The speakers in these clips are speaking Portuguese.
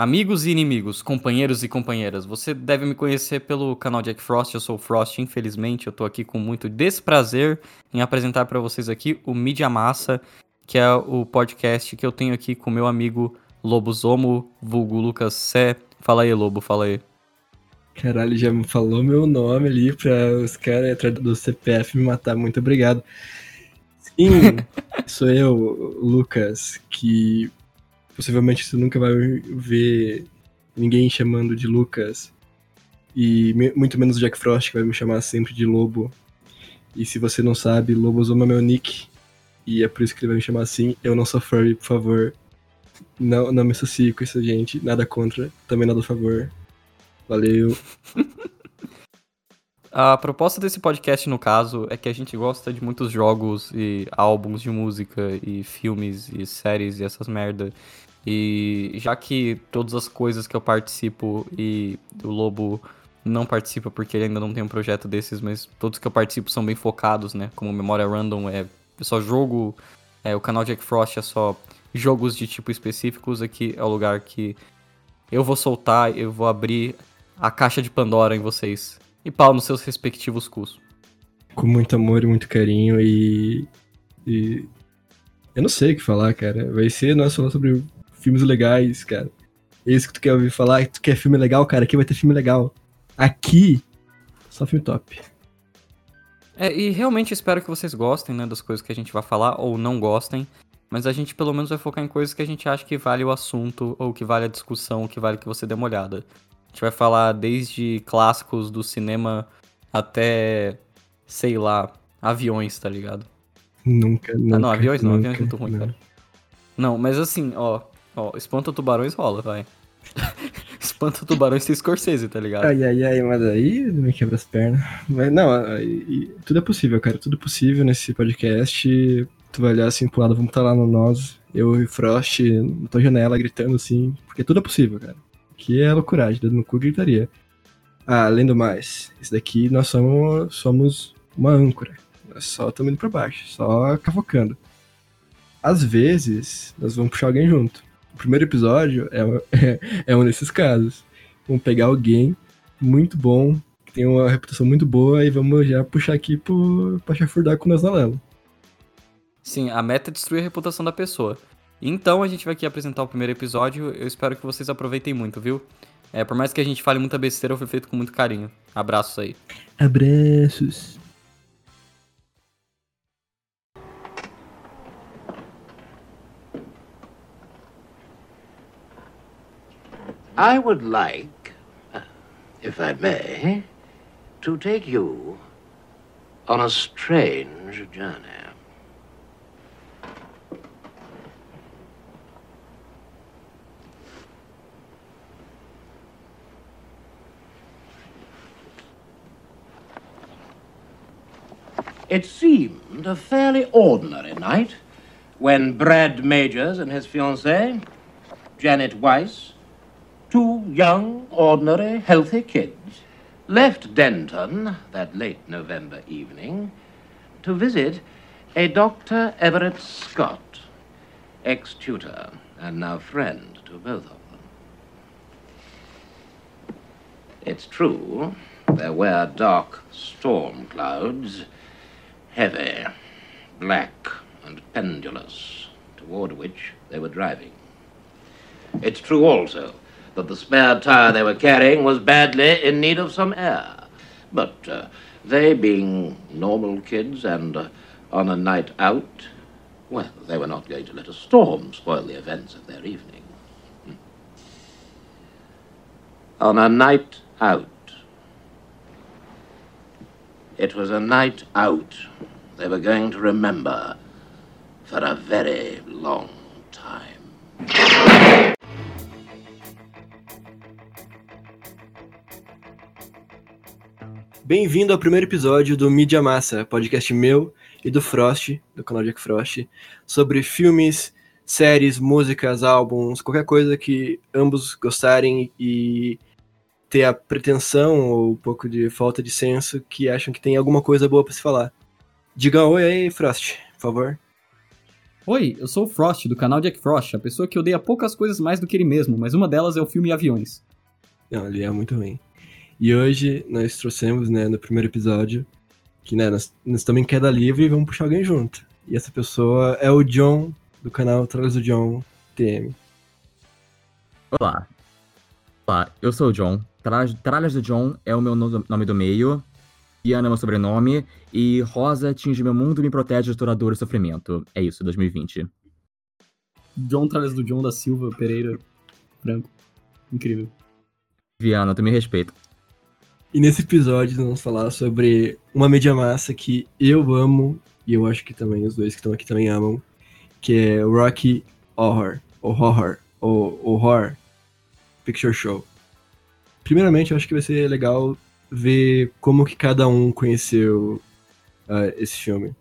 Amigos e inimigos, companheiros e companheiras, você deve me conhecer pelo canal Jack Frost, eu sou o Frost, infelizmente, eu tô aqui com muito desprazer em apresentar para vocês aqui o Mídia Massa, que é o podcast que eu tenho aqui com meu amigo Lobo Zomo, vulgo Lucas Sé. Fala aí, Lobo, fala aí. Caralho, já me falou meu nome ali pra os caras atrás do CPF me matar. Muito obrigado. Sim, sou eu, Lucas, que possivelmente você nunca vai ver ninguém chamando de Lucas. E muito menos Jack Frost, que vai me chamar sempre de Lobo. E se você não sabe, Lobosoma é meu nick. E é por isso que ele vai me chamar assim. Eu não sou furry, por favor. Não, não me associe com isso, gente. Nada contra, também nada a favor. Valeu. A proposta desse podcast, no caso, é que a gente gosta de muitos jogos e álbuns de música e filmes e séries e essas merda. E já que todas as coisas que eu participo e o Lobo não participa porque ele ainda não tem um projeto desses, mas todos que eu participo são bem focados, né? Como Memória Random é só jogo, é, o canal Jack Frost é só jogos de tipo específicos. Aqui é o lugar que eu vou soltar, eu vou abrir a caixa de Pandora em vocês. E pau nos seus respectivos cus. Com muito amor e muito carinho e. e... Eu não sei o que falar, cara. Vai ser nós falar sobre filmes legais, cara. É isso que tu quer ouvir falar? Tu quer filme legal, cara? Aqui vai ter filme legal. Aqui, só filme top. É, e realmente espero que vocês gostem, né, das coisas que a gente vai falar, ou não gostem. Mas a gente pelo menos vai focar em coisas que a gente acha que vale o assunto, ou que vale a discussão, ou que vale que você dê uma olhada. A gente vai falar desde clássicos do cinema até, sei lá, aviões, tá ligado? Nunca, nunca. Ah, não, aviões não, nunca, aviões é muito ruim, não. cara. Não, mas assim, ó, ó, espanta tubarões rola, vai. espanta tubarões tem Scorsese, tá ligado? Ai, ai, ai, mas aí me quebra as pernas. Mas não, aí- tudo é possível, cara. Tudo é possível nesse podcast. Tu vai olhar assim pro lado, vamos estar lá no nós, eu e Frost, na tua janela, gritando assim, porque tudo é possível, cara. Que é loucuragem, dedo no cu gritaria. Ah, além do mais, esse daqui nós somos, somos uma âncora. Nós só estamos indo pra baixo, só cavocando. Às vezes, nós vamos puxar alguém junto. O primeiro episódio é, é, é um desses casos. Vamos pegar alguém muito bom, que tem uma reputação muito boa, e vamos já puxar aqui pro, pra chafurdar com nós na lama. Sim, a meta é destruir a reputação da pessoa. Então a gente vai aqui apresentar o primeiro episódio. Eu espero que vocês aproveitem muito, viu? É, por mais que a gente fale muita besteira, foi feito com muito carinho. Abraços aí. Abraços. I would like, uh, if I may, to take you on a strange journey. It seemed a fairly ordinary night when Brad Majors and his fiancée, Janet Weiss, two young, ordinary, healthy kids left Denton that late November evening to visit a Dr. Everett Scott, ex tutor and now friend to both of them. It's true, there were dark storm clouds, heavy, black, and pendulous, toward which they were driving. It's true also that the spare tire they were carrying was badly in need of some air. But uh, they, being normal kids and uh, on a night out, well, they were not going to let a storm spoil the events of their evening. Hmm. On a night out. It was a night out they were going to remember for a very long time. Bem-vindo ao primeiro episódio do Mídia Massa, podcast meu e do Frost, do canal Jack Frost, sobre filmes, séries, músicas, álbuns, qualquer coisa que ambos gostarem e ter a pretensão ou um pouco de falta de senso que acham que tem alguma coisa boa pra se falar. Diga oi aí, Frost, por favor. Oi, eu sou o Frost, do canal Jack Frost, a pessoa que odeia poucas coisas mais do que ele mesmo, mas uma delas é o filme Aviões. Não, ele é muito ruim. E hoje nós trouxemos, né, no primeiro episódio, que né, nós, nós estamos em queda livre e vamos puxar alguém junto. E essa pessoa é o John, do canal Trolls do John TM. Olá. Olá, eu sou o John. Tralhas do John é o meu nome do meio. Diana é meu sobrenome. E Rosa atinge meu mundo e me protege de toda dor e sofrimento. É isso, 2020. John Tralhas do John da Silva Pereira Branco. Incrível. Viana, tu me respeita. E nesse episódio nós vamos falar sobre uma mídia massa que eu amo, e eu acho que também os dois que estão aqui também amam, que é Rocky Horror, ou Horror, ou Horror Picture Show. Primeiramente, eu acho que vai ser legal ver como que cada um conheceu uh, esse filme.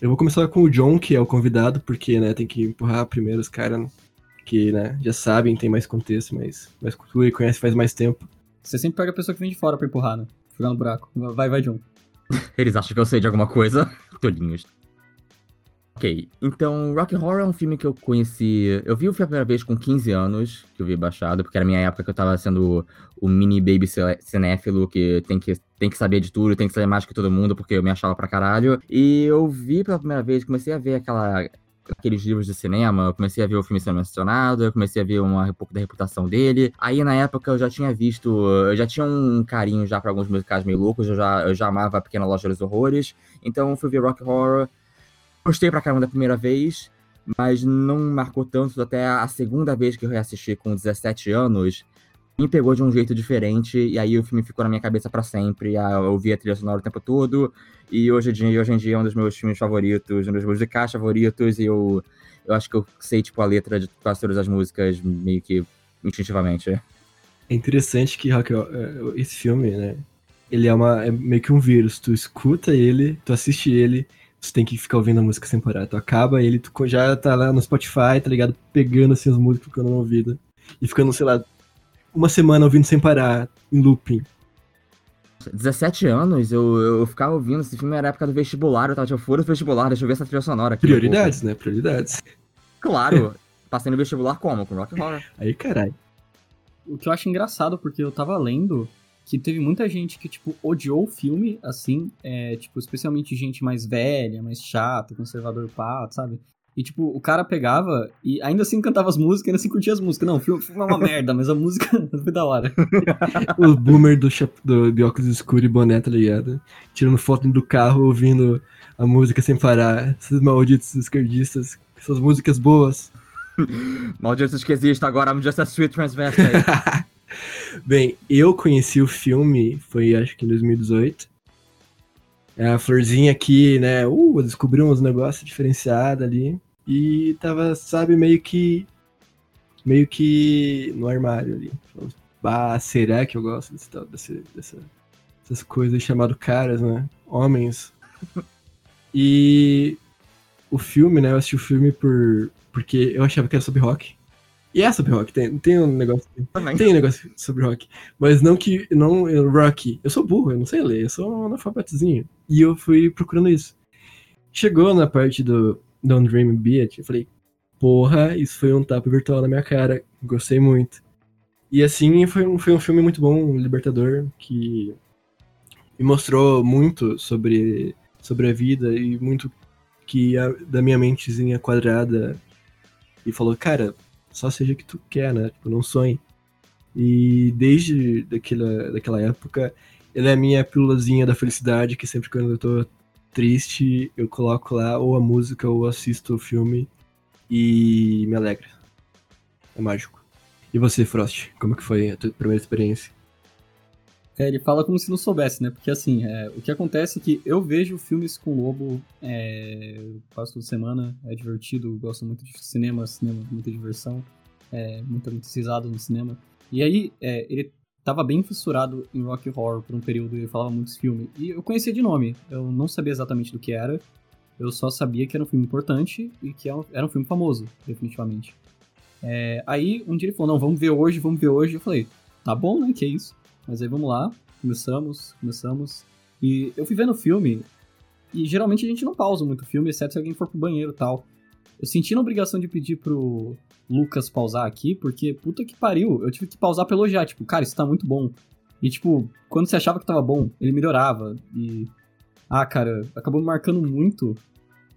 Eu vou começar com o John, que é o convidado, porque né, tem que empurrar primeiro os caras que né, já sabem, tem mais contexto, mais, mais cultura e conhece faz mais tempo. Você sempre pega a pessoa que vem de fora pra empurrar, né? Jogar no buraco. Vai, vai, John. Eles acham que eu sei de alguma coisa? Tolinhos. Ok, então Rock Horror é um filme que eu conheci. Eu vi a primeira vez com 15 anos, que eu vi baixado, porque era a minha época que eu tava sendo o mini baby cinéfilo que tem, que tem que saber de tudo, tem que saber mais que todo mundo, porque eu me achava pra caralho. E eu vi pela primeira vez, comecei a ver aquela aqueles livros de cinema, eu comecei a ver o filme sendo mencionado, eu comecei a ver uma, um pouco da reputação dele. Aí na época eu já tinha visto, eu já tinha um carinho já para alguns musicais meio loucos, eu já, eu já amava a Pequena Loja dos Horrores, então fui ver Rock Horror. Gostei pra caramba da primeira vez, mas não marcou tanto até a segunda vez que eu reassisti com 17 anos. Me pegou de um jeito diferente, e aí o filme ficou na minha cabeça para sempre. Eu ouvi a trilha sonora o tempo todo, e hoje em dia, hoje em dia é um dos meus filmes favoritos, um dos meus musicais favoritos, e eu, eu acho que eu sei, tipo, a letra de quase todas as músicas meio que instintivamente. É interessante que, Raquel, é, esse filme, né, ele é, uma, é meio que um vírus. Tu escuta ele, tu assiste ele, você tem que ficar ouvindo a música sem parar. Tu acaba ele, tu já tá lá no Spotify, tá ligado? Pegando assim as músicas, ficando no ouvido. E ficando, sei lá, uma semana ouvindo sem parar, em looping. 17 anos, eu, eu ficava ouvindo esse filme, era época do vestibular, eu tava tipo, fora do vestibular, deixa eu ver essa trilha sonora aqui. Prioridades, né? Prioridades. Claro, passei no vestibular como? Com Rock Horror. Aí, caralho. O que eu acho engraçado, porque eu tava lendo que teve muita gente que, tipo, odiou o filme, assim, é, tipo, especialmente gente mais velha, mais chata, conservador pato, sabe? E, tipo, o cara pegava e ainda assim cantava as músicas, ainda assim curtia as músicas. Não, o filme, o filme é uma merda, mas a música foi da hora. o boomer do, do, de óculos escuros e boné, tá ligado? Tirando foto do carro, ouvindo a música sem parar. Esses malditos esquerdistas, essas músicas boas. Malditos que existem agora, I'm just a sweet transvestite. Bem, eu conheci o filme, foi acho que em 2018. É a florzinha aqui, né? Uh, descobriu uns negócios diferenciados ali. E tava, sabe, meio que. Meio que no armário ali. Bah, será que eu gosto desse, desse, dessa, dessas coisas chamado caras, né? Homens. E o filme, né? Eu assisti o filme por, porque eu achava que era sobre rock. E é sobre rock, tem, tem um negócio. Também. Tem um negócio sobre rock. Mas não que. Não rock. Eu sou burro, eu não sei ler, eu sou um analfabetozinho. E eu fui procurando isso. Chegou na parte do Don't Dream Beat, eu falei, porra, isso foi um tapa virtual na minha cara. Gostei muito. E assim foi um, foi um filme muito bom, um libertador, que me mostrou muito sobre, sobre a vida e muito que a, da minha mentezinha quadrada e falou, cara, só seja o que tu quer, né? Tipo, não sonhe. E desde daquela, daquela época, ele é a minha pílulazinha da felicidade, que sempre quando eu tô triste, eu coloco lá ou a música ou assisto o filme e me alegra. É mágico. E você, Frost, como que foi a tua primeira experiência? É, ele fala como se não soubesse, né? Porque assim, é, o que acontece é que eu vejo filmes com Lobo é, quase toda semana, é divertido, gosto muito de cinema, cinema, muita diversão, é, muita, muitas risadas no cinema. E aí, é, ele tava bem fissurado em rock horror por um período, ele falava muitos filmes. E eu conhecia de nome, eu não sabia exatamente do que era, eu só sabia que era um filme importante e que era um filme famoso, definitivamente. É, aí, um dia ele falou, não, vamos ver hoje, vamos ver hoje. Eu falei, tá bom, né, que é isso. Mas aí vamos lá, começamos, começamos. E eu fui vendo o filme, e geralmente a gente não pausa muito o filme, exceto se alguém for pro banheiro e tal. Eu senti na obrigação de pedir pro Lucas pausar aqui, porque puta que pariu, eu tive que pausar pra elogiar, tipo, cara, isso tá muito bom. E tipo, quando você achava que tava bom, ele melhorava. E. Ah, cara, acabou me marcando muito.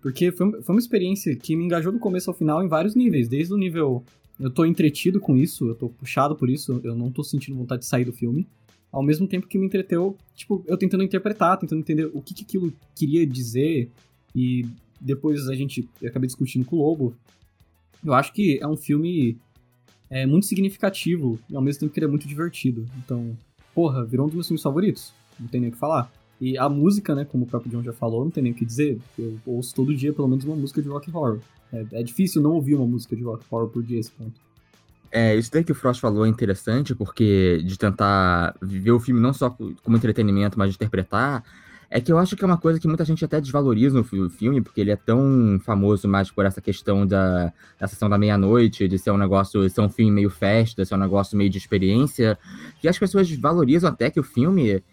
Porque foi, foi uma experiência que me engajou do começo ao final em vários níveis. Desde o nível. Eu tô entretido com isso, eu tô puxado por isso, eu não tô sentindo vontade de sair do filme. Ao mesmo tempo que me entreteu, tipo, eu tentando interpretar, tentando entender o que, que aquilo queria dizer. E depois a gente. Acabei discutindo com o Lobo. Eu acho que é um filme é, muito significativo e ao mesmo tempo que ele é muito divertido. Então, porra, virou um dos meus filmes favoritos. Não tem nem o que falar. E a música, né, como o próprio John já falou, não tem nem o que dizer. Eu ouço todo dia pelo menos uma música de rock horror. É, é difícil não ouvir uma música de rock horror por dia esse ponto. É, isso daí que o Frost falou é interessante, porque de tentar ver o filme não só como entretenimento, mas de interpretar, é que eu acho que é uma coisa que muita gente até desvaloriza no filme, porque ele é tão famoso mais por essa questão da, da sessão da meia-noite, de ser um negócio, ser um filme meio festa, ser um negócio meio de experiência, que as pessoas valorizam até que o filme,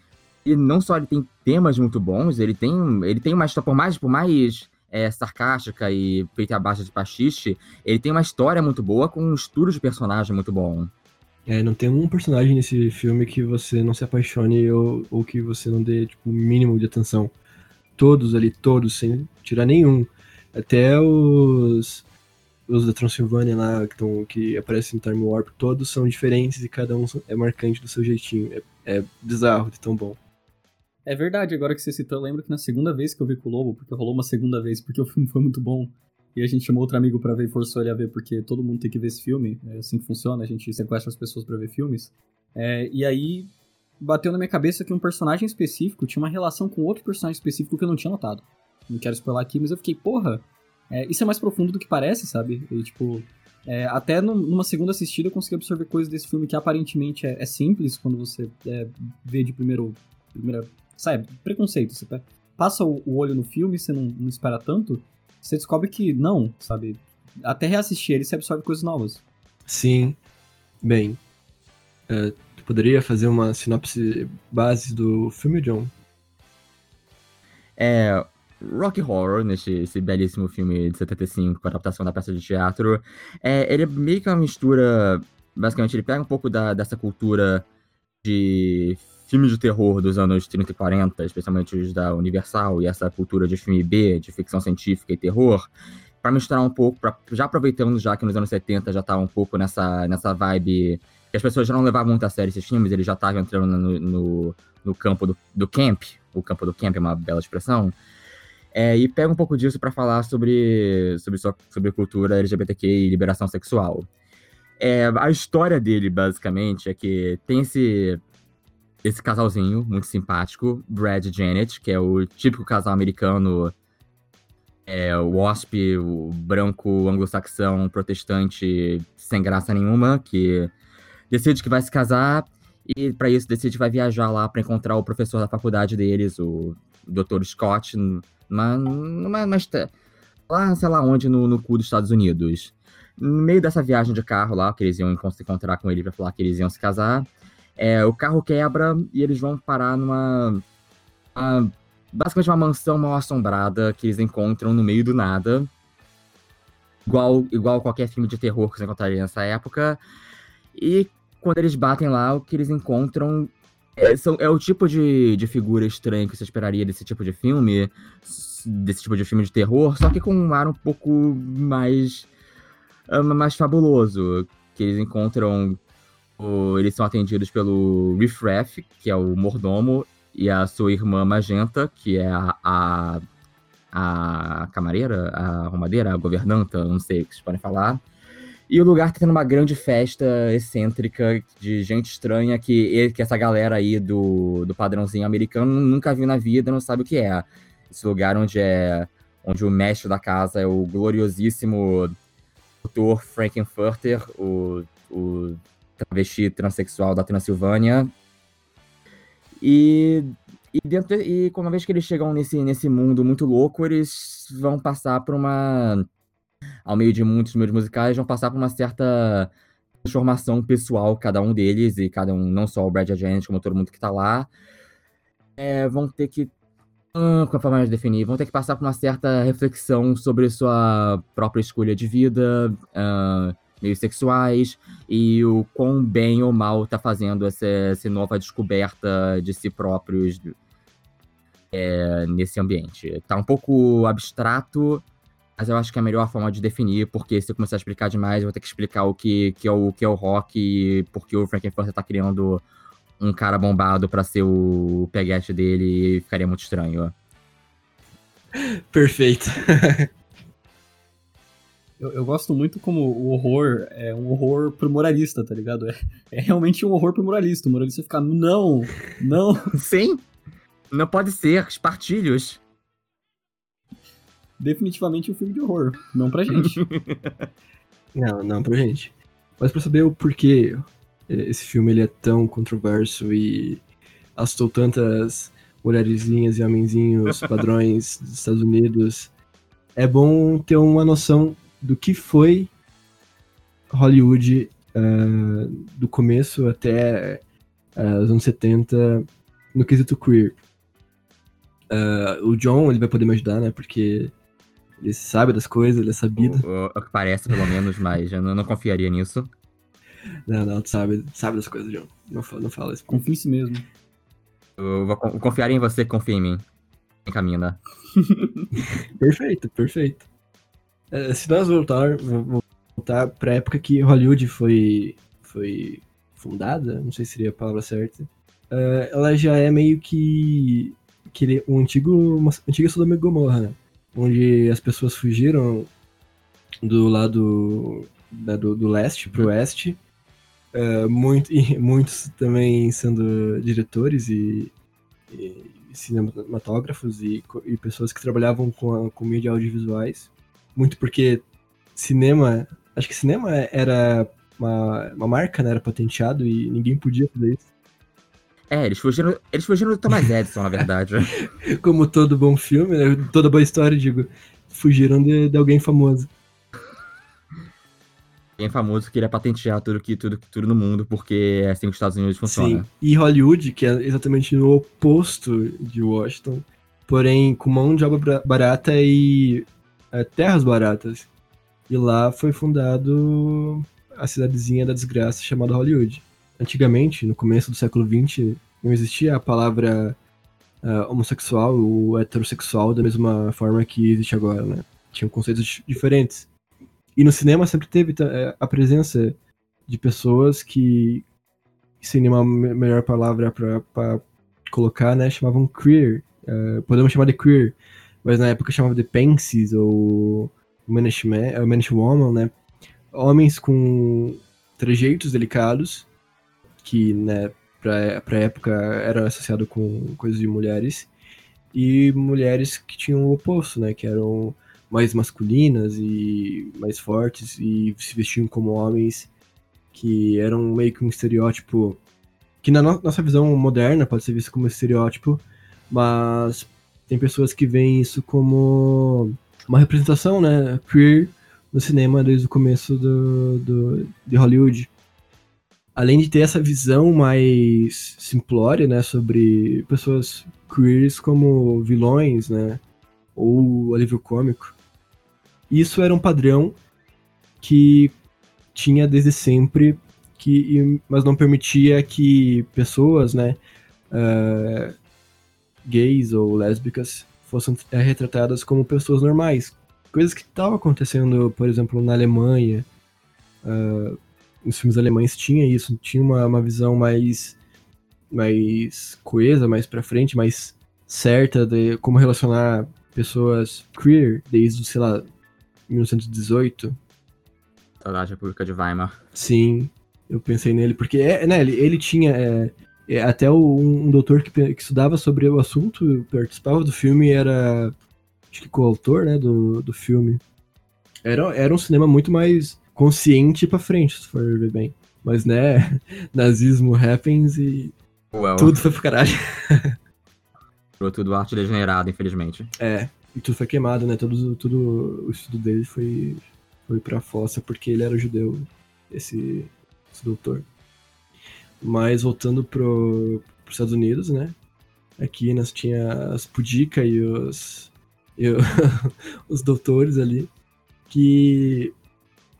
e não só ele tem temas muito bons, ele tem, ele tem uma história, por mais, por mais é, sarcástica e feita abaixo de pastiche, ele tem uma história muito boa com um estudo de personagem muito bom. É, não tem um personagem nesse filme que você não se apaixone ou, ou que você não dê, tipo, o mínimo de atenção. Todos ali, todos, sem tirar nenhum. Até os, os da Transilvânia lá, que, tão, que aparecem no Time Warp, todos são diferentes e cada um é marcante do seu jeitinho. É, é bizarro de tão bom. É verdade, agora que você citou, eu lembro que na segunda vez que eu vi com o Lobo, porque rolou uma segunda vez, porque o filme foi muito bom, e a gente chamou outro amigo para ver e forçou ele a ver, porque todo mundo tem que ver esse filme. É assim que funciona, a gente sequestra as pessoas para ver filmes. É, e aí bateu na minha cabeça que um personagem específico tinha uma relação com outro personagem específico que eu não tinha notado. Não quero spoiler aqui, mas eu fiquei, porra, é, isso é mais profundo do que parece, sabe? E tipo, é, até numa segunda assistida eu consegui absorver coisas desse filme que aparentemente é, é simples quando você é, vê de primeiro. Primeira, sabe, preconceito. Você passa o, olho no filme, você não, não espera tanto você descobre que não, sabe? Até reassistir ele, você absorve coisas novas. Sim. Bem, uh, tu poderia fazer uma sinopse base do filme, John? É, Rock Horror, nesse belíssimo filme de 75, com a adaptação da peça de teatro, é, ele é meio que uma mistura. Basicamente, ele pega um pouco da, dessa cultura de filmes de terror dos anos 30 e 40, especialmente os da Universal, e essa cultura de filme B, de ficção científica e terror, para misturar um pouco, pra, já aproveitando já que nos anos 70 já estava um pouco nessa, nessa vibe que as pessoas já não levavam muito a sério esses filmes, eles já estavam entrando no, no, no, campo do, do camp, o campo do camp é uma bela expressão, é, e pega um pouco disso para falar sobre, sobre, sobre cultura LGBTQ e liberação sexual. É, a história dele, basicamente, é que tem esse esse casalzinho muito simpático, Brad e Janet, que é o típico casal americano, é, o wasp, o branco anglo-saxão protestante sem graça nenhuma, que decide que vai se casar e para isso decide que vai viajar lá para encontrar o professor da faculdade deles, o Dr. Scott, numa, numa, numa, lá, sei lá onde, no, no cu dos Estados Unidos. No meio dessa viagem de carro lá, que eles iam se encontrar com ele para falar que eles iam se casar, é, o carro quebra e eles vão parar numa. Uma, basicamente uma mansão mal assombrada que eles encontram no meio do nada. Igual, igual qualquer filme de terror que você encontraria nessa época. E quando eles batem lá, o que eles encontram é, são, é o tipo de, de figura estranha que você esperaria desse tipo de filme, desse tipo de filme de terror, só que com um ar um pouco mais, mais fabuloso. Que eles encontram eles são atendidos pelo Riff Raff, que é o mordomo, e a sua irmã Magenta, que é a, a, a camareira, a arrumadeira, a governanta, não sei o que vocês podem falar. E o lugar tá tendo uma grande festa excêntrica de gente estranha que, que essa galera aí do, do padrãozinho americano nunca viu na vida, não sabe o que é. Esse lugar onde é onde o mestre da casa é o gloriosíssimo Dr. Frankenfurter, o, o travesti transexual da Transilvânia. E, e, dentro, e uma vez que eles chegam nesse, nesse mundo muito louco, eles vão passar por uma. Ao meio de muitos números musicais, vão passar por uma certa transformação pessoal, cada um deles, e cada um, não só o Brad a Janet, como todo mundo que tá lá, é, vão ter que com a forma de definir, vão ter que passar por uma certa reflexão sobre sua própria escolha de vida, uh, meios sexuais, e o quão bem ou mal tá fazendo essa, essa nova descoberta de si próprios é, nesse ambiente. Tá um pouco abstrato, mas eu acho que é a melhor forma de definir, porque se eu começar a explicar demais, eu vou ter que explicar o que, que, é, o, que é o rock e porque o Frankenfurter tá criando um cara bombado para ser o peguete dele ficaria muito estranho. Perfeito. eu, eu, gosto muito como o horror é um horror pro moralista, tá ligado? É, é realmente um horror pro moralista. O moralista fica, não, não. Sim, não pode ser, espartilhos. Definitivamente um filme de horror, não pra gente. não, não pra gente. Mas pra saber o porquê esse filme ele é tão controverso e assustou tantas mulherzinhas e homenzinhos padrões dos Estados Unidos, é bom ter uma noção do que foi Hollywood uh, do começo até uh, os anos 70 no quesito queer. Uh, o John ele vai poder me ajudar, né? Porque ele sabe das coisas, ele é sabido. O, o, o que parece, pelo menos, mas eu não, não confiaria nisso. Não, não, tu sabe, sabe das coisas, John. Não, não fala isso. Confia em si mesmo. Eu vou confiar em você, confia em mim. Encamina. perfeito, perfeito. É, se nós voltar, voltar pra época que Hollywood foi, foi fundada, não sei se seria a palavra certa, uh, ela já é meio que, que um antigo, uma antiga Sodoma e Gomorra, né? Onde as pessoas fugiram do lado né, do, do leste pro oeste Uh, muito, e muitos também sendo diretores e, e cinematógrafos e, e, pessoas que trabalhavam com, com mídia audiovisuais. Muito porque cinema, acho que cinema era uma, uma marca, né, era patenteado e ninguém podia fazer isso. É, eles fugiram, eles fugiram do Thomas Edison, na verdade. Como todo bom filme, né, toda boa história, digo, fugiram de, de alguém famoso bem famoso que ele é patentear tudo, que, tudo, tudo no mundo, porque é assim que os Estados Unidos funciona. Sim, e Hollywood, que é exatamente no oposto de Washington, porém com mão de obra barata e é, terras baratas. E lá foi fundado a cidadezinha da desgraça chamada Hollywood. Antigamente, no começo do século XX, não existia a palavra uh, homossexual ou heterossexual da mesma forma que existe agora, né? Tinham conceitos diferentes. E no cinema sempre teve é, a presença de pessoas que, sem nenhuma melhor palavra para colocar, né, chamavam queer. Uh, podemos chamar de queer, mas na época chamava de pensies ou manish, man, uh, manish woman, né? Homens com trejeitos delicados, que, né, pra, pra época era associado com coisas de mulheres, e mulheres que tinham o oposto, né, que eram mais masculinas e mais fortes e se vestiam como homens que eram meio que um estereótipo que na no nossa visão moderna pode ser visto como estereótipo, mas tem pessoas que veem isso como uma representação, né, queer no cinema desde o começo do, do, de Hollywood. Além de ter essa visão mais simplória, né, sobre pessoas queers como vilões, né, ou alívio cômico, isso era um padrão que tinha desde sempre, que, mas não permitia que pessoas, né, uh, gays ou lésbicas fossem é, retratadas como pessoas normais. Coisas que estavam acontecendo, por exemplo, na Alemanha. Uh, os filmes alemães tinha isso, tinha uma, uma visão mais mais coesa, mais para frente, mais certa de como relacionar pessoas queer desde, sei lá, 1918. Saudade da República de Weimar. Sim, eu pensei nele, porque é, né, ele, ele tinha. É, é, até o, um, um, doutor que, que estudava sobre o assunto, participava do filme, era. Acho que coautor, né, do, do filme. Era, era um cinema muito mais consciente pra frente, se for ver bem. Mas, né, nazismo happens e. Well. Tudo foi pro caralho. tudo arte degenerada, infelizmente. É, e tudo foi queimado, né? Tudo, tudo o estudo dele foi, foi pra fossa porque ele era judeu, esse, esse doutor. Mas voltando pro, pros Estados Unidos, né? Aqui nós tinha as pudica e os, e o- os doutores ali que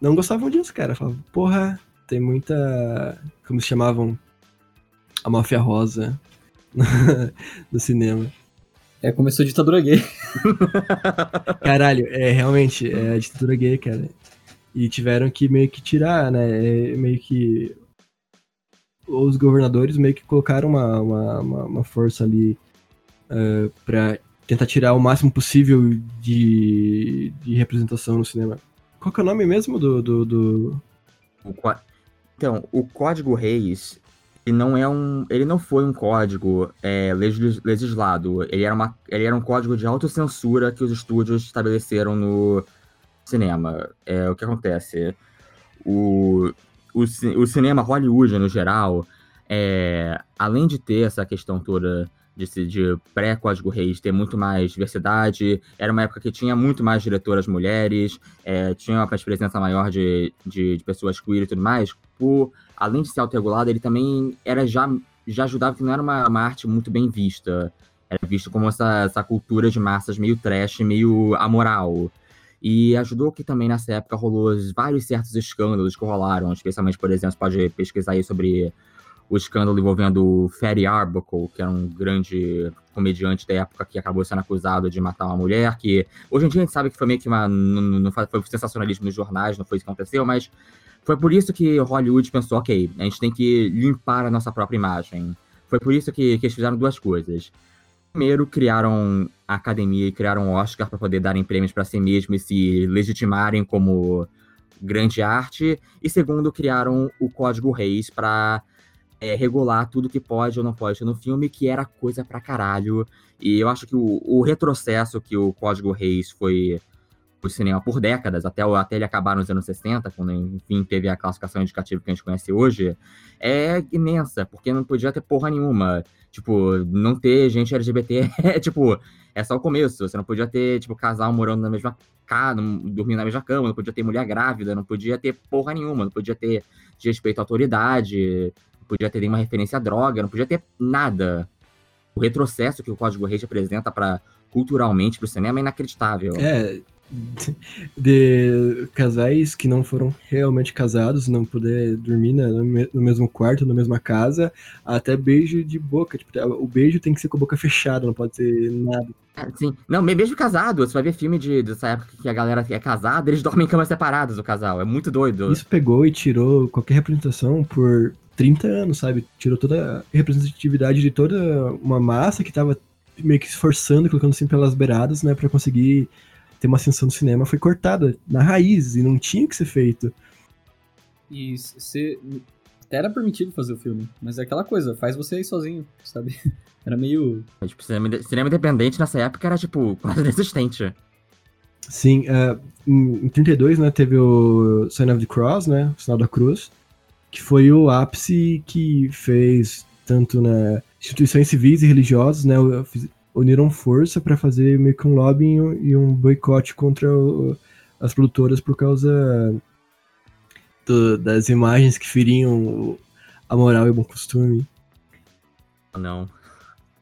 não gostavam disso, cara. Falavam, porra, tem muita. Como se chamavam? A máfia rosa no cinema. É, começou a ditadura gay. Caralho, é realmente, é a ditadura gay, cara. E tiveram que meio que tirar, né? é, meio que. Os governadores meio que colocaram uma, uma, uma, uma força ali eh, pra tentar tirar o máximo possível de, de representação no cinema. Qual que é o nome mesmo do. do, do... Então, o Código Reis, ele não é um. Ele não foi um código é, legis- legislado. Ele era, uma, ele era um código de autocensura que os estúdios estabeleceram no cinema. É, o que acontece? O, o, o cinema Hollywood, no geral, é, além de ter essa questão toda de, de pré-código reis, ter muito mais diversidade, era uma época que tinha muito mais diretoras mulheres, é, tinha uma presença maior de, de, de pessoas queer e tudo mais, por, além de ser autorregulado, ele também era já, já ajudava que não era uma, uma arte muito bem vista. Era visto como essa, essa cultura de massas meio trash, meio amoral. E ajudou que também nessa época rolou vários certos escândalos que rolaram, especialmente, por exemplo, pode pesquisar aí sobre o escândalo envolvendo o Fatty Arbuckle, que era um grande comediante da época que acabou sendo acusado de matar uma mulher, que hoje em dia a gente sabe que foi meio que uma. Não, foi sensacionalismo nos jornais, não foi isso que aconteceu, mas foi por isso que Hollywood pensou, ok, a gente tem que limpar a nossa própria imagem. Foi por isso que, que eles fizeram duas coisas. Primeiro, criaram a academia e criaram o Oscar para poder darem prêmios para si mesmos e se legitimarem como grande arte. E segundo, criaram o Código Reis para é, regular tudo que pode ou não pode ter no filme, que era coisa pra caralho. E eu acho que o, o retrocesso que o Código Reis foi o cinema por décadas, até, até ele acabar nos anos 60, quando enfim teve a classificação indicativa que a gente conhece hoje, é imensa, porque não podia ter porra nenhuma. Tipo, não ter gente LGBT é tipo, é só o começo. Você não podia ter, tipo, casal morando na mesma casa, dormindo na mesma cama, não podia ter mulher grávida, não podia ter porra nenhuma, não podia ter de respeito à autoridade, não podia ter nenhuma referência à droga, não podia ter nada. O retrocesso que o Código Reis representa para culturalmente pro cinema é inacreditável. É. De casais que não foram realmente casados, não poder dormir né, no me- no mesmo quarto, na mesma casa, até beijo de boca. Tipo, o beijo tem que ser com a boca fechada, não pode ser nada. É, Sim. Não, mesmo casado, você vai ver filme de, dessa época que a galera é casada, eles dormem em camas separadas, o casal. É muito doido. Isso pegou e tirou qualquer representação por 30 anos, sabe? Tirou toda a representatividade de toda uma massa que tava meio que esforçando, colocando assim pelas beiradas, né, pra conseguir ter uma ascensão no cinema. Foi cortada na raiz e não tinha que ser feito. E você. Até era permitido fazer o filme, mas é aquela coisa, faz você ir sozinho, sabe? Era meio. Tipo, cinema, cinema independente nessa época era, tipo, quase inexistente. Sim, é, em, em 32, né, teve o Sign of the Cross, né, o Sinal da Cruz, que foi o ápice que fez tanto né, instituições civis e religiosas, né, uniram força para fazer meio que um lobbying e um boicote contra o- as produtoras por causa do- das imagens que feriam a moral e o bom costume. Não.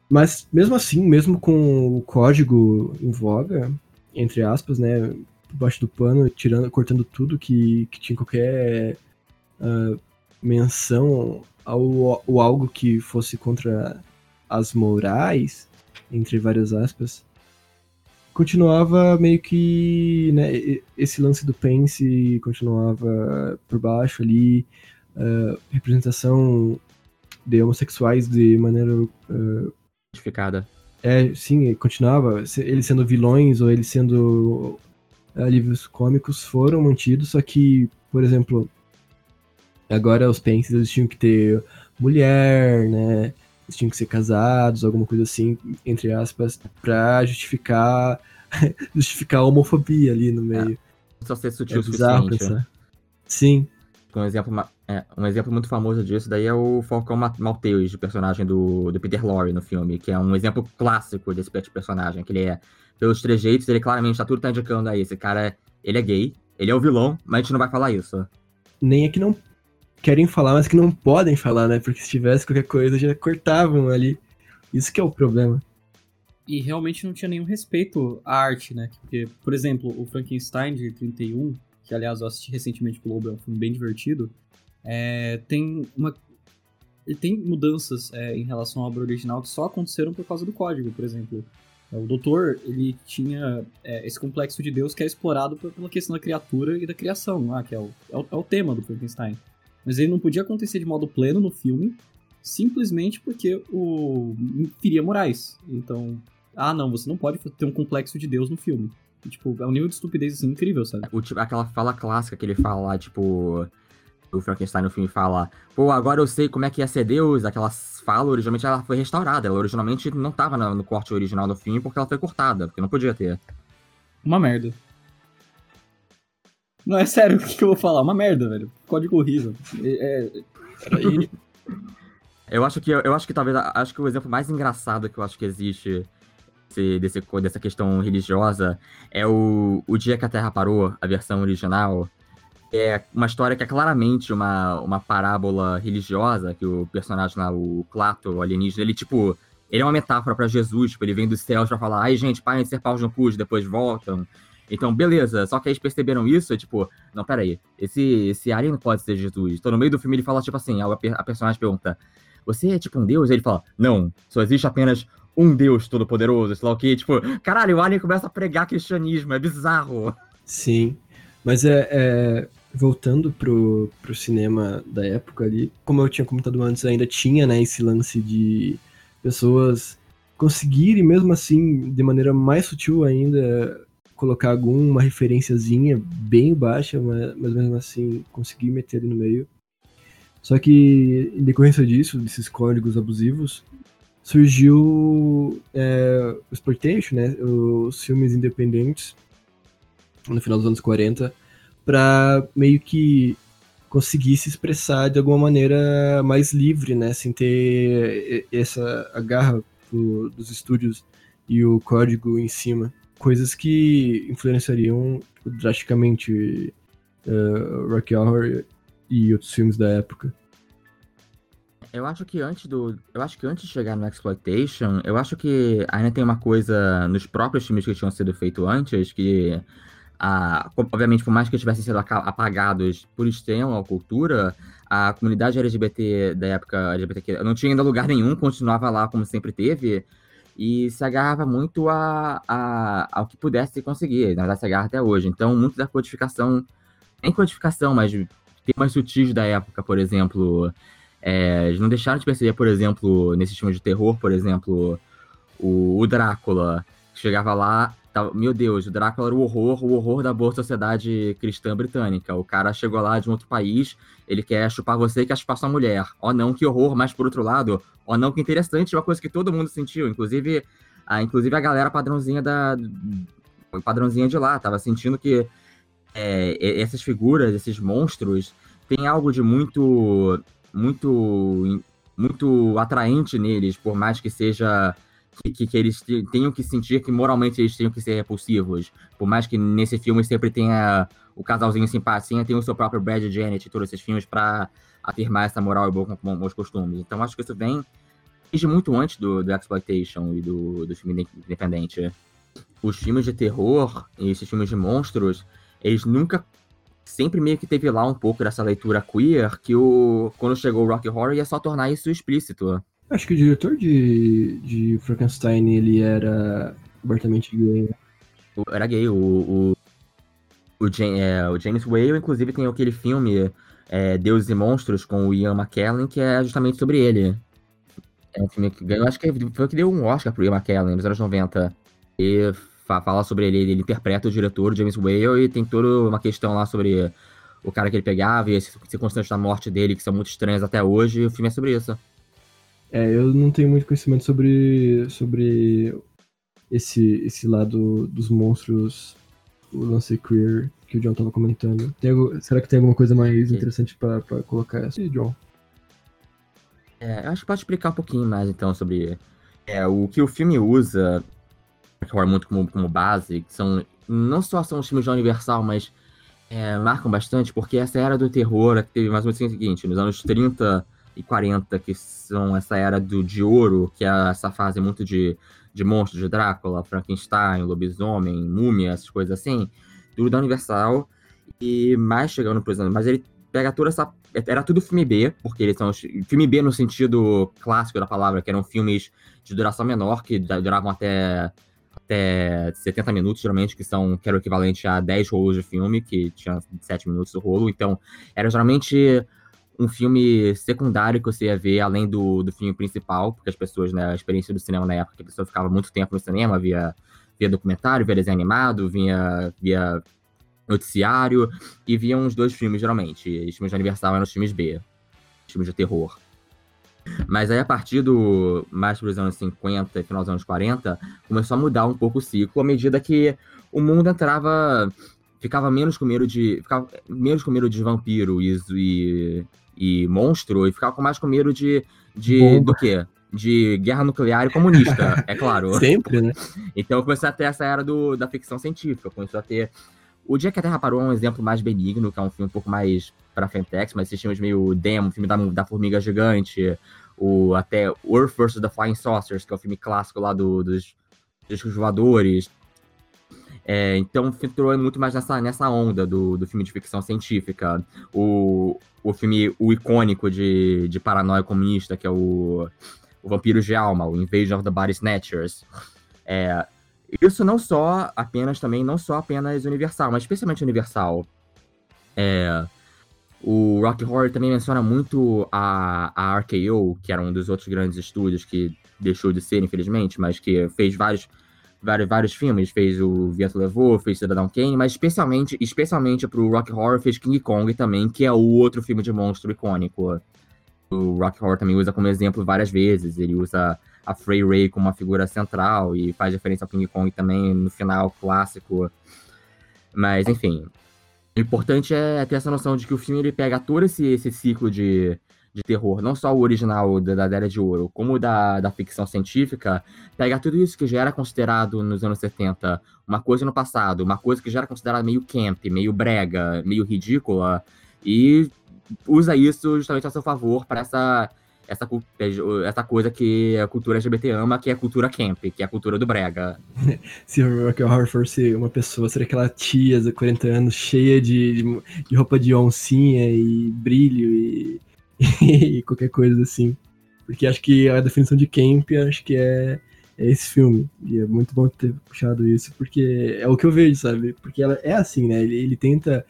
Mas mesmo assim, mesmo com o código em voga, entre aspas, né, por baixo do pano, tirando, cortando tudo que, que tinha qualquer ah, menção ao, ao algo que fosse contra as morais, entre várias aspas, continuava meio que, né, esse lance do Pence continuava por baixo ali, ah, representação de homossexuais de maneira Justificada. é, sim, continuava. Eles sendo vilões ou eles sendo alívios cômicos foram mantidos, só que, por exemplo, agora os Pences eles tinham que ter mulher, né? Eles tinham que ser casados, alguma coisa assim, entre aspas, pra justificar justificar a homofobia ali no meio. Só ser sutil É, o suficiente. pensar. Sim, Um exemplo, é, um exemplo muito famoso disso daí é o Falcão de personagem do, do Peter Lorre no filme, que é um exemplo clássico desse de personagem, que ele é, pelos trejeitos, ele claramente tá tudo tá indicando aí, esse cara, ele é gay, ele é o vilão, mas a gente não vai falar isso. nem é que não querem falar, mas que não podem falar, né? Porque se tivesse qualquer coisa, já cortavam ali. Isso que é o problema. E realmente não tinha nenhum respeito à arte, né? Porque, por exemplo, o Frankenstein de 31, que aliás eu assisti recentemente com o Lobo, é um filme bem divertido, é, tem uma. Tem mudanças é, em relação à obra original que só aconteceram por causa do código, por exemplo. O doutor, ele tinha é, esse complexo de Deus que é explorado pela questão da criatura e da criação, ah, que é o, é o, é o tema do Frankenstein. Mas ele não podia acontecer de modo pleno no filme, simplesmente porque o feria morais. Então, ah, não, você não pode ter um complexo de Deus no filme. E, tipo, é um nível de estupidez assim incrível, sabe? O, tipo, aquela fala clássica que ele fala tipo, o Frankenstein no filme fala, pô, agora eu sei como é que ia ser Deus, aquela fala, originalmente ela foi restaurada, ela originalmente não estava no, no corte original do filme porque ela foi cortada, porque não podia ter. Uma merda. Não, é sério, o que eu vou falar? Uma merda, velho. Código horrível. É, é... Peraí. eu acho que eu acho que talvez acho que o exemplo mais engraçado que eu acho que existe desse, desse, dessa questão religiosa é o, o Dia que a Terra Parou, a versão original. É uma história que é claramente uma, uma parábola religiosa, que o personagem lá, o Clato, o alienígena, ele, tipo, ele é uma metáfora para Jesus, tipo, ele vem dos céus pra falar, ai, gente, parem de ser paus no cu, depois voltam. Então, beleza, só que eles perceberam isso, tipo, não, peraí, esse, esse alien não pode ser Jesus. Então, no meio do filme ele fala, tipo assim, a, a personagem pergunta, você é tipo um deus? E ele fala, não, só existe apenas um deus todo-poderoso, sei lá o que, tipo, caralho, o alien começa a pregar cristianismo, é bizarro. Sim, mas é, é, voltando pro, pro cinema da época ali, como eu tinha comentado antes, ainda tinha, né, esse lance de pessoas conseguirem, mesmo assim, de maneira mais sutil ainda, colocar alguma referenciazinha bem baixa, mas, mas mesmo assim conseguir meter ali no meio. Só que, em decorrência disso, desses códigos abusivos, surgiu é, o Exploitation, né, os filmes independentes, no final dos anos 40, para meio que conseguir se expressar de alguma maneira mais livre, né, sem ter essa agarra do, dos estúdios e o código em cima. Coisas que influenciariam drasticamente uh, Rock Horror e outros filmes da época. Eu acho que antes do. Eu acho que antes de chegar no Exploitation, eu acho que ainda tem uma coisa nos próprios filmes que tinham sido feitos antes, que obviamente, por mais que tivessem sido apagados por extremo à cultura, a comunidade LGBT da época LGBTQ não tinha ainda lugar nenhum, continuava lá como sempre teve, e se agarrava muito a, a, ao que pudesse conseguir. Na verdade, se agarra até hoje. Então, muito da codificação, nem codificação, mas temas sutis da época, por exemplo. É, eles não deixaram de perceber, por exemplo, nesse filme de terror, por exemplo, o, o Drácula, chegava lá meu Deus, o Drácula era o horror, o horror da boa sociedade cristã britânica. O cara chegou lá de um outro país, ele quer chupar você e quer chupar sua mulher. Oh, não, que horror, mas por outro lado, oh, não, que interessante, uma coisa que todo mundo sentiu, inclusive a, inclusive a galera padrãozinha da padrãozinha de lá, tava sentindo que é, essas figuras, esses monstros, tem algo de muito muito muito atraente neles, por mais que seja que, que, eles tenham que sentir que moralmente eles tenham que ser repulsivos. Por mais que nesse filme sempre tenha o casalzinho simpatia, tem o seu próprio Brad e Janet e todos esses filmes para afirmar essa moral e bons costumes. Então acho que isso vem desde muito antes do, do Exploitation e do, do filme independente. Os filmes de terror e esses filmes de monstros, eles nunca sempre meio que teve lá um pouco dessa leitura queer que o quando chegou o Rock Horror ia só tornar isso explícito. Acho que o diretor de, de Frankenstein, ele era abertamente gay. Era gay, o, o, o, é, o James Whale, inclusive, tem aquele filme é, Deuses e Monstros com o Ian McKellen, que é justamente sobre ele. É um filme que ganhou, acho que foi que deu um Oscar pro Ian McKellen nos anos 90. E fala sobre ele, ele interpreta o diretor, James Whale, e tem toda uma questão lá sobre o cara que ele pegava e as circunstâncias da morte dele, que são muito estranhas até hoje, e o filme é sobre isso. É, eu não tenho muito conhecimento sobre, sobre esse, esse lado dos monstros, o lance queer que o John tava comentando. Tem, será que tem alguma coisa mais interessante para colocar essa, John? É, eu acho que pode explicar um pouquinho mais então sobre é, o que o filme usa muito como, como base, que são não só são os filmes da Universal, mas é, marcam bastante, porque essa era do terror que teve mais ou menos o seguinte, nos anos 30 e 40, que são essa era do, de ouro, que é essa fase muito de, de monstros, de Drácula, Frankenstein, lobisomem, múmia, essas coisas assim, tudo da Universal, e mais chegando, por exemplo, mas ele pega toda essa. Era tudo filme B, porque eles são. Filme B no sentido clássico da palavra, que eram filmes de duração menor, que duravam até, até 70 minutos, geralmente, que são que era o equivalente a 10 rolos de filme, que tinha 7 minutos do rolo. Então, era geralmente um filme secundário que você ia ver além do, do filme principal, porque as pessoas, né, a experiência do cinema na época, a pessoa ficava muito tempo no cinema, via, via documentário, via desenho animado, via, via noticiário, e via uns dois filmes, geralmente. Os filmes de aniversário eram os filmes B, os filmes de terror. Mas aí, a partir do mais para os anos 50 e final dos anos 40, começou a mudar um pouco o ciclo, à medida que o mundo entrava. ficava menos com medo de. ficava menos com medo de vampiro e, e, e monstro, e ficava mais com medo de. de do quê? De guerra nuclear e comunista, é claro. Sempre, né? Então começou a ter essa era do, da ficção científica, começou a ter. O Dia que a Terra Parou é um exemplo mais benigno, que é um filme um pouco mais pra Fentex, mas esses filmes meio demo, filme da, da Formiga Gigante, o até Earth vs. The Flying Saucers, que é o filme clássico lá do, dos discos voadores. É, então entrou muito mais nessa, nessa onda do, do filme de ficção científica. O, o filme, o icônico de, de paranoia comunista, que é o, o Vampiro de Alma, o Invasion of the Body Snatchers. É, isso não só apenas também, não só apenas Universal, mas especialmente Universal. É, o Rock Horror também menciona muito a, a RKO, que era um dos outros grandes estúdios que deixou de ser, infelizmente, mas que fez vários, vários, vários filmes. Fez o Vieto Levou, fez Cidadão Kane, mas especialmente, especialmente pro Rock Horror fez King Kong também, que é o outro filme de monstro icônico. O Rock Horror também usa como exemplo várias vezes. Ele usa a Frey Ray como uma figura central e faz referência ao King Kong também no final clássico. Mas, enfim, o importante é ter essa noção de que o filme ele pega todo esse, esse ciclo de, de terror, não só o original da, da Era de Ouro, como da, da ficção científica, pega tudo isso que já era considerado nos anos 70 uma coisa no passado, uma coisa que já era considerada meio camp, meio brega, meio ridícula, e usa isso justamente a seu favor para essa essa, essa coisa que a cultura LGBT ama, que é a cultura camp, que é a cultura do brega. Se o Rock Horror fosse uma pessoa, seria aquela tia de 40 anos cheia de, de, de roupa de oncinha e brilho e, e, qualquer coisa assim. Porque acho que a definição de camp, acho que é, é esse filme. E é muito bom ter puxado isso, porque é o que eu vejo, sabe? Porque ela é assim, né? Ele, ele tenta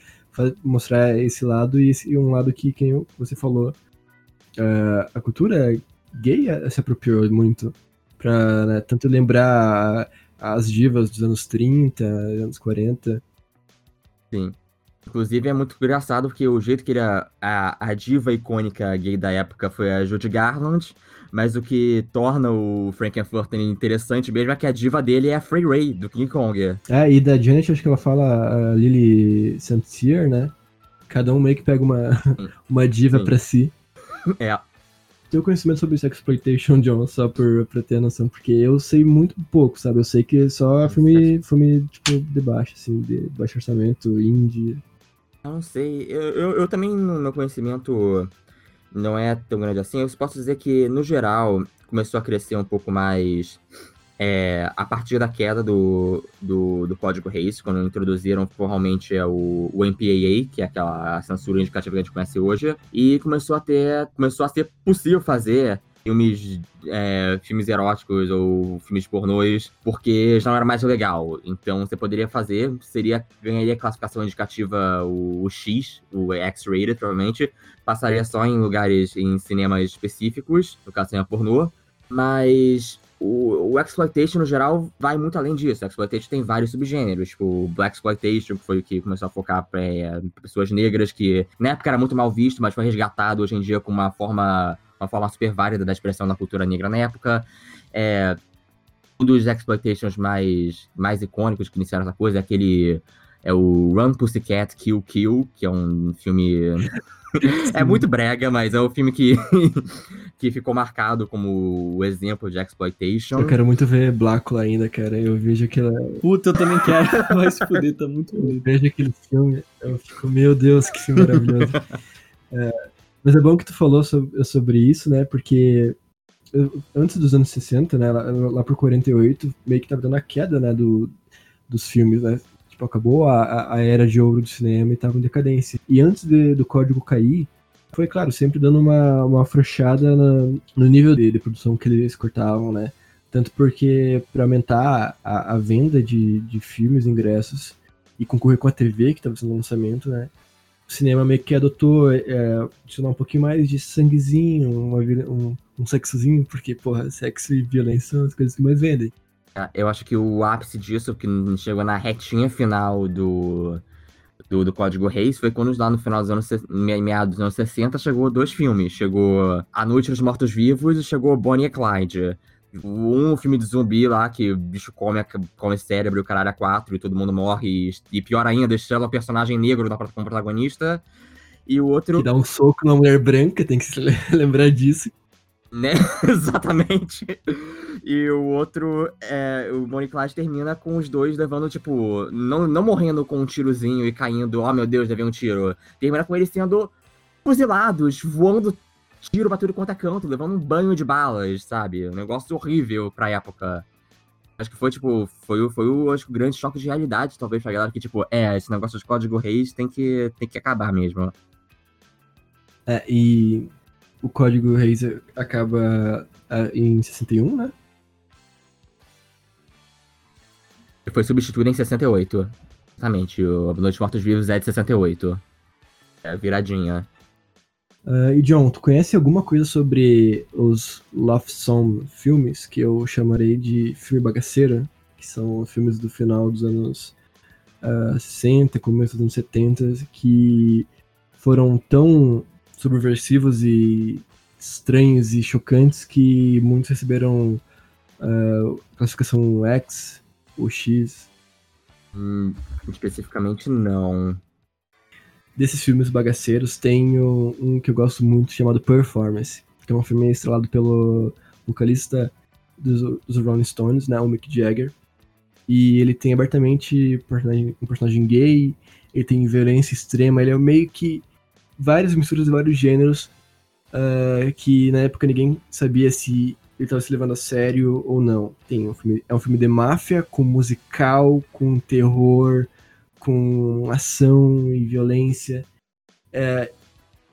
mostrar esse lado e, esse, um lado que, quem você falou, uh, a cultura gay se apropriou muito pra né, tanto lembrar as divas dos anos 30, anos 40. Sim. Inclusive é muito engraçado porque o jeito que ele, a, a diva icônica gay da época foi a Judy Garland, mas o que torna o Frankenfurter interessante mesmo é que a diva dele é a Frey Ray, do King Kong. É, e da Janet, acho que ela fala a Lily St. né? Cada um meio que pega uma, uma diva pra si. É. Tenho conhecimento sobre Exploitation, John, só por, pra ter noção, porque eu sei muito pouco, sabe? Eu sei que só filme, filme tipo, de baixo, assim, de baixo orçamento, indie. Eu não sei. Eu, eu, eu também, no meu conhecimento, não é tão grande assim. Eu posso dizer que, no geral, começou a crescer um pouco mais é, a partir da queda do, do, do código Reis, quando introduziram formalmente é, o, o MPAA, que é aquela censura indicativa que a gente conhece hoje, e começou a ter, começou a ser possível fazer filmes, é, filmes eróticos ou filmes pornôs, porque já não era mais legal. Então você poderia fazer, seria ganharia classificação indicativa o, o X, o X-rated provavelmente, passaria só em lugares, em cinemas específicos, no caso cinema pornô, mas o, o Exploitation, no geral, vai muito além disso. O Exploitation tem vários subgêneros, tipo Black Exploitation, que foi o que começou a focar para é, pessoas negras, que na época era muito mal visto, mas foi resgatado hoje em dia com uma forma, uma forma super válida da expressão da cultura negra na época. É, um dos exploitations mais, mais icônicos que iniciaram essa coisa é aquele. É o Run Pussycat Kill Kill, que é um filme é muito brega, mas é o filme que, que ficou marcado como o exemplo de exploitation. Eu quero muito ver Blácula ainda, cara. Eu vejo aquela. Puta, eu também quero. Vai se fuder, tá muito bonito. Eu vejo aquele filme, eu fico, meu Deus, que filme maravilhoso. é, Mas é bom que tu falou sobre, sobre isso, né? Porque antes dos anos 60, né? Lá, lá por 48, meio que tava dando a queda, né? Do, dos filmes, né? Tipo, acabou a, a- a era de ouro do cinema e tava em decadência. E antes de- do código cair, foi, claro, sempre dando uma, uma afrouxada na- no nível de, de produção que eles cortavam, né? Tanto porque, para aumentar a, a venda de, de filmes, ingressos, e concorrer com a TV, que estava sendo lançamento, né? Cinema meio que adotou é, adicionar um pouquinho mais de sanguezinho, uma um, um sexozinho, porque, porra, sexo e violência são as coisas que mais vendem. Ah, Eu acho que o ápice disso, que chegou na retinha final do, do, do Código Reis, foi quando lá no final dos anos, meados dos anos 60, chegou dois filmes. Chegou A Noite dos Mortos-Vivos e chegou Bonnie e Clyde. Um filme de zumbi lá, que o bicho come, come cérebro e o caralho a quatro e todo mundo morre. E, e pior ainda, estrela o personagem negro da, como protagonista. E o outro... Que dá um soco na mulher branca, tem que se le- lembrar disso. Né? Exatamente. E o outro, é, o Bonnie e Clyde termina com os dois levando, tipo, não, não morrendo com um tirozinho e caindo, oh meu Deus, levei um tiro. Termina com eles sendo fuzilados, voando tiro pra tudo quanto é canto, levando um banho de balas, sabe? Um negócio horrível pra época. Acho que foi, tipo, foi, o- foi o, acho que, o grande choque de realidade, talvez, pra galera que, tipo, é, esse negócio de código reis tem que, tem que acabar mesmo. É, e o Código Reis acaba ah, em 61, né? Foi substituído em 68. Exatamente, o Noite Mortos Vivos é de 68. É, viradinha. Ah, e John, tu conhece alguma coisa sobre os Love Song filmes, que eu chamarei de filme bagaceira, que são filmes do final dos anos ah, 60, começo dos anos 70, que foram tão subversivos e estranhos e chocantes que muitos receberam ah, classificação X ou X. Hum, especificamente não. Desses filmes bagaceiros, tenho um que eu gosto muito chamado Performance, que é um filme estrelado pelo vocalista dos, dos Rolling Stones, né, o Mick Jagger. E ele tem abertamente um personagem gay, ele tem violência extrema, ele é meio que várias misturas de vários gêneros ah, que na época ninguém sabia se ele estava se levando a sério ou não. Tem um filme, é um filme de máfia, com musical, com terror, com ação e violência. É,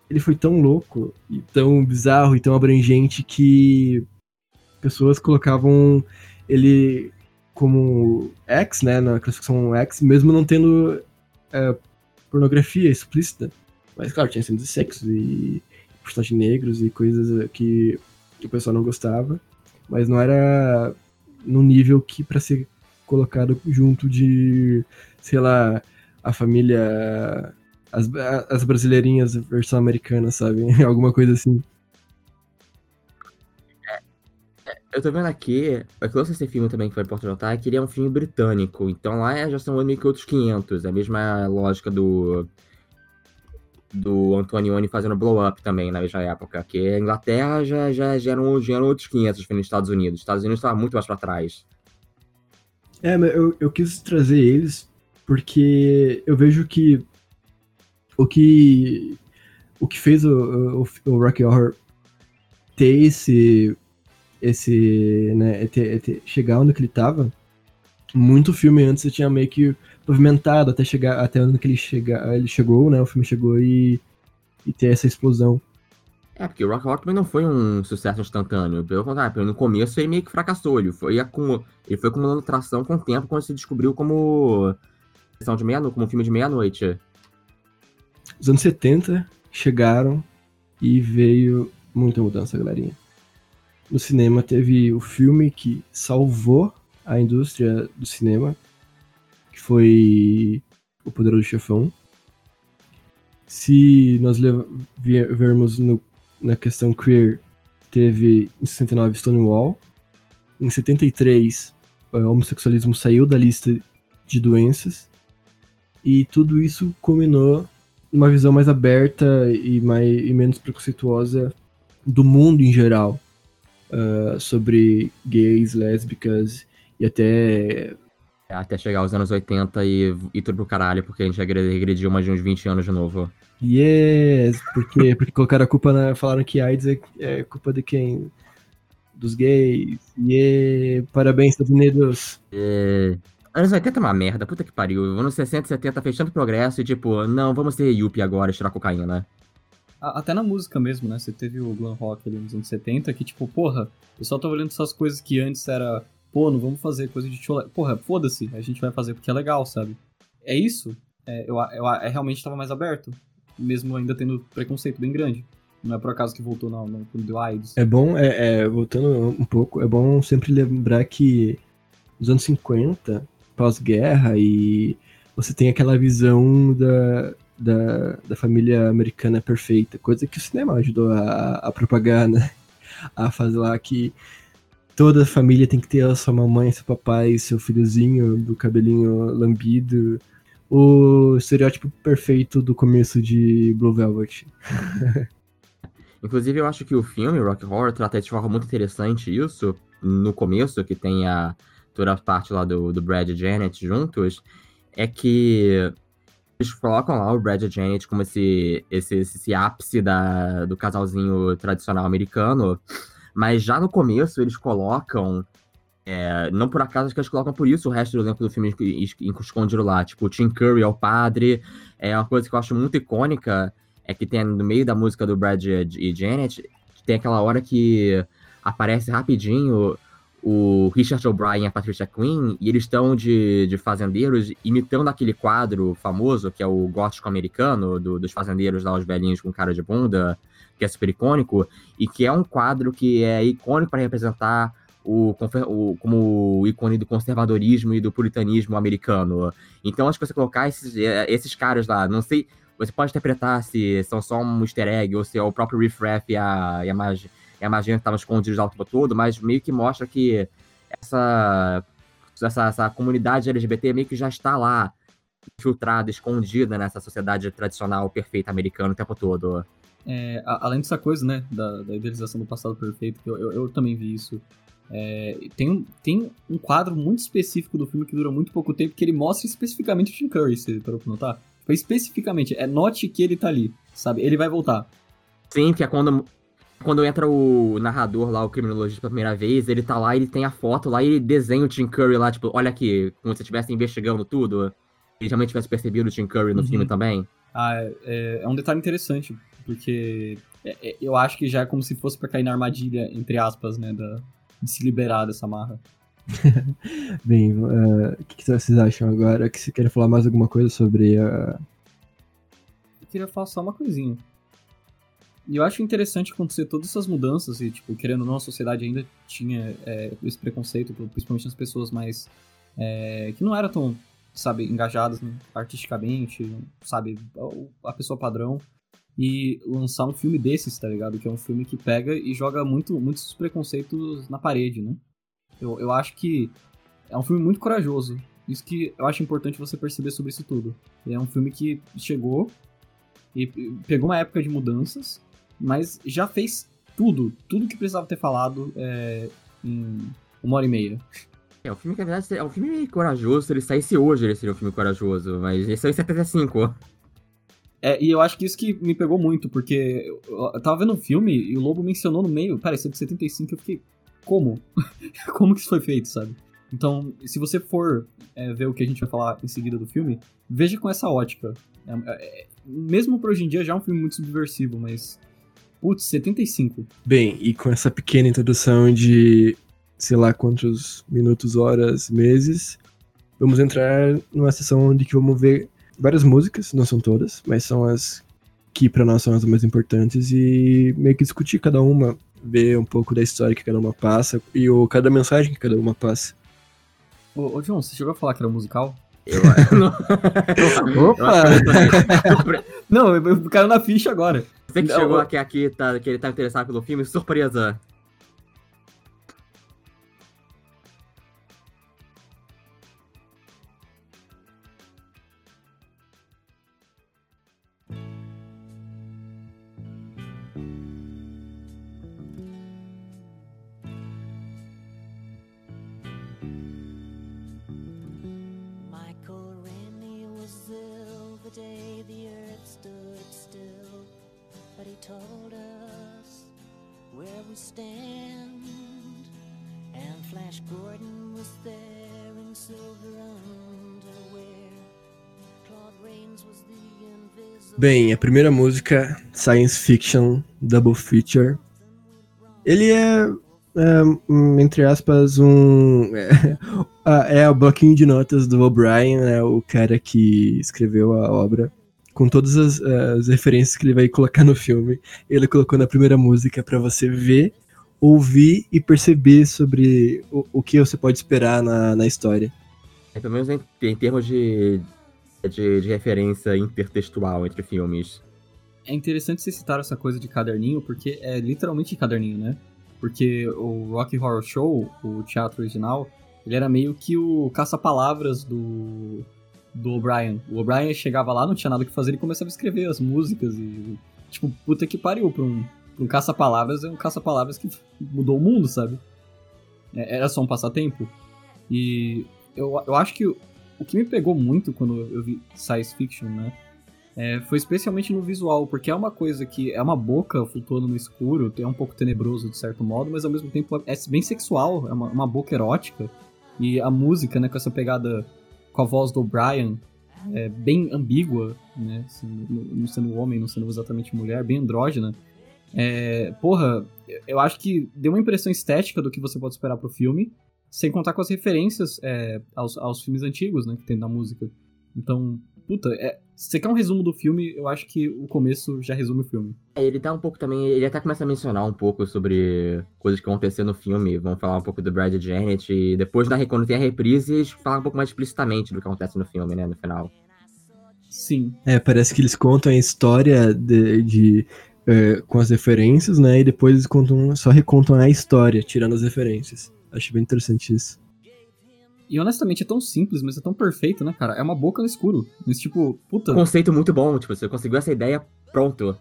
ele foi tão louco e tão bizarro e tão abrangente que pessoas colocavam ele como X, né, na classificação X, mesmo não tendo é, pornografia explícita. Mas claro, tinha cenas de sexo e personagens negros e coisas que o pessoal não gostava, mas não era no nível que para ser colocado junto de, sei lá, a família as, as brasileirinhas versão americana, sabe? Alguma coisa assim. Eu tô vendo aqui, eu trouxe esse filme também que foi em Portugal, tá? Que ele é um filme britânico, então lá já são meio que outros 500, é a mesma lógica do do Antonioni fazendo Blow Up também na mesma época, que a Inglaterra já, já, já, eram, já eram outros 500 diferentes dos Estados Unidos, os Estados Unidos estavam muito mais pra trás. É, mas eu, eu quis trazer eles porque eu vejo que o que o que fez o, o, o Rocky Horror ter esse esse né ter, ter- chegar onde ele tava muito filme antes você tinha meio que movimentado até chegar até onde ele chega ele chegou né o filme chegou e e ter essa explosão É, porque o Rock Rock também não foi um sucesso instantâneo. Pelo contrário, no começo ele meio que fracassou. Ele foi, acumu... ele foi acumulando tração com o tempo quando se descobriu como sessão de meia como um filme de meia-noite. os anos 70 chegaram e veio muita mudança, galerinha. No cinema teve o filme que salvou a indústria do cinema, que foi O Poderoso Chefão. Se nós vermos no- na questão queer, teve em 69 Stonewall. Em 73, o homossexualismo saiu da lista de doenças. E tudo isso culminou uma visão mais aberta e, mais, e menos preconceituosa do mundo em geral ah, sobre gays, lésbicas e até Até chegar aos anos 80 e, e tudo pro caralho, porque a gente regrediu mais de uns 20 anos de novo. Yes! Por quê? Porque colocaram a culpa na. Falaram que AIDS é, é culpa de quem? Dos gays. Yeah! Parabéns, Estados Unidos! É... Anos 80 é uma merda, puta que pariu. Anos 60 e 70 fez tanto progresso e tipo, não, vamos ter Yuppie agora, tirar cocaína. Até na música mesmo, né? Você teve o glam rock ali nos anos 70, que tipo, porra, o pessoal tava olhando essas coisas que antes era, pô, não vamos fazer coisa de tio... Porra, foda-se, a gente vai fazer porque é legal, sabe? É isso. É, eu, eu, é, realmente tava mais aberto, mesmo ainda tendo preconceito bem grande. Não é por acaso que voltou no, no, no AIDS. É bom, é, é, voltando um pouco, é bom sempre lembrar que nos anos 50, pós-guerra, e você tem aquela visão da, da, da família americana perfeita, coisa que o cinema ajudou a, a propagar, né? A fazer lá que toda família tem que ter a sua mamãe, seu papai, seu filhozinho do cabelinho lambido. O estereótipo perfeito do começo de Blue Velvet. Inclusive, eu acho que o filme Rock Horror trata de forma muito interessante isso. No começo, que tem a toda parte lá do, do Brad e Janet juntos, é que eles colocam lá o Brad e Janet como esse, esse, esse ápice da, do casalzinho tradicional americano, mas já no começo eles colocam. É, não por acaso que eles colocam por isso o resto do elenco do filme escondido lá. Tipo, o Tim Curry é o padre. É uma coisa que eu acho muito icônica. É que tem no meio da música do Brad e Janet, tem aquela hora que aparece rapidinho o Richard O'Brien e a Patricia Quinn, e eles estão de, de fazendeiros imitando aquele quadro famoso, que é o gótico americano, do, dos fazendeiros lá, os velhinhos com cara de bunda, que é super icônico, e que é um quadro que é icônico para representar o, o, como o ícone do conservadorismo e do puritanismo americano. Então, acho que você colocar esses, é, esses caras lá, não sei, você pode interpretar se são só um easter egg ou se é o próprio Riff Raff e a, e a magia é a magia estava escondida lá o tempo todo, mas meio que mostra que essa, essa, essa comunidade LGBT meio que já está lá, filtrada, escondida nessa sociedade tradicional perfeita americana o tempo todo. É, além dessa coisa, né, da, da, idealização do passado perfeito, que eu, eu, eu também vi isso. É, tem, tem um quadro muito específico do filme que dura muito pouco tempo, que ele mostra especificamente o Tim Curry, você parou pra notar? Foi especificamente, é note que ele tá ali, sabe? Ele vai voltar. Sim, que é quando quando entra o narrador lá, o criminologista pela primeira vez, ele tá lá, ele tem a foto lá e ele desenha o Tim Curry lá, tipo, olha aqui, como se estivesse investigando tudo. Ele realmente tivesse percebido o Tim Curry no uhum. filme também. Ah, é, é, um detalhe interessante, porque é, é, eu acho que já é como se fosse para cair na armadilha, entre aspas, né, da, de se liberar dessa marra. Bem, uh, o que, que, vocês acham agora? Que você quer falar mais alguma coisa sobre a. Uh... Eu queria falar só uma coisinha. E eu acho interessante acontecer todas essas mudanças, e, tipo, querendo ou não, a sociedade ainda tinha é, esse preconceito, principalmente nas pessoas mais. É, que não eram tão, sabe, engajadas né, artisticamente, sabe, a pessoa padrão. E lançar um filme desses, tá ligado? Que é um filme que pega e joga muito, muitos preconceitos na parede, né? Eu, eu acho que é um filme muito corajoso. Isso que eu acho importante você perceber sobre isso tudo. É um filme que chegou e pegou uma época de mudanças mas já fez tudo, tudo que precisava ter falado é, em uma hora e meia. É, o filme, na verdade, é um filme corajoso. Se ele saísse hoje, ele seria um filme corajoso, mas ele saiu em 75. É, e eu acho que isso que me pegou muito, porque eu tava vendo um filme e o Lobo mencionou no meio, parecia de 75, eu fiquei, como? como que isso foi feito, sabe? Então, se você for é, ver o que a gente vai falar em seguida do filme, veja com essa ótica. É, é, mesmo por hoje em dia já é um filme muito subversivo, mas Putz, 75. Bem, e com essa pequena introdução de sei lá quantos minutos, horas, meses, vamos entrar numa sessão onde que vamos ver várias músicas, não são todas, mas são as que para nós são as mais importantes e meio que discutir cada uma, ver um pouco da história que cada uma passa e o cada mensagem que cada uma passa. Ô, ô John, você chegou a falar que era musical? Eu, não... Opa! não, eu caiu na ficha agora. Você que não, chegou aqui, aqui tá, que ele tá interessado pelo filme, surpresa. Stand. And Flash Gordon was there in silver underwear. Claude Rains was the invisible. Bem, a primeira música, Science Fiction Double Feature. Ele é, é, hum, entre aspas, um. É, é o bloquinho de notas do O'Brien, né, o cara que escreveu a obra, com todas as, as referências que ele vai colocar no filme. Ele colocou na primeira música para você ver, ouvir e perceber sobre o, o que você pode esperar na, na história. É, pelo menos em, em termos de, de, de referência intertextual entre filmes. É interessante você citar essa coisa de caderninho, porque é literalmente caderninho, né? Porque o Rocky Horror Show, o teatro original, ele era meio que o caça-palavras do, do O'Brien. O O'Brien chegava lá, não tinha nada que fazer, ele começava a escrever as músicas e. Tipo, puta que pariu, pra um, pra um caça-palavras é um caça-palavras que mudou o mundo, sabe? É, era só um passatempo. E eu, eu acho que o, que me pegou muito quando eu vi science fiction, né? É, foi especialmente no visual, porque é uma coisa que é uma boca flutuando no escuro, é um pouco tenebroso de certo modo, mas ao mesmo tempo é bem sexual, é uma, uma boca erótica. E a música, né, com essa pegada com a voz do Brian, é bem ambígua, né, assim, não sendo homem, não sendo exatamente mulher, bem andrógena. É, porra, eu acho que deu uma impressão estética do que você pode esperar pro filme, sem contar com as referências é, aos, aos filmes antigos, né, que tem na música. Então, puta, é, se você quer um resumo do filme, eu acho que o começo já resume o filme. É, ele tá um pouco também. Ele até começa a mencionar um pouco sobre coisas que vão acontecer no filme. Vão falar um pouco do Brad e Janet. E depois, na, quando tem a reprise, eles falam um pouco mais explicitamente do que acontece no filme, né? No final. Sim. É, parece que eles contam a história de, de é, com as referências, né? E depois eles contam, só recontam a história, tirando as referências. Acho bem interessante isso. E honestamente é tão simples, mas é tão perfeito, né, cara? É uma boca no escuro. Mas tipo, puta. Conceito muito bom, tipo, você conseguiu essa ideia, pronto.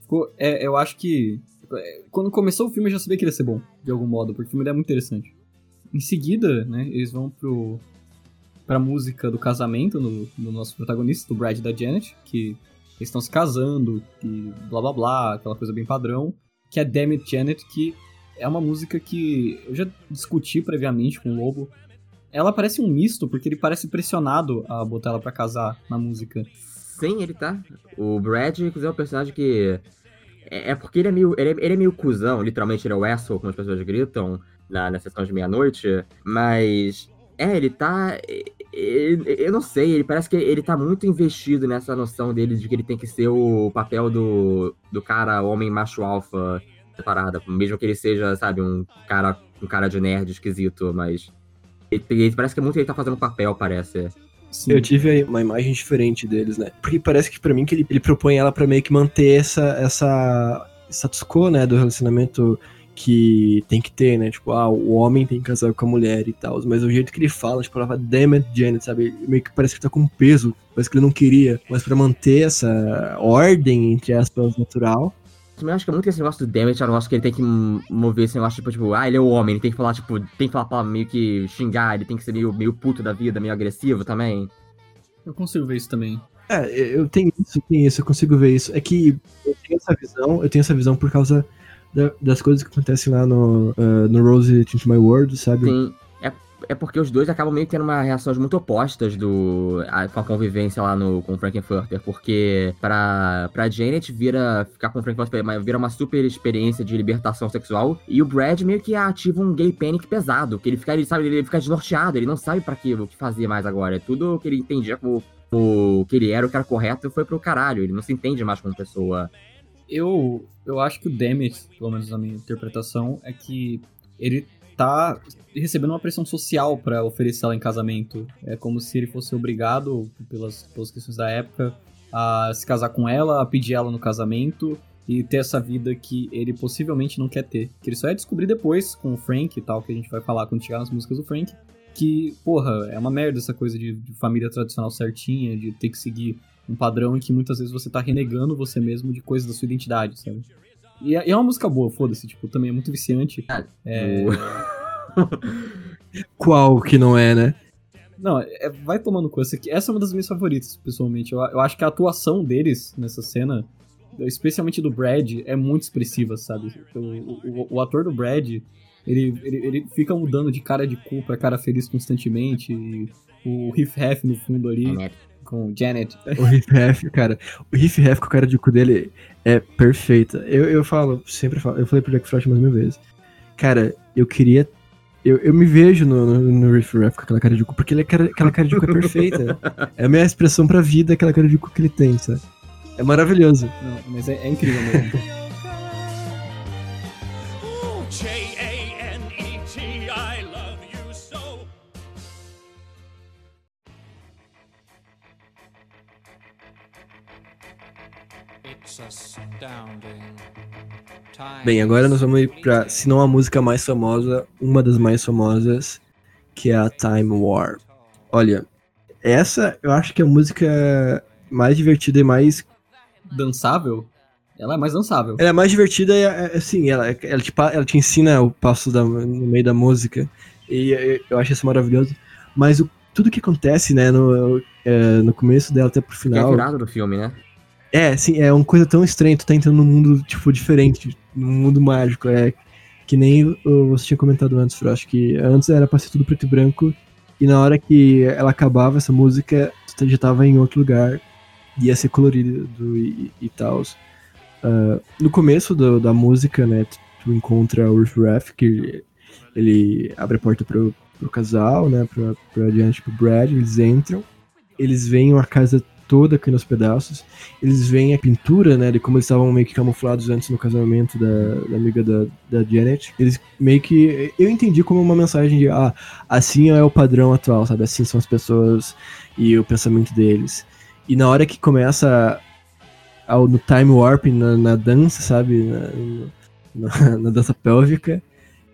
Ficou, é, eu acho que. é, Quando começou o filme eu já sabia que ele ia ser bom, de algum modo, porque o filme é muito interessante. Em seguida, né, eles vão pro. pra música do casamento no, do nosso protagonista, do Brad e da Janet, que eles estão se casando, e blá blá blá, aquela coisa bem padrão. Que é Damn It Janet, que é uma música que eu já discuti previamente com o Lobo. Ela parece um misto, porque ele parece pressionado a botar ela pra casar na música. Sim, ele tá. O Brad, inclusive, é um personagem que. É, é porque ele é meio. Ele é, ele é meio cuzão, literalmente ele é o asshole, como as pessoas gritam na, na sessão de meia-noite. Mas. É, ele tá. Eu não sei, ele parece que ele tá muito investido nessa noção dele de que ele tem que ser o papel do, do cara homem macho alfa da parada. Mesmo que ele seja, sabe, um cara, um cara de nerd esquisito, mas. Ele, ele- parece que é muito ele tá fazendo papel, parece. Sim. Eu tive aí uma imagem diferente deles, né? Porque parece que pra mim que ele, ele propõe ela pra meio que manter essa, essa status quo, né, do relacionamento que tem que ter, né? Tipo, ah, o homem tem que casar com a mulher e tal. Mas o jeito que ele fala, tipo, ela fala, damn it, Janet, sabe? Meio que parece que tá com peso, parece que ele não queria. Mas pra manter essa ordem, entre aspas, natural, Eu acho que é muito que esse negócio do Damage é um negócio que ele tem que mover esse negócio, tipo, tipo, ah, ele é o homem, ele tem que falar, tipo, tem que falar pra meio que xingar, ele tem que ser meio, meio puto da vida, meio agressivo também. Eu consigo ver isso também. É, eu tenho isso, eu tenho isso, eu consigo ver isso. É que eu tenho essa visão, eu tenho essa visão por causa da- das coisas que acontecem lá no, ah, no Rose Into My World, sabe? Sim, é, porque os dois acabam meio que tendo uma reações muito opostas do, a- com a convivência lá no, com o Frankenfurter, porque pra, pra Janet vira, ficar com o Frankenfurter vira uma super experiência de libertação sexual, e o Brad meio que ativa um gay panic pesado, que ele fica, ele sabe, ele fica desnorteado, ele não sabe pra que, o que fazer mais agora, é tudo que ele entendia como o que ele era, o era correto, foi pro caralho, ele não se entende mais como pessoa. Eu, eu acho que o Demet, pelo menos na minha interpretação, é que ele tá recebendo uma pressão social pra oferecer ela em casamento. É como se ele fosse obrigado, pelas, pelas questões da época, a se casar com ela, a pedir ela no casamento e ter essa vida que ele possivelmente não quer ter. Que ele só ia descobrir depois com o Frank e tal, que a gente vai falar quando chegar nas músicas do Frank. Que, porra, é uma merda essa coisa de, de família tradicional certinha, de ter que seguir um padrão em que muitas vezes você tá renegando você mesmo de coisas da sua identidade, sabe? E é, e é uma música boa, foda-se, tipo, também é muito viciante. É, O- Qual que não é, né? Não, é- vai tomando cu. Essa, aqui- essa é uma das minhas favoritas, pessoalmente. Eu, eu acho que a atuação deles nessa cena, especialmente do Brad, é muito expressiva, sabe? O, o- o ator do Brad, ele, ele, ele fica mudando de cara de cu pra cara feliz constantemente. E o Riff Raff no fundo ali? Com Janet. O Riff Raff, cara, o Riff Raff com o cara de cu dele é perfeita. Eu, eu falo, sempre falo, eu falei pro Jack Frost mais mil vezes. Cara, eu queria. Eu, eu me vejo no, no, no Riff Raff com aquela cara de cu, porque ele é cara- aquela cara de cu é perfeita. É a minha expressão pra vida, aquela cara de cu que ele tem, sabe? É maravilhoso. Não, mas é, é incrível mesmo. Bem, agora nós vamos ir pra, se não a música mais famosa, uma das mais famosas, que é a Time War. Olha, essa eu acho que é a música mais divertida e mais Dançável? Ela é mais dançável. Ela é mais divertida assim, ela, ela, te, ela te ensina o passo da- no meio da música. E é, eu acho isso maravilhoso. Mas o- tudo que acontece, né, no, é, no começo dela até pro Que é final. virada do filme, né? É, sim, é uma coisa tão estranha. Tu tá entrando num mundo, tipo, diferente. Num mundo mágico. É que nem você tinha comentado antes, Frost, que antes era pra ser tudo preto e branco. E na hora que ela acabava essa música, já tava em outro lugar. Ia ser colorido e, e tal. Ah, no começo do- da música, né, tu, encontra o Riff Raff, que ele abre a porta pro, pro casal, né, pra, pra Janet e pro Brad, eles entram, eles veem a casa toda aqui nos pedaços, eles veem a pintura, né, de como eles estavam meio que camuflados antes no casamento da, da amiga da, da Janet, eles meio que, eu entendi como uma mensagem de, ah, assim é o padrão atual, sabe, assim são as pessoas e o pensamento deles. E na hora que começa ao, no time warp na, na dança, sabe? Na, na- na dança pélvica.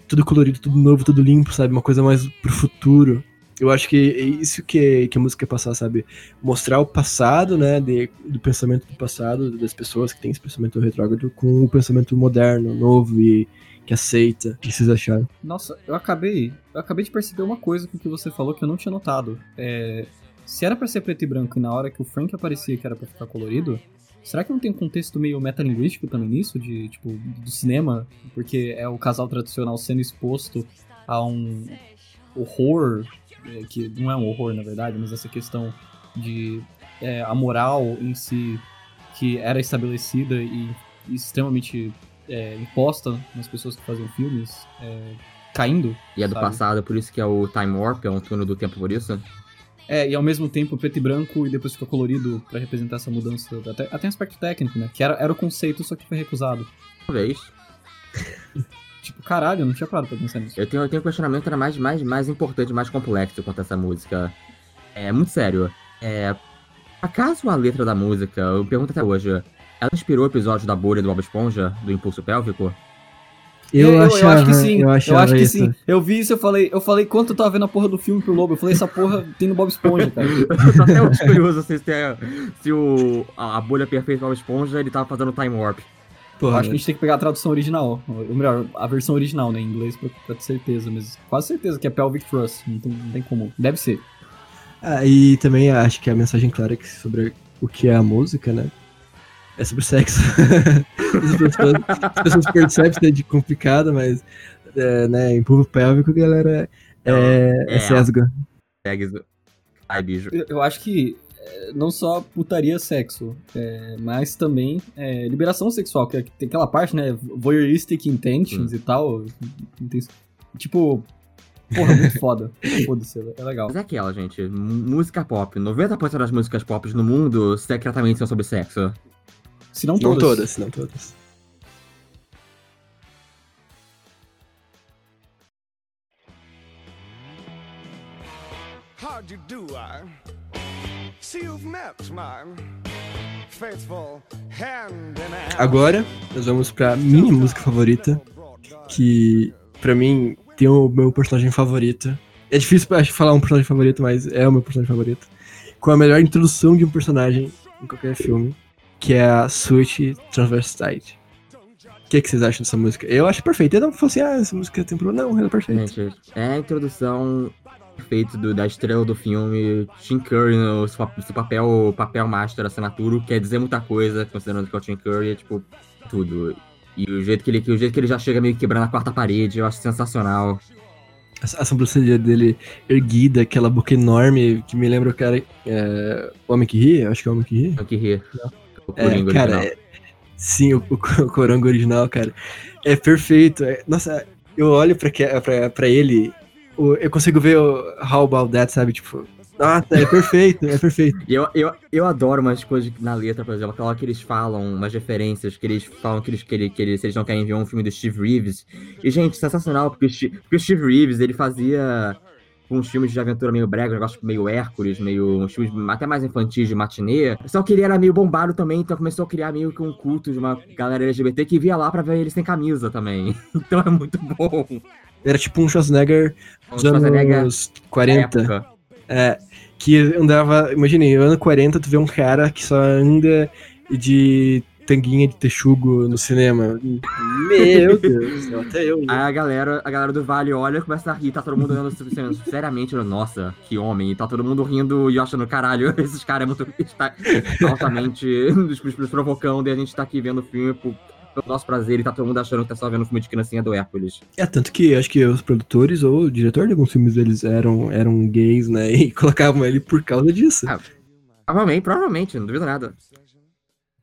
Tudo colorido, tudo novo, tudo limpo, sabe? Uma coisa mais pro futuro. Eu acho que é isso que, que a música quer passar, sabe? Mostrar o passado, né? de- do pensamento do passado, das pessoas que têm esse pensamento retrógrado, com o pensamento moderno, novo e que aceita. O que vocês acharam? Nossa, eu acabei. Eu acabei de perceber uma coisa com o que você falou que eu não tinha notado. É, se era pra ser preto e branco e na hora que o Frank aparecia que era pra ficar colorido, será que não tem um contexto meio metalinguístico também nisso? De, tipo, do cinema? Porque é o casal tradicional sendo exposto a um horror, é, que não é um horror na verdade, mas essa questão de é, a moral em si que era estabelecida e extremamente é, imposta nas pessoas que faziam filmes, é, caindo. E é do Sabe? passado, por isso que é o Time Warp, é um túnel do tempo por isso. É, e ao mesmo tempo preto e branco e depois fica colorido pra representar essa mudança, até, até aspecto técnico, né? Que era, era o conceito, só que foi recusado. Talvez. Tipo, caralho, eu não tinha parado pra pensar nisso. Eu tenho, eu tenho um questionamento era mais, mais, mais importante, mais complexo quanto a essa música. É muito sério. É, acaso a letra da música, eu pergunto até hoje, ela inspirou o episódio da bolha do Bob Esponja, do impulso pélvico? Eu, achava, acho que sim, eu achava acho que isso. sim. Eu vi isso, eu falei, eu falei quanto eu tava vendo a porra do filme pro Lobo. Eu falei, essa porra tem no Bob Esponja, cara. Eu tô até curioso se, se, se o, a, a bolha perfeita do Bob Esponja ele tava fazendo Time Warp. Porra, acho que a gente tem que pegar a tradução original. Ou melhor, a versão original, né, em inglês, pra, pra ter certeza. Mas quase certeza que é Pelvic Thrust. Não tem, não tem como. Deve ser. Ah, e também acho que a mensagem clara é que sobre o que é a música, né? É sobre sexo. as, pessoas, as pessoas percebem que é de complicado, mas é, né, em público pélvico, galera, é, é, É. Ai, bicho. Eu, eu acho que é, não só putaria sexo, é, mas também é, liberação sexual, que é- tem aquela parte, né? Voyeuristic intentions e tal. Tipo, porra, muito foda. Foda-se, é legal. Mas é aquela, gente. Música pop. 90% das músicas pop no mundo secretamente são sobre sexo. Se não Não todas. todas, não todas. How'd you do, I? Agora, nós vamos pra minha música favorita, que pra mim tem o meu personagem favorito. É difícil pra falar um personagem favorito, mas é o meu personagem favorito. Com a melhor introdução de um personagem em qualquer filme, que é a Switch Transvestite. O que, que vocês acham dessa música? Eu acho perfeita. Eu não falo assim, ah, essa música tem problema. Não, ela é perfeita. É a introdução feito do- da estrela do filme, Tim Curry no seu, pa- seu papel, papel master, assinatura, quer dizer muita coisa, considerando que é o Tim Curry, é tipo, tudo. E o jeito que ele, o jeito que ele já chega meio quebrando a quarta parede, eu acho sensacional. A, a sobrancelha dele erguida, aquela boca enorme, que me lembra o cara. É, o Homem que Ri? Acho que é o Homem que Ri. Eu que rir. O É, Coringa cara, original. é- sim, o, o, o Coronga original, cara. É perfeito. é- nossa, eu olho pra, pra, pra ele, eu consigo ver o How About That, sabe? Tipo, nossa, é perfeito, é perfeito. E eu, eu, eu adoro umas coisas na letra, por exemplo, aquela hora que eles falam, umas referências, que eles falam que eles, que ele, que eles, eles não querem ver um filme do Steve Reeves. E, gente, sensacional, porque o, Steve, porque o Steve Reeves, ele fazia uns filmes de aventura meio brega, um negócio meio Hércules, meio uns filmes até mais infantis de matinê. Só que ele era meio bombado também, então começou a criar meio que um culto de uma galera LGBT que via lá pra ver ele sem camisa também. Então é muito bom. Era tipo um Schwarzenegger Um dos anos na 40. época. É, que andava, imagine, ano 40 tu vê um cara que só anda de tanguinha de texugo no cinema. Meu Deus até eu. Aí a galera, a galera do Vale olha e começa a rir, tá todo mundo olhando assim, seriamente, olhando, nossa, que homem, e tá todo mundo rindo e achando, caralho, esses caras é muito está altamente nos provocando e a gente tá aqui vendo o filme por- pelo nosso prazer e tá todo mundo achando que tá só vendo o filme de criancinha do Hércules. É, tanto que acho que os produtores ou o diretor de alguns filmes deles eram, eram gays, né? E colocavam ele por causa disso. Ah. Provavelmente, provavelmente, não duvido nada.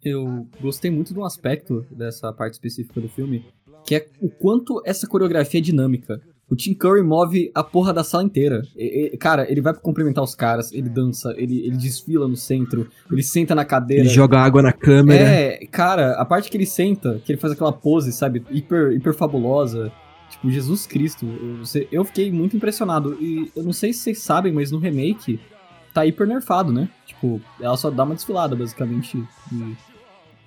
Eu gostei muito de um aspecto dessa parte específica do filme, que é o quanto essa coreografia é dinâmica. O Tim Curry move a porra da sala inteira. E- e- cara, ele vai pra cumprimentar os caras, ele dança, ele, ele desfila no centro, ele senta na cadeira. Ele joga água na câmera. É, cara, a parte que ele senta, que ele faz aquela pose, sabe, hiper, hiper fabulosa. Tipo, Jesus Cristo. Eu, eu fiquei muito impressionado. E eu não sei se vocês sabem, mas no remake tá hiper nerfado, né? Tipo, ela só dá uma desfilada, basicamente. E,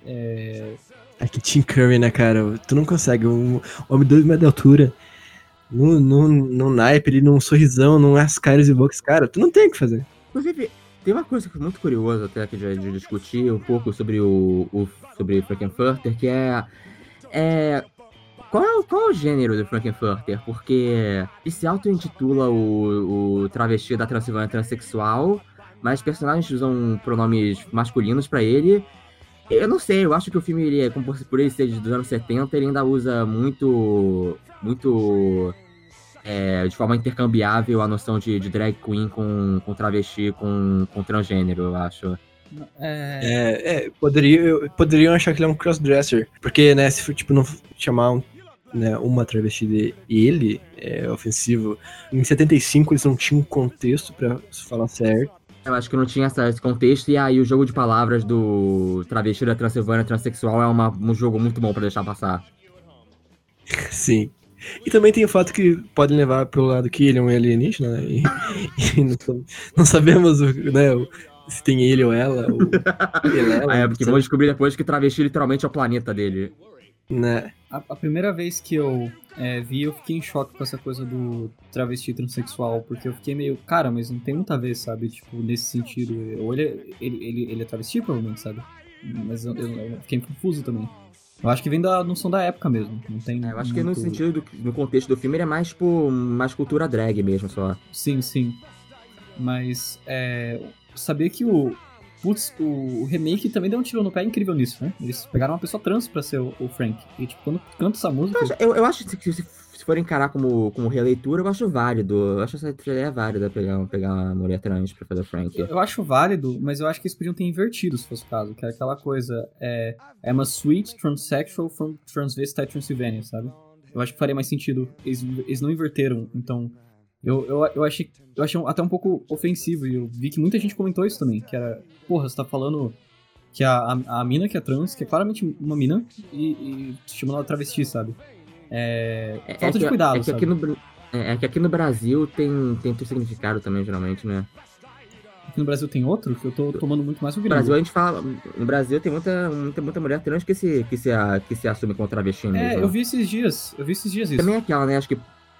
é, É que Tim Curry, né, cara? Tu não consegue. Um homem de dois metros de altura. Num, num, num naipe, ele num sorrisão, num as caras e bocas. Cara, tu não tem o que fazer. Inclusive, tem uma coisa que é muito curiosa até aqui de, de discutir um pouco sobre o, o sobre Frankenfurter, que é, é qual, é qual é o gênero do Frankenfurter? Porque ele se auto-intitula o, o travesti da Transilvânia transexual, mas personagens usam pronomes masculinos pra ele. Eu não sei, eu acho que o filme, ele, é, como por, por ele ser dos anos 70, ele ainda usa muito. muito. é, de forma intercambiável a noção de, de drag queen com, com travesti, com, com transgênero, eu acho. é, É, é poderia, poderiam achar que ele é um crossdresser. Porque, né, se for, tipo, não chamar um- né, uma travesti de ele, é ofensivo. Em 75 eles não tinham contexto pra se falar certo. Eu acho que não tinha esse contexto, e aí o jogo de palavras do travesti da Transilvânia transexual é uma- um jogo muito bom pra deixar passar. Sim. E também tem o fato que podem levar pelo lado que ele é um alienígena, né? E, e não, não sabemos né, se tem ele ou ela. Ou ele, ela, Aí é porque sabe? vão descobrir depois que travesti literalmente é o planeta dele. Né? a, a primeira vez que eu é, vi, eu fiquei em choque com essa coisa do travesti transexual, porque eu fiquei meio, cara, mas não tem muito a ver, sabe? Tipo, nesse sentido. Ou ele, é- ele, ele, ele é travesti, provavelmente, sabe? Mas eu, eu- eu fiquei confuso também. Eu acho que vem da noção da época mesmo. Não tem. É, eu acho que no muito- sentido, do, no contexto do filme, ele é mais, tipo, mais cultura drag mesmo, só. Sim, sim. Mas é, sabia que o. Putz, o, o remake também deu um tiro no pé incrível nisso, né? Eles pegaram uma pessoa trans pra ser o, o Frank. E, tipo, quando canta essa música. Eu, acho- eu, eu acho que se, se for encarar como, como releitura, eu acho válido. Eu acho essa ideia válida pegar, pegar uma mulher trans pra fazer o Frank. Eu acho válido, mas eu acho que eles podiam ter invertido, se fosse o caso. Que era aquela coisa, é... I'm a sweet transsexual from Transvestite Transylvania, sabe? Eu acho que faria mais sentido. Eles, eles não inverteram, então... Eu, eu, eu, achei, eu achei até um pouco ofensivo, e eu vi que muita gente comentou isso também, que era... Porra, você tá falando que a, a, a mina que é trans, que é claramente uma mina, e, e chamando ela travesti, sabe? É... É- Falta é de cuidado, é que sabe? aqui no, é, é que aqui no Brasil tem, tem outro significado também, geralmente, né? Aqui no Brasil tem outro, que eu tô tomando muito mais o No gringo. Brasil a gente fala. No Brasil tem muita, muita, muita mulher trans que se, que se, que se assume como travesti mesmo. É, eu vi esses dias, eu vi esses dias isso. Também é aquela, né? Acho que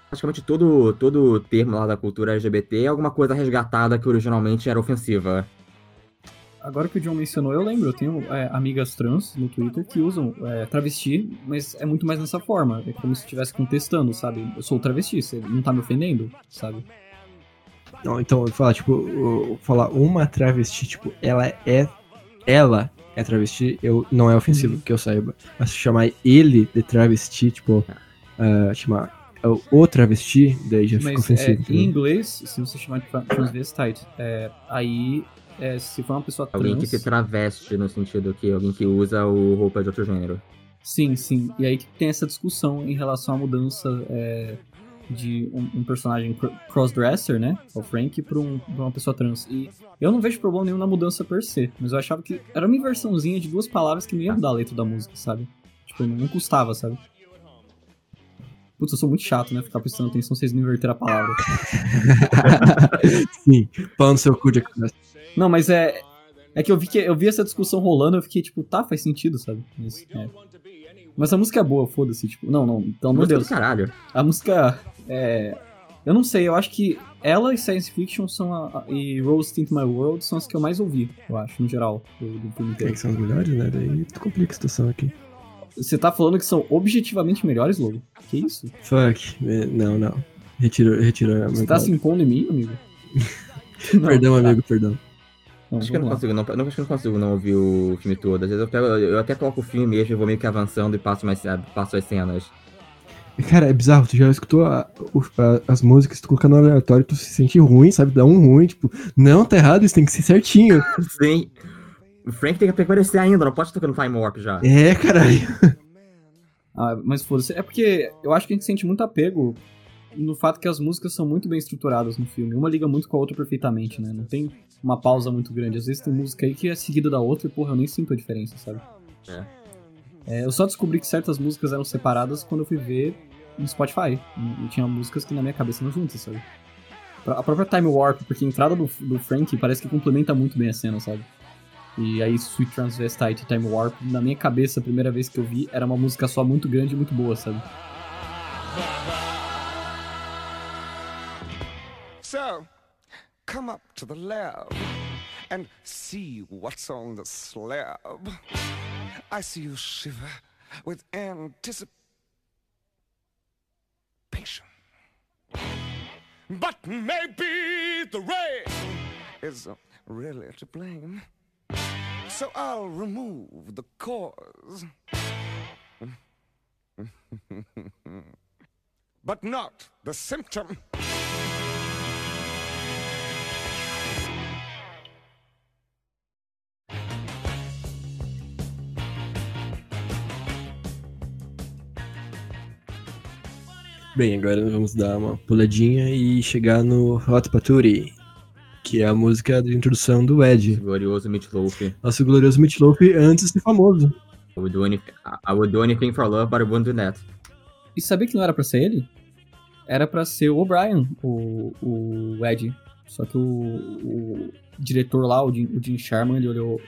praticamente todo, todo termo lá da cultura LGBT é alguma coisa resgatada que originalmente era ofensiva. Agora que o John mencionou, eu lembro, eu tenho é, amigas trans no Twitter que usam é, travesti, mas é muito mais nessa forma. É como se estivesse contestando, sabe? Eu sou travesti, você não tá me ofendendo, sabe? Não, então, eu vou falar, tipo, falar uma travesti, tipo, ela é. Ela é travesti, eu, não é ofensivo, que eu saiba. Mas se chamar ele de travesti, tipo, ah, chamar o- o travesti, daí já fica é, ofensivo. em entendeu? inglês, se você chamar de tra- transvestite, é, aí, é, se for uma pessoa trans... Alguém que se traveste no sentido que alguém que usa o roupa de outro gênero. Sim, sim. E aí que tem essa discussão em relação à mudança é, de um, um personagem cr- crossdresser, né? O Frank, pra, um- pra uma pessoa trans. E eu não vejo problema nenhum na mudança per se, mas eu achava que era uma inversãozinha de duas palavras que não ia mudar a letra da música, sabe? Tipo, não, não custava, sabe? Putz, eu sou muito chato, né? Ficar prestando atenção se vocês não inverteram a palavra. Sim, pau no seu cu de. Não, mas é. É que eu vi que eu vi essa discussão rolando, eu fiquei tipo, tá, faz sentido, sabe? Mas, é. Mas a música é boa, foda-se, tipo, não, não, pelo amor de Música Deus. caralho. A música é. Eu não sei, eu acho que ela e Science Fiction são a, a- e Rose Into My World são as que eu mais ouvi, eu acho, no geral, do, do filme inteiro. que são os melhores, né? Daí tu complica a situação aqui. Você tá falando que são objetivamente melhores, Logo? Que isso? Fuck. eh, Não, não. Retiro, retiro a Você tá se impondo em mim, amigo? Não, Perdão, tá. amigo, perdão. Não, Acho que eu não lá. consigo, não, não, acho que eu não consigo não ouvir o filme todo. Às vezes eu, pego- eu até coloco o filme mesmo e vou meio que avançando e passo, mais, passo as cenas. Cara, é bizarro, tu já escutou a- o- a- as músicas, tu colocar no aleatório, tu se sente ruim, sabe? Dá um ruim, tipo, não, tá errado, isso tem que ser certinho. Sim. O Frank tem que aparecer ainda, não pode estar tocando Time Warp já. É, caralho. Ah, mas foda-se. É porque eu acho que a gente sente muito apego no fato que as músicas são muito bem estruturadas no filme. Uma liga muito com a outra perfeitamente, né? Não tem uma pausa muito grande. Às vezes tem música aí que é seguida da outra e, porra, eu nem sinto a diferença, sabe? É, eu só descobri que certas músicas eram separadas quando eu fui ver no Spotify. E, e tinha músicas que na minha cabeça não juntas, sabe? A própria Time Warp, porque a entrada do, do Frank parece que complementa muito bem a cena, sabe? E aí Sweet Transvestite Time Warp, na minha cabeça, a primeira vez que eu vi, era uma música só muito grande e muito boa, sabe? So, come up to the lab and see what's on the slab. I see you shiver with anticipation. But maybe the rain is really to blame. So I'll remove the cause. but not the symptom. Bem, agora vamos dar uma puladinha e chegar no Hot Paturi, que é a música de introdução do Ed. Glorioso Meatloaf. Nosso glorioso Meatloaf antes de ser famoso. I would, do anything, I would do anything for love, but I wouldn't do that. E sabia que não era pra ser ele? Era pra ser o O'Brien, o, o Ed. Só que o, o diretor lá, o Jim, o Jim Sharman, ele olhou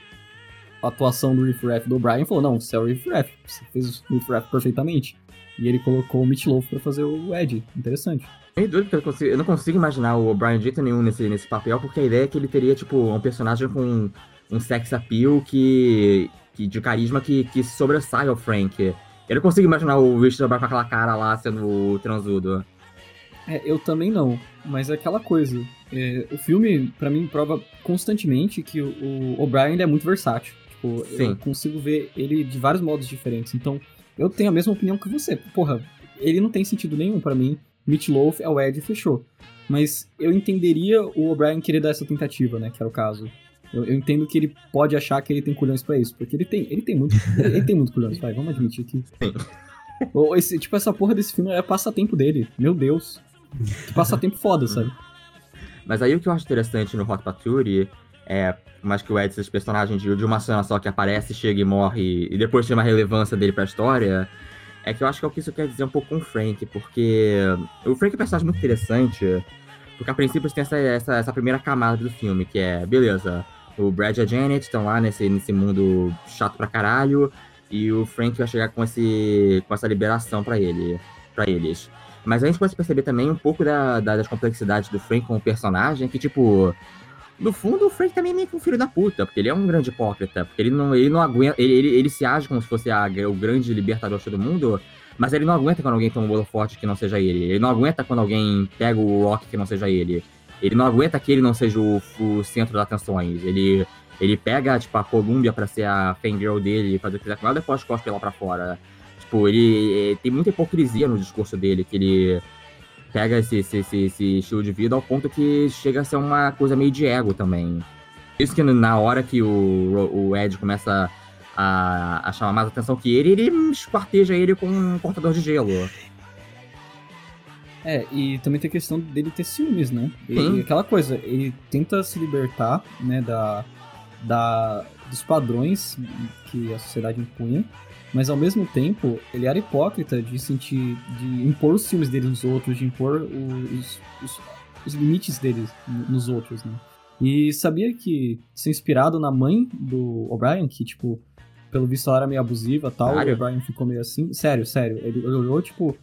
a atuação do Riff Raff do O'Brien e falou: Não, você é o Riff Raff, você fez o Riff Raff perfeitamente. E ele colocou o Meat Loaf pra fazer o Ed. Interessante. Doido, porque eu, consigo- eu não consigo imaginar o O'Brien de jeito nenhum nesse, nesse papel, porque a ideia é que ele teria, tipo, um personagem com um sex appeal que, que de carisma que, que sobressai ao Frank. Eu não consigo imaginar o Richard O'Brien com aquela cara lá sendo transudo. É, eu também não, mas é aquela coisa. é, o filme, pra mim, prova constantemente que o, O'Brien é muito versátil. Tipo, eu Sim. consigo ver ele de vários modos diferentes. Então, eu tenho a mesma opinião que você. Porra, ele não tem sentido nenhum pra mim. Meat Loaf é o Ed fechou. Mas eu entenderia o O'Brien querer dar essa tentativa, né? Que era o caso. Eu, eu entendo que ele pode achar que ele tem culhões pra isso. Porque ele tem, ele tem muito. ele, tem muito culhões, vai, vamos admitir que. Ou esse, tipo, essa porra desse filme é passatempo dele. Meu Deus. Que passatempo foda, sabe? Mas aí o que eu acho interessante no Hot Paturi é, mais que o Ed seja esse personagem de, de uma cena só que aparece, chega e morre, e depois tem uma relevância dele pra história, é que eu acho que é o que isso quer dizer um pouco com o Frank, porque o Frank é um personagem muito interessante, porque a princípio tem essa, essa, essa primeira camada do filme, que é, beleza, o Brad e a Janet estão lá nesse, nesse mundo chato pra caralho, e o Frank vai chegar com, esse, com essa liberação pra ele, para eles. Mas a gente pode perceber também um pouco da, da- das complexidades do Frank como personagem, que, tipo, no fundo, o Frank também é meio que um filho da puta, porque ele é um grande hipócrita, porque ele não, ele não aguenta, ele, ele, ele se age como se fosse a- o grande libertador todo mundo, mas ele não aguenta quando alguém toma um bolo forte que não seja ele, ele não aguenta quando alguém pega o Rock que não seja ele. Ele não aguenta que ele não seja o, o centro das atenções. Ele, ele pega, tipo, a Columbia pra ser a fangirl dele fazer o que quiser com ela, depois cospe ela pra fora. Tipo, ele, ele tem muita hipocrisia no discurso dele, que ele pega esse, esse, esse, esse estilo de vida ao ponto que chega a ser uma coisa meio de ego também. Isso que na hora que o, o Ed começa a, a chamar mais atenção que ele, ele esquarteja ele com um cortador de gelo. É, e também tem a questão dele ter ciúmes, né? E aquela coisa, ele tenta se libertar, né, da, da, dos padrões que a sociedade impunha, mas ao mesmo tempo ele era hipócrita de sentir, de impor os ciúmes dele nos outros, de impor os, os, os limites dele nos outros, né? E sabia que, ser inspirado na mãe do O'Brien, que, tipo, pelo visto ela era meio abusiva e tal, o O'Brien ficou meio assim. Sério, sério. Ele olhou, tipo,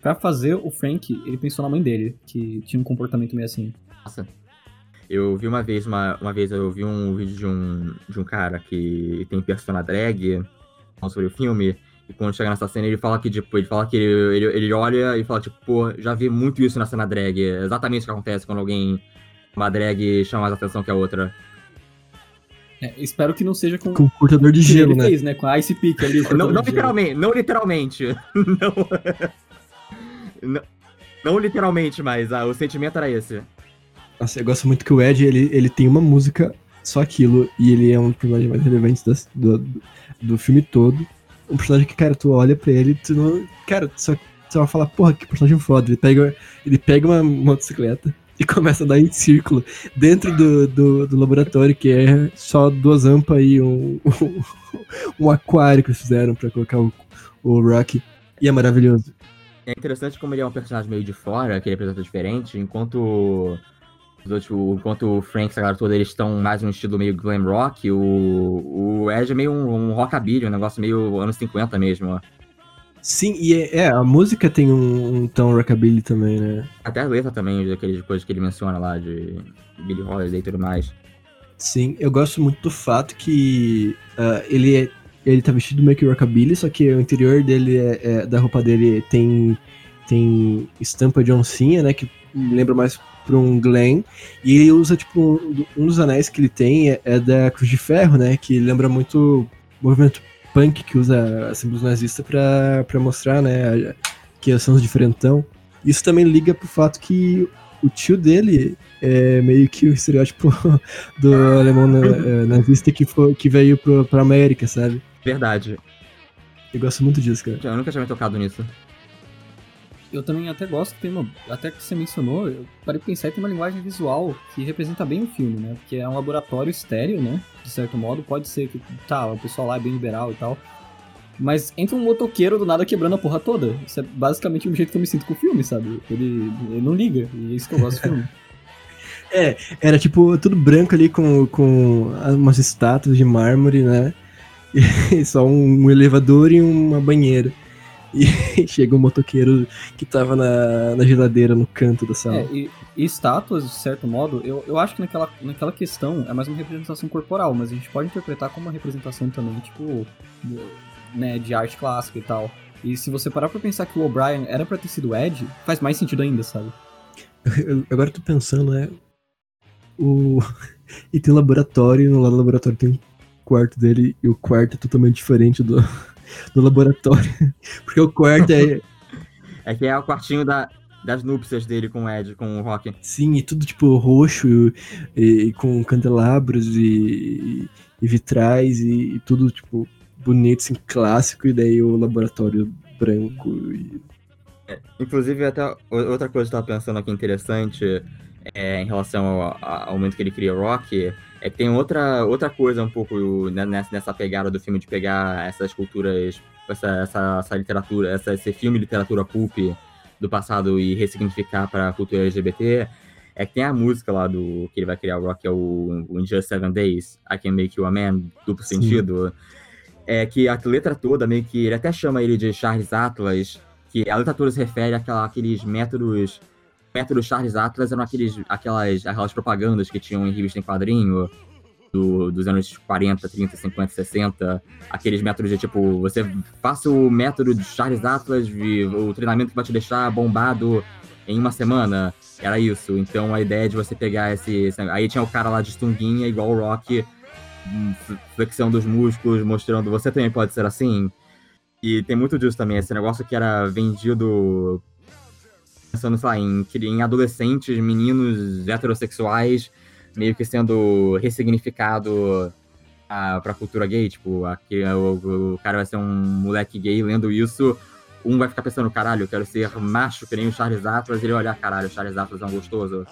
pra fazer o Frank, ele pensou na mãe dele, que tinha um comportamento meio assim. Nossa. Eu vi uma vez, uma, uma vez eu vi um vídeo de um, de um cara que tem persona drag sobre o filme. E quando chega nessa cena, ele fala que, tipo, ele fala que ele, ele, ele olha e fala, tipo, pô, já vi muito isso na cena drag. É exatamente o que acontece quando alguém, uma drag, chama mais atenção que a outra. É, espero que não seja com, Com cortador de gelo, né? fez, né? Com a Ice Pick ali. o Não, não literalmente, não literalmente. não, não, não literalmente, mas ah, o sentimento era esse. Nossa, eu gosto muito que o Ed, ele, ele tem uma música, só aquilo, e ele é um dos personagens mais relevantes das- do, do, do filme todo. Um personagem que, cara, tu olha pra ele, tu não. Cara, tu só, tu vai falar, porra, que personagem foda. Ele pega, ele pega uma motocicleta e começa a dar em círculo dentro do, do, do laboratório, que é só duas ampas e um, um, aquário que eles fizeram pra colocar o, o Rocky. E é maravilhoso. É interessante como ele é um personagem meio de fora, que ele apresenta diferente, enquanto os outros, o- enquanto o Frank e essa galera toda eles estão mais num estilo meio glam rock, o, o Ed é meio um, um rockabilly, um negócio meio anos 50 mesmo. Sim, e é, é, a música tem um, um tom rockabilly também, né? Até a letra também, daquelas coisas que ele menciona lá, de Billy Holiday e tudo mais. Sim, eu gosto muito do fato que ah, ele é, ele tá vestido meio que rockabilly, só que o interior dele é, é- da roupa dele tem tem estampa de oncinha, né, que me lembra mais pra um Glen, e ele usa tipo um, um dos anéis que ele tem é, é da Cruz de Ferro, né, que lembra muito o movimento punk que usa símbolos nazistas pra mostrar, né, que são os diferentão. Isso também liga pro fato que o tio dele é meio que o estereótipo do alemão na- eh, nazista que, foi, que veio pro, pra América, sabe? Verdade. Eu gosto muito disso, cara. Eu nunca tinha me tocado nisso. Eu também até gosto que tem uma. Até que você mencionou, eu parei pra pensar e tem uma linguagem visual que representa bem o filme, né? Porque é um laboratório estéreo, né? De certo modo, pode ser que. Tá, o pessoal lá é bem liberal e tal. Mas entra um motoqueiro do nada quebrando a porra toda. Isso é basicamente o jeito que eu me sinto com o filme, sabe? Ele, ele não liga. E é isso que eu gosto do filme. Era tipo tudo branco ali com, com umas estátuas de mármore, né? E só um elevador e uma banheira. E chega um motoqueiro que tava na, na geladeira no canto da sala. É, e, e estátuas, de certo modo, eu, eu acho que naquela, naquela questão é mais uma representação corporal, mas a gente pode interpretar como uma representação também, tipo, né, de arte clássica e tal. E se você parar pra pensar que o O'Brien era pra ter sido Ed, faz mais sentido ainda, sabe? Eu- agora eu tô pensando, né? O... E tem um laboratório, e no lado do laboratório tem um quarto dele, e o quarto é totalmente diferente do, do laboratório. Porque o quarto é. É que é o quartinho da, das núpcias dele com o Ed, com o Rock. Sim, e tudo tipo roxo, e, e com candelabros e, e vitrais, e, e tudo tipo bonito, assim, clássico, e daí o laboratório branco. E... Inclusive, até outra coisa que eu tava pensando aqui interessante é, em relação ao, ao momento que ele cria o Rock, é que tem outra, outra coisa um pouco né, nessa, nessa pegada do filme de pegar essas culturas, essa, essa, essa literatura, essa, esse filme literatura pulp do passado e ressignificar para a cultura LGBT, é que tem a música lá do que ele vai criar o Rock, que é o, o In Just Seven Days, I Can Make You a Man, duplo Sim. sentido. É que a letra toda, meio que ele até chama ele de Charles Atlas, que a letra toda se refere àquela, àqueles métodos. Métodos Charles Atlas eram aqueles, aquelas, aquelas propagandas que tinham em revista em quadrinho do- dos anos 40, 30, 50, 60. Aqueles métodos de tipo, você faça o método de Charles Atlas, o treinamento que vai te deixar bombado em uma semana. Era isso. Então a ideia de você pegar esse. aí tinha o cara lá de Stunguinha, igual o Rock, hum, flexão dos músculos, mostrando você também pode ser assim. E tem muito disso também, esse negócio que era vendido pensando, sei lá, em, em adolescentes, meninos heterossexuais, meio que sendo ressignificado a, pra cultura gay, tipo, aqui, o, o cara vai ser um moleque gay lendo isso, um vai ficar pensando, caralho, eu quero ser macho que nem o Charles Atlas, e ele olhar, caralho, o Charles Atlas é um gostoso.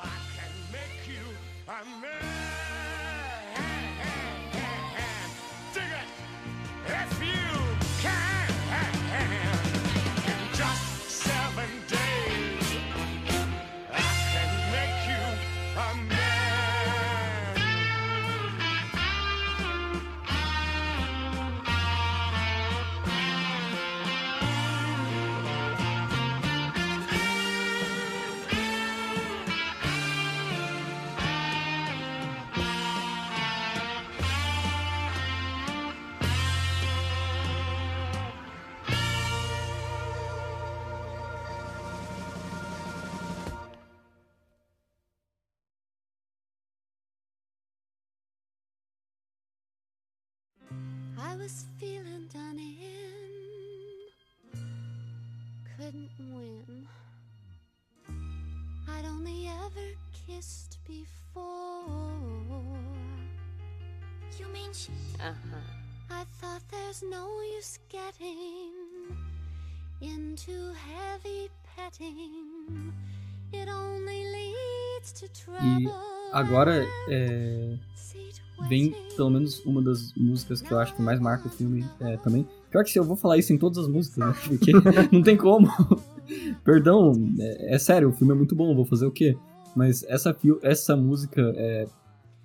Was feeling done in, couldn't win. I'd only ever kissed before. You mean she? Uh huh. I thought there's no use getting into heavy petting. It only leads to trouble. Agora, é, vem pelo menos uma das músicas que eu acho que mais marca o filme é, também. Pior que se eu vou falar isso em todas as músicas, né? Porque não tem como. Perdão, é, é sério, o filme é muito bom, vou fazer o quê? Mas essa, essa música é,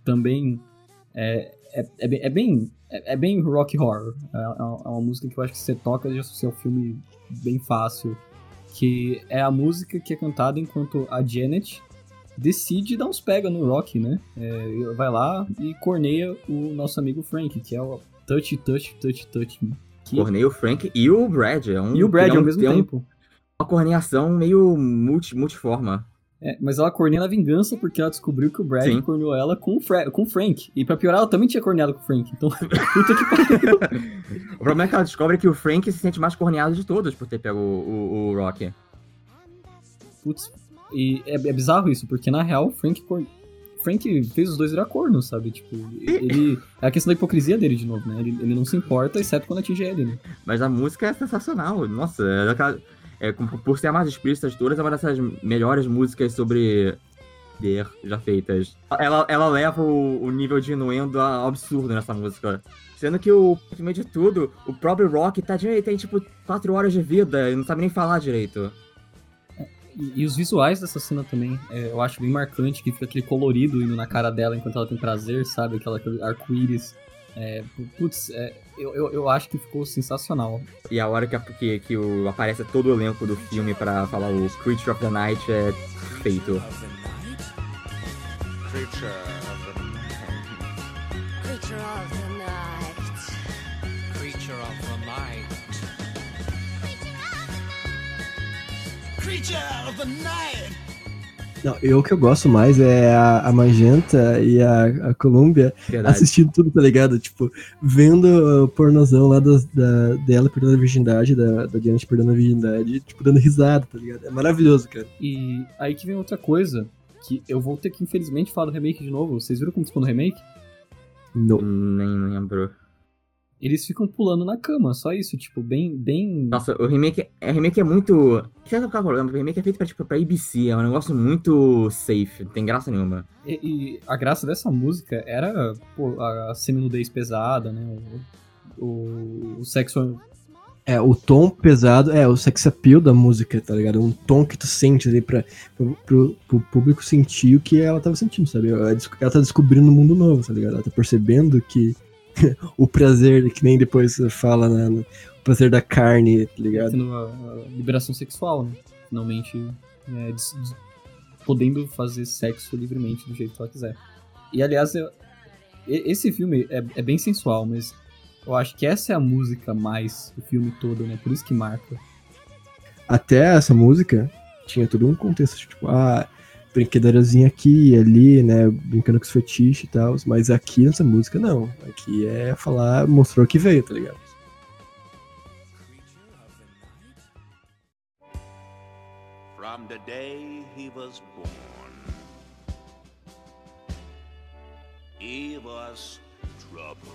também é, é, é bem, é, bem, é, é bem rock horror. É, é uma é uma música que eu acho que você toca e associa ao filme bem fácil. Que é a música que é cantada enquanto a Janet decide dar uns pega no Rock, né? É, vai lá e corneia o nosso amigo Frank, que é o Touch, Touch, Touch, Touch. Me. Que- Cornei o Frank e o Brad. É um, E o Brad tem um- ao mesmo tem um- tempo. Uma corneação meio multi, multiforma. É, mas ela corneia na vingança porque ela descobriu que o Brad Sim. corneou ela com o, Fra com o Frank. E pra piorar, ela também tinha corneado com o Frank. Então, puta que pariu. O problema é que ela descobre que o Frank se sente mais corneado de todos por ter pego o, o, o Rock. Putz, e é, é bizarro isso, porque na real, Frank. Frank fez os dois virar corno, sabe? Tipo, ele. É a questão da hipocrisia dele de novo, né? Ele, ele não se importa, exceto quando atinge ele, né? Mas a música é sensacional. Nossa, é é, por ser a mais explícita de todas, é uma dessas melhores músicas sobre poder já feitas. Ela, ela leva o, o nível de inuendo ao absurdo nessa música. Sendo que o, no meio de tudo, o próprio Rock tá de, tem tipo 4 horas de vida e não sabe nem falar direito. E, e os visuais dessa cena também, é, eu acho bem marcante, que fica aquele colorido indo na cara dela enquanto ela tem prazer, sabe? Aquela, aquele arco-íris. É, putz, é, eu, eu, eu acho que ficou sensacional. E a hora que, que, que o, aparece todo o elenco do filme pra falar o Creature of the Night é feito. Creature of the night. Creature of the night. Não, eu o que eu gosto mais é a, a Magenta e a, a Columbia Verdade. assistindo tudo, tá ligado? Tipo, vendo o pornozão lá das- da, dela perdendo a virgindade, da, da Janet perdendo a virgindade, tipo, dando risada, tá ligado? É maravilhoso, cara. E aí que vem outra coisa, que eu vou ter que infelizmente falar do remake de novo. Vocês viram como ficou no remake? Não. Nem lembro. Eles ficam pulando na cama, só isso, tipo, bem, bem... Nossa, o remake, é- o remake é muito. Sabe qual é o problema? O remake é feito pra, tipo, pra ABC, é um negócio muito safe, não tem graça nenhuma. E, e a graça dessa música era pô, a, seminudez pesada, né? O, o, o sexo. É, o tom pesado, é, o sex appeal da música, tá ligado? Um tom que tu sente ali pra, pro, pro, pro público sentir o que ela tava sentindo, sabe? Ela, ela tá descobrindo um mundo novo, tá ligado? Ela tá percebendo que o prazer, que nem depois fala, né? O prazer da carne, tá ligado? tendo a, a liberação sexual, né? Finalmente é, des- des- podendo fazer sexo livremente do jeito que ela quiser. E aliás, eu- esse filme é, é bem sensual, mas eu acho que essa é a música mais o filme todo, né? Por isso que marca. Até essa música, tinha todo um contexto, tipo, ah, brincadeirazinha aqui e ali, né, brincando com os fetiches e tal, mas aqui nessa música não. Aqui é falar, mostrou que veio, tá ligado? From the day he was born, he was trouble.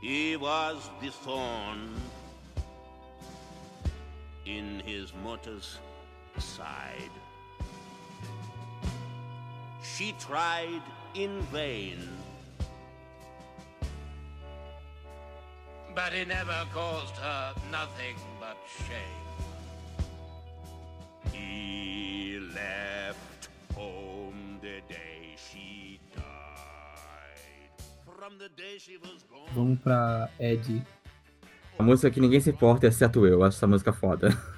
He was the thorn in his mother's side. She tried in vain, But he never caused her nothing but shame. he left home the day she died. From the day she was born. Vamos pra Ed. A música que ninguém se importa, exceto. Eu acho essa música foda.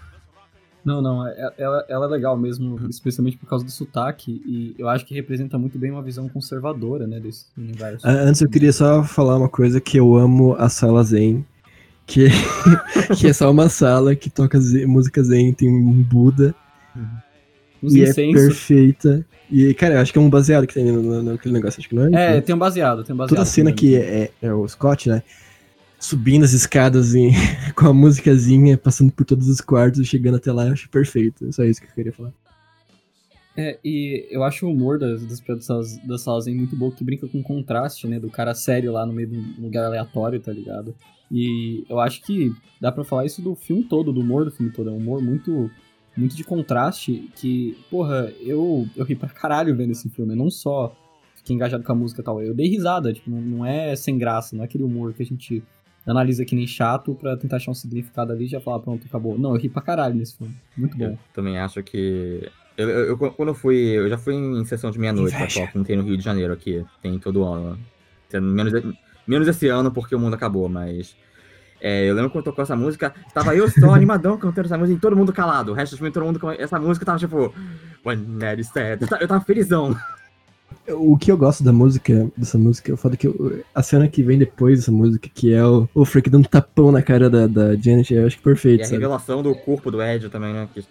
Não, não, é- ela, ela é legal mesmo, especialmente por causa do sotaque, e eu acho que representa muito bem uma visão conservadora, né, desse universo. Ah, Antes eu queria só falar uma coisa que eu amo a sala Zen, que, que é só uma sala que toca zen- música Zen, tem um Buda Uns e é incensos. perfeita. E, cara, eu acho que é um baseado que tem naquele negócio, acho que não é? É, tem um baseado, tem um baseado. Toda a cena também. que é, é o Scott, né? Subindo as escadas em- com a musicazinha, passando por todos os quartos e chegando até lá, eu acho perfeito. É só isso que eu queria falar. É, e eu acho o humor das, das salas aí muito bom, que brinca com o contraste, né, do cara sério lá no meio de um lugar aleatório, tá ligado? E eu acho que dá pra falar isso do filme todo, do humor do filme todo. É um humor muito, muito de contraste, que, porra, eu, eu ri pra caralho vendo esse filme. Não só fiquei engajado com a música e tal, eu dei risada, tipo, não é sem graça, não é aquele humor que a gente analisa que nem chato pra tentar achar um significado ali e já falar, pronto, acabou. Não, eu ri pra caralho nesse filme. Muito bom. Eu também acho que. Eu, eu- eu- quando eu fui. Eu já fui em sessão de meia-noite pra Inveja. Tóquio, tem no Rio de Janeiro aqui. Tem todo ano. Tem Menos, menos esse ano porque o mundo acabou, mas. é, eu lembro quando tocou essa música, tava eu só animadão cantando essa música e todo mundo calado. O resto do filme, todo mundo com essa música tava tipo. When Mary said. Eu tava felizão. O que eu gosto da música, dessa música, é o fato que eu- a cena que vem depois dessa música, que é o, o Frank dando um tapão na cara da, da Janet, eu acho que E perfeito, a sabe? revelação do corpo do Ed também, né? Que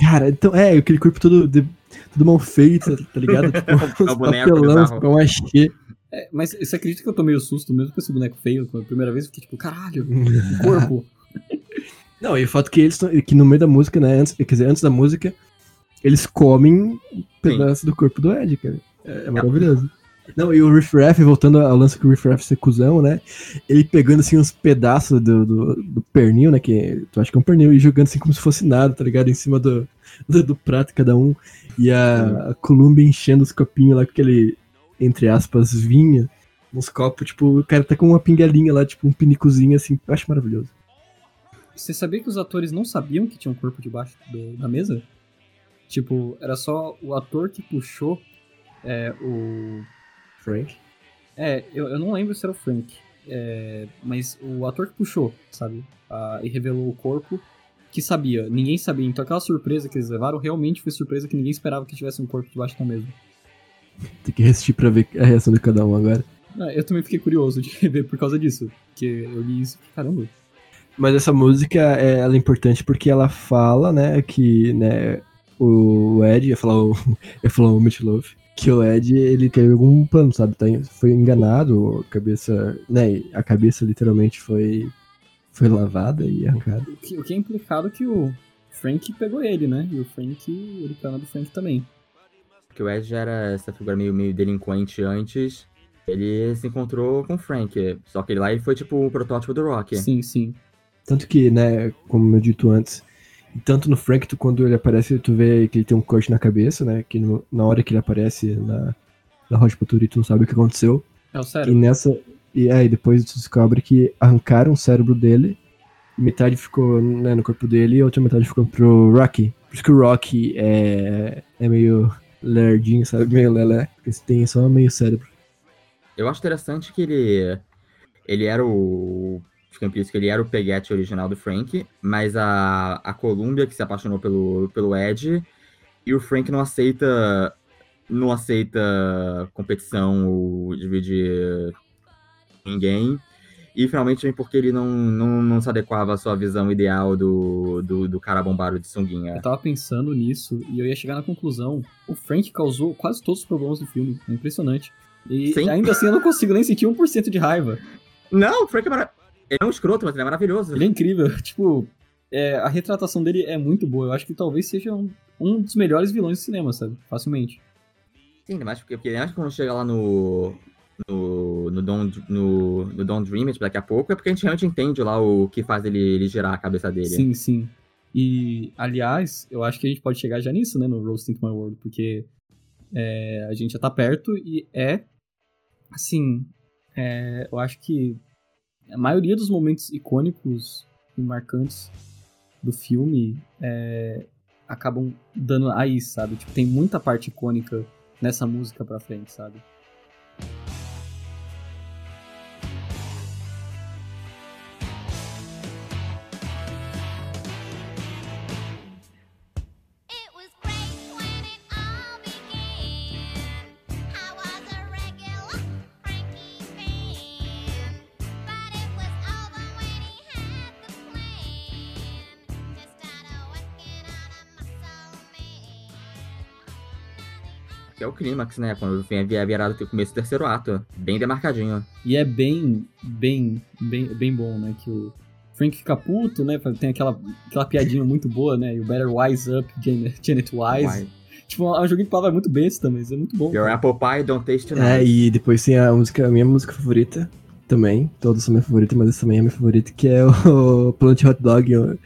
Cara, então, é, aquele corpo todo, de- todo mal feito, tá ligado? Tipo, É o boneco papelão, com um achê. É, mas você acredita que eu tomei o susto mesmo com esse boneco feio? Quando a primeira vez eu fiquei tipo, caralho, que corpo. Não, e o fato que eles que no meio da música, né, antes, quer dizer, antes da música, eles comem um pedaço do corpo do Ed, cara. É, é maravilhoso. Não, e o Riff Raff, voltando ao lance que o Riff Raff ser cuzão, né? Ele pegando assim uns pedaços do, do, do pernil, né? Que tu acha que é um pernil, e jogando assim como se fosse nada, tá ligado? Em cima do, do, do prato cada um. E a, a enchendo os copinhos lá com aquele, entre aspas, vinho. Uns copos, tipo, o cara tá com uma pinguelinha lá, tipo um pinicozinho assim. Eu acho maravilhoso. Você sabia que os atores não sabiam que tinha um corpo debaixo do- da mesa? Tipo, era só o ator que puxou é, o. Frank. É, eu, eu não lembro se era o Frank. é, mas o ator que puxou, sabe? Ah, e revelou o corpo que sabia. Ninguém sabia. Então aquela surpresa que eles levaram realmente foi surpresa que ninguém esperava que tivesse um corpo debaixo da mesa. Tem que resistir pra ver a reação de cada um agora. Ah, eu também fiquei curioso de ver por causa disso. Porque eu li isso. Caramba. Mas essa música é, ela é importante porque ela fala, né, que né, o Ed, ia falar o, ia falar o Mitch Love, que o Ed, ele teve algum plano, sabe? Tá, foi enganado, a cabeça, né, a cabeça literalmente foi, foi lavada e arrancada. O que, o que é implicado que o Frank pegou ele, né? E o Frank, ele cana do Frank também. Porque o Ed já era essa figura meio, meio delinquente antes. Ele se encontrou com o Frank. Só que ele lá ele foi tipo o protótipo do Rock. Sim, sim. Tanto que, né, como eu dito antes, tanto no Frank, tu, quando ele aparece, tu vê que ele tem um corte na cabeça, né, que no- na hora que ele aparece na, na Rocha Paturi, tu não sabe o que aconteceu. É o E sério. nessa. E aí depois tu descobre que arrancaram o cérebro dele. e Metade ficou né, no corpo dele e a outra metade ficou pro Rocky. Por isso que o Rocky é, é meio lerdinho, sabe? Meio lelé. Porque você tem só meio cérebro. Eu acho interessante que ele. Ele era o. Fica implícito que ele era o peguete original do Frank, mas a, a Columbia que se apaixonou pelo, pelo Ed, e o Frank não aceita. Não aceita competição ou dividir ninguém. E finalmente vem porque ele não, não, não se adequava à sua visão ideal do, do, do cara bombado de sunguinha. Eu tava pensando nisso e eu ia chegar na conclusão. O Frank causou quase todos os problemas do filme. É impressionante. E Sim. ainda assim eu não consigo nem sentir 1% de raiva. Não, o Frank é maravilhoso. Ele é um escroto, mas ele é maravilhoso. Ele é incrível. Tipo, é, a retratação dele é muito boa. Eu acho que talvez seja um, um dos melhores vilões do cinema, sabe? Facilmente. Sim, mas porque, porque acho que quando chega lá no. No, no, Don't, no, no Don't Dream It daqui a pouco, é porque a gente realmente entende lá o que faz ele, ele girar a cabeça dele. Sim, sim. E, aliás, eu acho que a gente pode chegar já nisso, né? No Roast into My World, porque é, a gente já tá perto e é. Assim. é, eu acho que a maioria dos momentos icônicos e marcantes do filme é, acabam dando aí, sabe? Tipo, tem muita parte icônica nessa música pra frente, sabe? Clímax, né? Quando vem a virada do começo do terceiro ato. Bem demarcadinho. E é bem, bem, bem, bem bom, né? Que o Frank fica puto, né? Tem aquela, aquela piadinha muito boa, né? You better wise up, Janet, Janet Wise. Why? Tipo, é um joguinho de palavra muito besta, mas é muito bom. Your apple pie don't taste nice. É, e depois tem a música, a minha música favorita também. Todas são minha favorita, mas essa também é minha favorita, que é o Plant Hot Dog.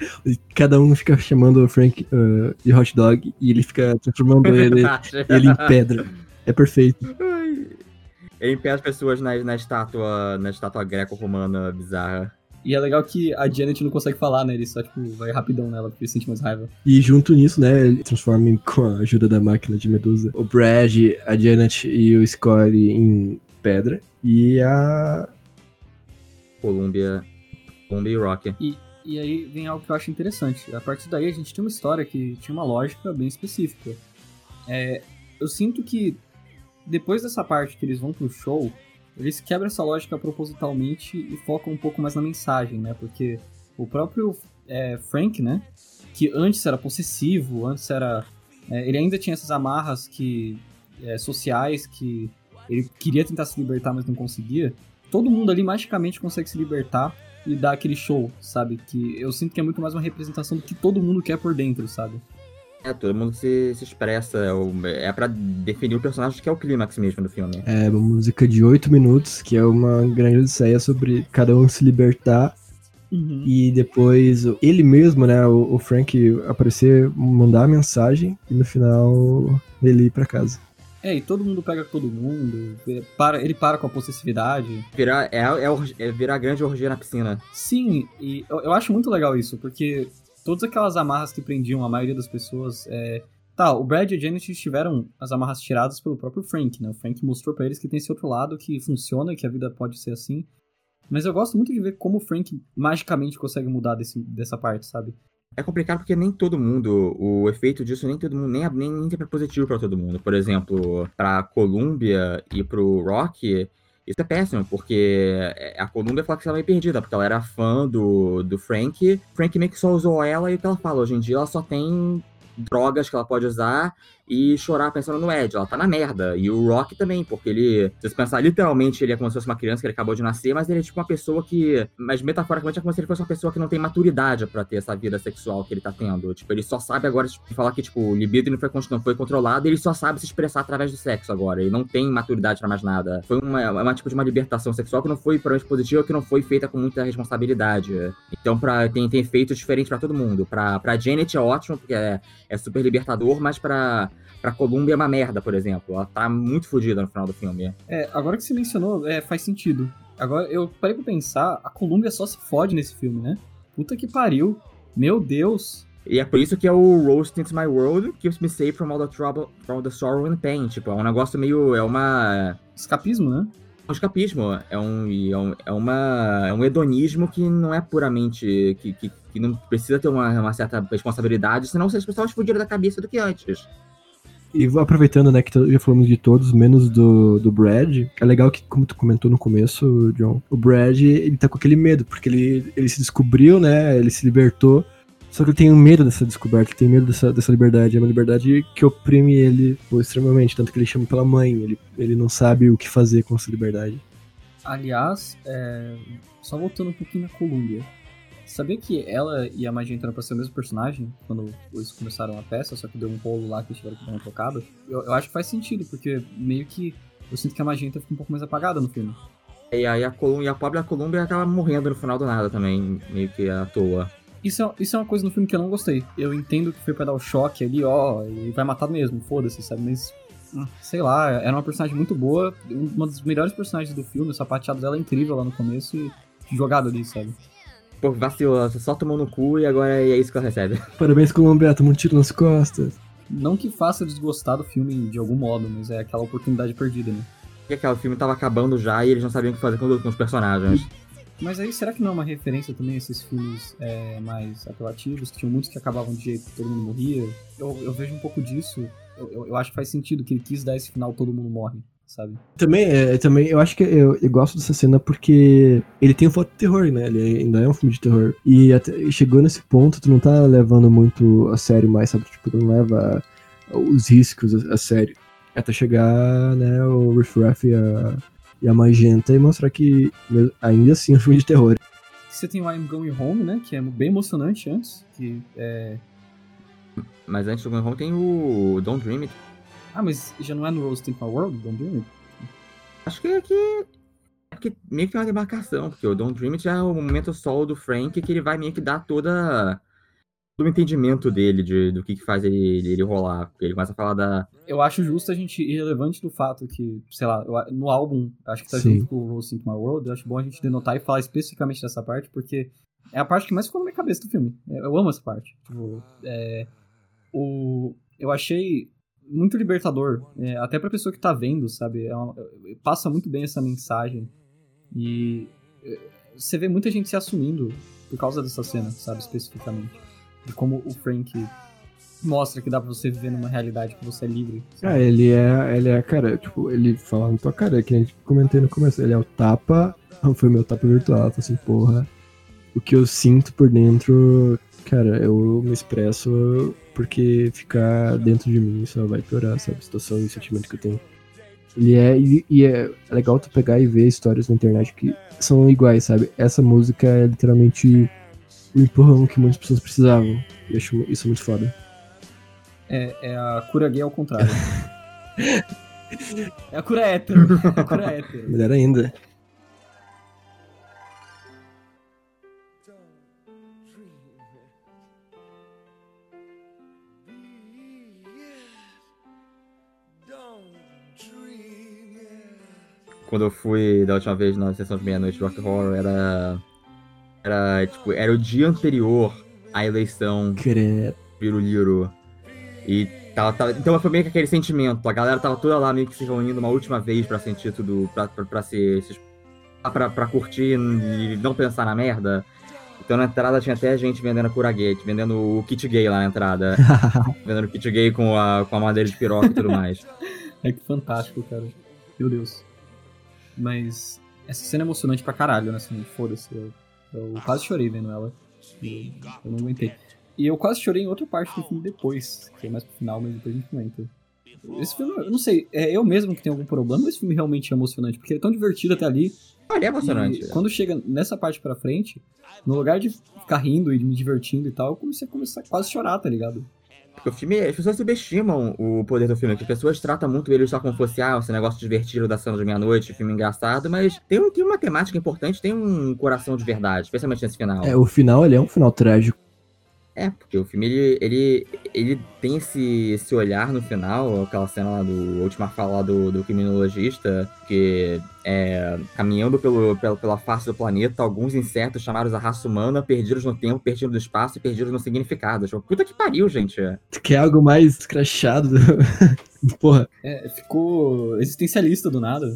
Cada um fica chamando o Frank uh, de hot dog e ele fica transformando ele, ele em pedra. É perfeito. Ele impede as pessoas na, na estátua, na estátua greco-romana bizarra. E é legal que a Janet não consegue falar, né? Ele só, tipo, vai rapidão nela, porque ele sente mais raiva. E junto nisso, né, ele transforma com a ajuda da máquina de Medusa o Brad, a Janet e o Scotty em pedra. E a. Columbia, Columbia e Rock. E aí vem algo que eu acho interessante. A partir daí a gente tem uma história que tinha uma lógica bem específica. É, eu sinto que depois dessa parte que eles vão pro show, eles quebram essa lógica propositalmente e focam um pouco mais na mensagem, né? Porque o próprio é, Frank, né? Que antes era possessivo, antes era. é, ele ainda tinha essas amarras que é, sociais que ele queria tentar se libertar, mas não conseguia. Todo mundo ali magicamente consegue se libertar e dar aquele show, sabe? Que eu sinto que é muito mais uma representação do que todo mundo quer por dentro, sabe? É, todo mundo se, se expressa. É, é pra definir o personagem que é o clímax mesmo do filme. É uma música de 8 minutos, que é uma grande odisseia sobre cada um se libertar Uhum. e depois ele mesmo, né, o, o Frank aparecer, mandar a mensagem e no final ele ir pra casa. É, e todo mundo pega todo mundo, é, para, ele para com a possessividade. Virar, é, é, é virar grande orgia na piscina. Sim, e eu, eu acho muito legal isso, porque todas aquelas amarras que prendiam a maioria das pessoas. É... Tá, o Brad e a Janet tiveram as amarras tiradas pelo próprio Frank, né? O Frank mostrou pra eles que tem esse outro lado que funciona, que a vida pode ser assim. Mas eu gosto muito de ver como o Frank magicamente consegue mudar desse, dessa parte, sabe? É complicado porque nem todo mundo, o efeito disso, nem todo mundo, nem, nem, nem sempre é positivo pra todo mundo. Por exemplo, pra Columbia e pro Rock, isso é péssimo, porque a Columbia fala que ela é perdida, porque ela era fã do, do Frank. Frank meio que só usou ela e o que ela fala, hoje em dia ela só tem drogas que ela pode usar e chorar pensando no Ed. Ela tá na merda. E o Rock também, porque ele, se você pensar literalmente, ele é como se fosse uma criança que ele acabou de nascer, mas ele é tipo uma pessoa que. Mas metaforicamente é como se ele fosse uma pessoa que não tem maturidade pra ter essa vida sexual que ele tá tendo. Tipo, ele só sabe agora tipo, falar que, tipo, o libido não foi, não foi controlado, ele só sabe se expressar através do sexo agora. Ele não tem maturidade pra mais nada. Foi uma, é uma tipo de uma libertação sexual que não foi provavelmente positiva, que não foi feita com muita responsabilidade. Então, pra, tem, tem efeitos diferentes pra todo mundo. Pra, pra Janet é ótimo, porque é, é super libertador, mas pra, pra Columbia é uma merda, por exemplo. Ela tá muito fodida no final do filme. É, agora que você mencionou, é, faz sentido. Agora, eu parei pra pensar, a Columbia só se fode nesse filme, né? Puta que pariu. Meu Deus. E é por isso que é o Roast into My World keeps me safe from all the trouble, from the sorrow and pain. Tipo, é um negócio meio. É uma. Escapismo, né? É um escapismo. É um, é um, é uma, é um hedonismo que não é puramente. que, que, que não precisa ter uma, uma certa responsabilidade, senão vocês pessoas fugiram da cabeça do que antes. E aproveitando, né, que já falamos de todos, menos do, do Brad. É legal que, como tu comentou no começo, John, o Brad, ele tá com aquele medo, porque ele, ele se descobriu, né, ele se libertou, só que ele tem medo dessa descoberta, ele tem medo dessa, dessa liberdade. É uma liberdade que oprime ele pô, extremamente, tanto que ele chama pela mãe, ele, ele não sabe o que fazer com essa liberdade. Aliás, é, só voltando um pouquinho na Columbia. Sabia que ela e a Magenta eram pra ser o mesmo personagem quando eles começaram a peça, só que deu um rolo lá que eles tiveram que dar uma tocada? Eu, eu acho que faz sentido, porque meio que eu sinto que a Magenta fica um pouco mais apagada no filme. E aí a, Colum e a pobre da Colômbia acaba morrendo no final do nada também, meio que à toa. Isso é, isso é uma coisa no filme que eu não gostei. Eu entendo que foi pra dar o choque ali, ó, e vai matar mesmo, foda-se, sabe? Mas, ah, sei lá, era uma personagem muito boa, uma das melhores personagens do filme, o sapateado dela é incrível lá no começo e jogado ali, sabe? Pô, vacilou, você só tomou no cu e agora é isso que ela recebe. Parabéns, Colombiato, um tiro nas costas. Não que faça desgostar do filme de algum modo, mas é aquela oportunidade perdida, né? Porque aquele filme tava acabando já e eles não sabiam o que fazer com, com os personagens. Mas aí, será que não é uma referência também a esses filmes é, mais apelativos? Que tinham muitos que acabavam de jeito que todo mundo morria? Eu, eu vejo um pouco disso. Eu, eu, eu acho que faz sentido que ele quis dar esse final todo mundo morre, sabe? Também, é, também eu acho que eu, eu gosto dessa cena porque ele tem um foto de terror, né? Ele ainda é um filme de terror. E até- chegou nesse ponto, tu não tá levando muito a sério mais, sabe? Tipo, tu não leva os riscos a, a sério. Até chegar, né, o Riff Raff e a, e a Magenta e mostrar que ainda assim é um filme de terror. Você tem o I'm Going Home, né? Que é bem emocionante antes. Que é... Mas antes do Going Home tem o Don't Dream It. Ah, mas já não é no Roast in My World? Don't do it? Acho que é que. É porque meio que tem uma demarcação, porque o Don't Dream It é o momento solo do Frank que ele vai meio que dar toda. todo o entendimento dele de, do que, que faz ele, ele rolar. Porque ele começa a falar da. Eu acho justo a gente ir relevante do fato que, sei lá, eu- no álbum, acho que tá Sim. junto com o Roast in My World, eu acho bom a gente denotar e falar especificamente dessa parte, porque é a parte que mais ficou na minha cabeça do filme. Eu amo essa parte. Tipo, é, o, eu achei muito libertador, é, até pra pessoa que tá vendo, sabe? É uma- passa muito bem essa mensagem. E é, você vê muita gente se assumindo por causa dessa cena, sabe? Especificamente. De como o Frank mostra que dá pra você viver numa realidade que você é livre. sabe? Ah, ele é, ele é, cara, tipo, ele fala na tua cara, que a gente comentei no começo, ele é o tapa, foi meu tapa virtual, falei assim, porra, o que eu sinto por dentro, cara, eu me expresso porque ficar dentro de mim só vai piorar, sabe, a situação e o sentimento que eu tenho. Ele é, e, e é legal tu pegar e ver histórias na internet que são iguais, sabe, essa música é literalmente o empurrão que muitas pessoas precisavam, e eu acho isso muito foda. É, é a cura gay ao contrário. é a cura hétero. É a cura hétero. Melhor ainda. Quando eu fui da última vez na sessão de meia-noite do Rock Horror, era. Era, tipo, era o dia anterior à eleição Credo. Piruliro. E tava, tava- então foi meio que aquele sentimento. A galera tava toda lá meio que se reunindo uma última vez pra sentir tudo. pra, pra, pra se. se- pra, pra curtir e não pensar na merda. Então na entrada tinha até gente vendendo cura gay, vendendo o kit gay lá na entrada. vendendo o kit gay com a, com a madeira de piroca e tudo mais. É que fantástico, cara. Meu Deus. Mas essa cena é emocionante pra caralho, né? Assim, foda-se. Eu, eu quase chorei vendo ela. E eu não aguentei. E eu quase chorei em outra parte do filme depois, que é mais pro final, mas depois a gente comenta. Esse filme, eu não sei, é eu mesmo que tenho algum problema, mas esse filme realmente é emocionante, porque ele é tão divertido até ali. Olha, é emocionante. E quando chega nessa parte pra frente, no lugar de ficar rindo e me divertindo e tal, eu comecei a começar a quase chorar, tá ligado? Porque o filme, as pessoas subestimam o poder do filme, que as pessoas tratam muito ele só como fosse, ah, esse negócio divertido da cena de meia-noite, filme engraçado, mas tem, tem uma temática importante, tem um coração de verdade, especialmente nesse final. É, o final, ele é um final trágico. É, porque o filme, ele, ele, ele tem esse, esse olhar no final, aquela cena lá do, última fala lá do, do criminologista, que é, caminhando pelo, pela, pela face do planeta, alguns insetos chamados a raça humana, perdidos no tempo, perdidos no espaço e perdidos no significado. Tipo, puta que pariu, gente. Tu quer algo mais escrachado? Porra. É, ficou existencialista do nada.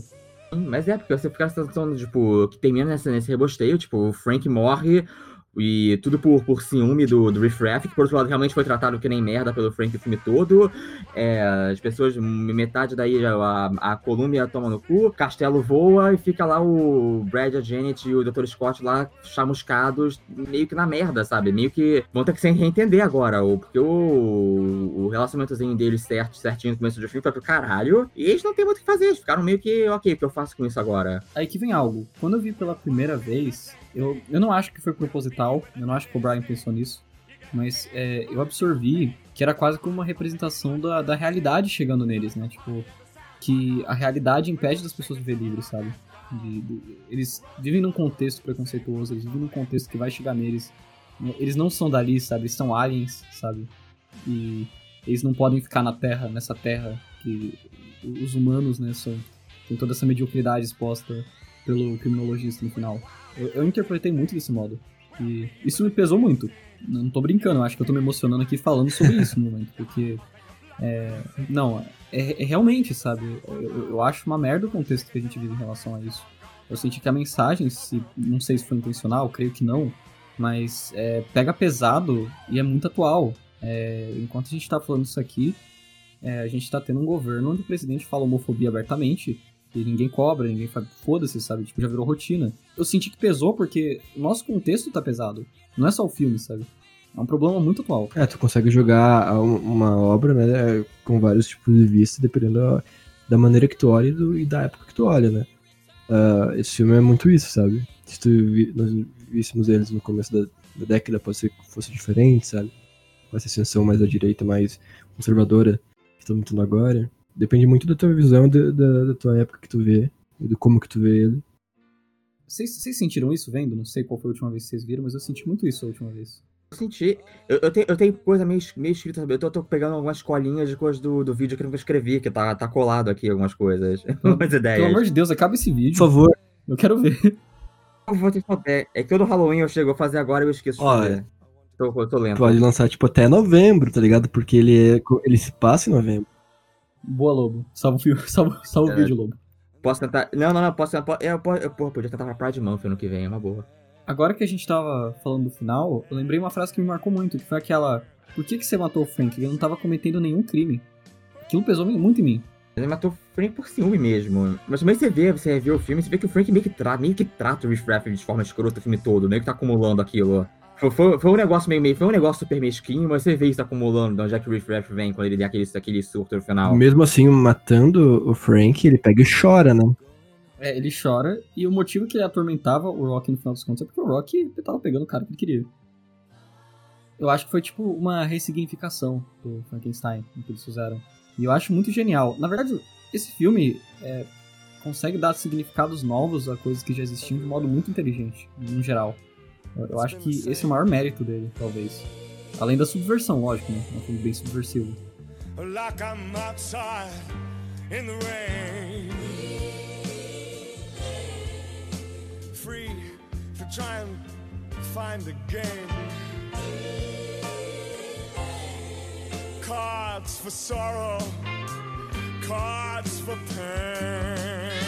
Mas é, porque você fica nessa sensação, tipo, que termina nessa, nesse rebosteio, tipo, o Frank morre, E tudo por, por ciúme do, do Riff Raff, que por outro lado realmente foi tratado que nem merda pelo Frank o filme todo. É, as pessoas, metade daí a, a Colômbia toma no cu, Castelo voa e fica lá o Brad, a Janet e o Dr. Scott lá chamuscados, meio que na merda, sabe? Meio que vão ter que se reentender agora, ou porque o, o relacionamentozinho deles certo, certinho no começo do filme foi pro caralho, e eles não tem muito o que fazer, eles ficaram meio que, ok, o que eu faço com isso agora? Aí que vem algo. Quando eu vi pela primeira vez, eu, eu não acho que foi proposital, eu não acho que o Brian pensou nisso, mas é, eu absorvi que era quase como uma representação da, da realidade chegando neles, né? Tipo, que a realidade impede das pessoas viver livres, sabe? De- de- eles vivem num contexto preconceituoso, eles vivem num contexto que vai chegar neles. Eles não são dali, sabe? Eles são aliens, sabe? E eles não podem ficar na Terra, nessa Terra que os humanos, né, são, tem toda essa mediocridade exposta pelo criminologista no final. Eu, eu interpretei muito desse modo. E isso me pesou muito. Não tô brincando, acho que eu tô me emocionando aqui falando sobre isso no momento, porque. é, não, é, é realmente, sabe? Eu, eu- acho uma merda o contexto que a gente vive em relação a isso. Eu senti que a mensagem, se, não sei se foi intencional, creio que não, mas é, pega pesado e é muito atual. É, enquanto a gente tá falando isso aqui, é, a gente tá tendo um governo onde o presidente fala homofobia abertamente ninguém cobra, ninguém foda-se, sabe? Tipo, já virou rotina. Eu senti que pesou porque o nosso contexto tá pesado. Não é só o filme, sabe? É um problema muito atual. É, tu consegue jogar uma obra, né, com vários tipos de vista, dependendo da, maneira que tu olha e, do- e da época que tu olha, né. Ah, esse filme é muito isso, sabe? Se tu vi- nós víssemos eles no começo da, da década, pode ser que fosse diferente, sabe? Com essa ascensão mais à direita, mais conservadora que estamos tendo agora. Depende muito da tua visão, da, da, da tua época que tu vê, e do como que tu vê ele. Vocês, vocês sentiram isso vendo? Não sei qual foi a última vez que vocês viram, mas eu senti muito isso a última vez. Eu senti. Eu, eu tenho, eu tenho coisa meio, meio escrita? Eu tô, tô pegando algumas colinhas de coisas do, do vídeo que eu nunca escrevi, que tá, tá colado aqui algumas coisas. Algumas ideias. Pelo amor de Deus, acaba esse vídeo. Por favor, Eu quero ver. Eu vou ter que. É que todo Halloween eu chego a fazer agora e eu esqueço Olha. Tô, tô lento. pode lançar, tipo, até novembro, tá ligado? Porque ele, é, ele se passa em novembro. Boa, Lobo. Salva o, fio- salva, salva o É. vídeo, Lobo. Posso tentar. Não, não, não, posso tentar. Eu, eu, eu, porra, podia tentar pra Pride Month ano que vem, é uma boa. Agora que a gente tava falando do final, eu lembrei uma frase que me marcou muito, que foi aquela... Por que, que você matou o Frank? Ele não tava cometendo nenhum crime. Aquilo pesou muito em mim. Ele matou o Frank por ciúme mesmo. Mas também você vê, você vê o filme, você vê que o Frank meio que, tra meio que trata o Riff Raff de forma escrota o filme todo, meio que tá acumulando aquilo. Foi, foi, um negócio meio, meio. Foi um negócio super mesquinho, mas você vê isso acumulando de onde é que o Riff Raff vem quando ele dá aquele, aquele surto no final. Mesmo assim, matando o Frank, ele pega e chora, né? É, ele chora, e o motivo que ele atormentava o Rock no final dos contos é porque o Rock tava pegando o cara que ele queria. Eu acho que foi tipo uma ressignificação do Frankenstein, o que eles fizeram. E eu acho muito genial. Na verdade, esse filme é, consegue dar significados novos a coisas que já existiam de modo muito inteligente, no geral. Eu, eu acho que esse é o maior mérito dele, talvez. Além da subversão, lógico, né? É um filme bem subversivo. like I'm outside in the rain. Free to try and find the game. Cards for sorrow, cards for pain.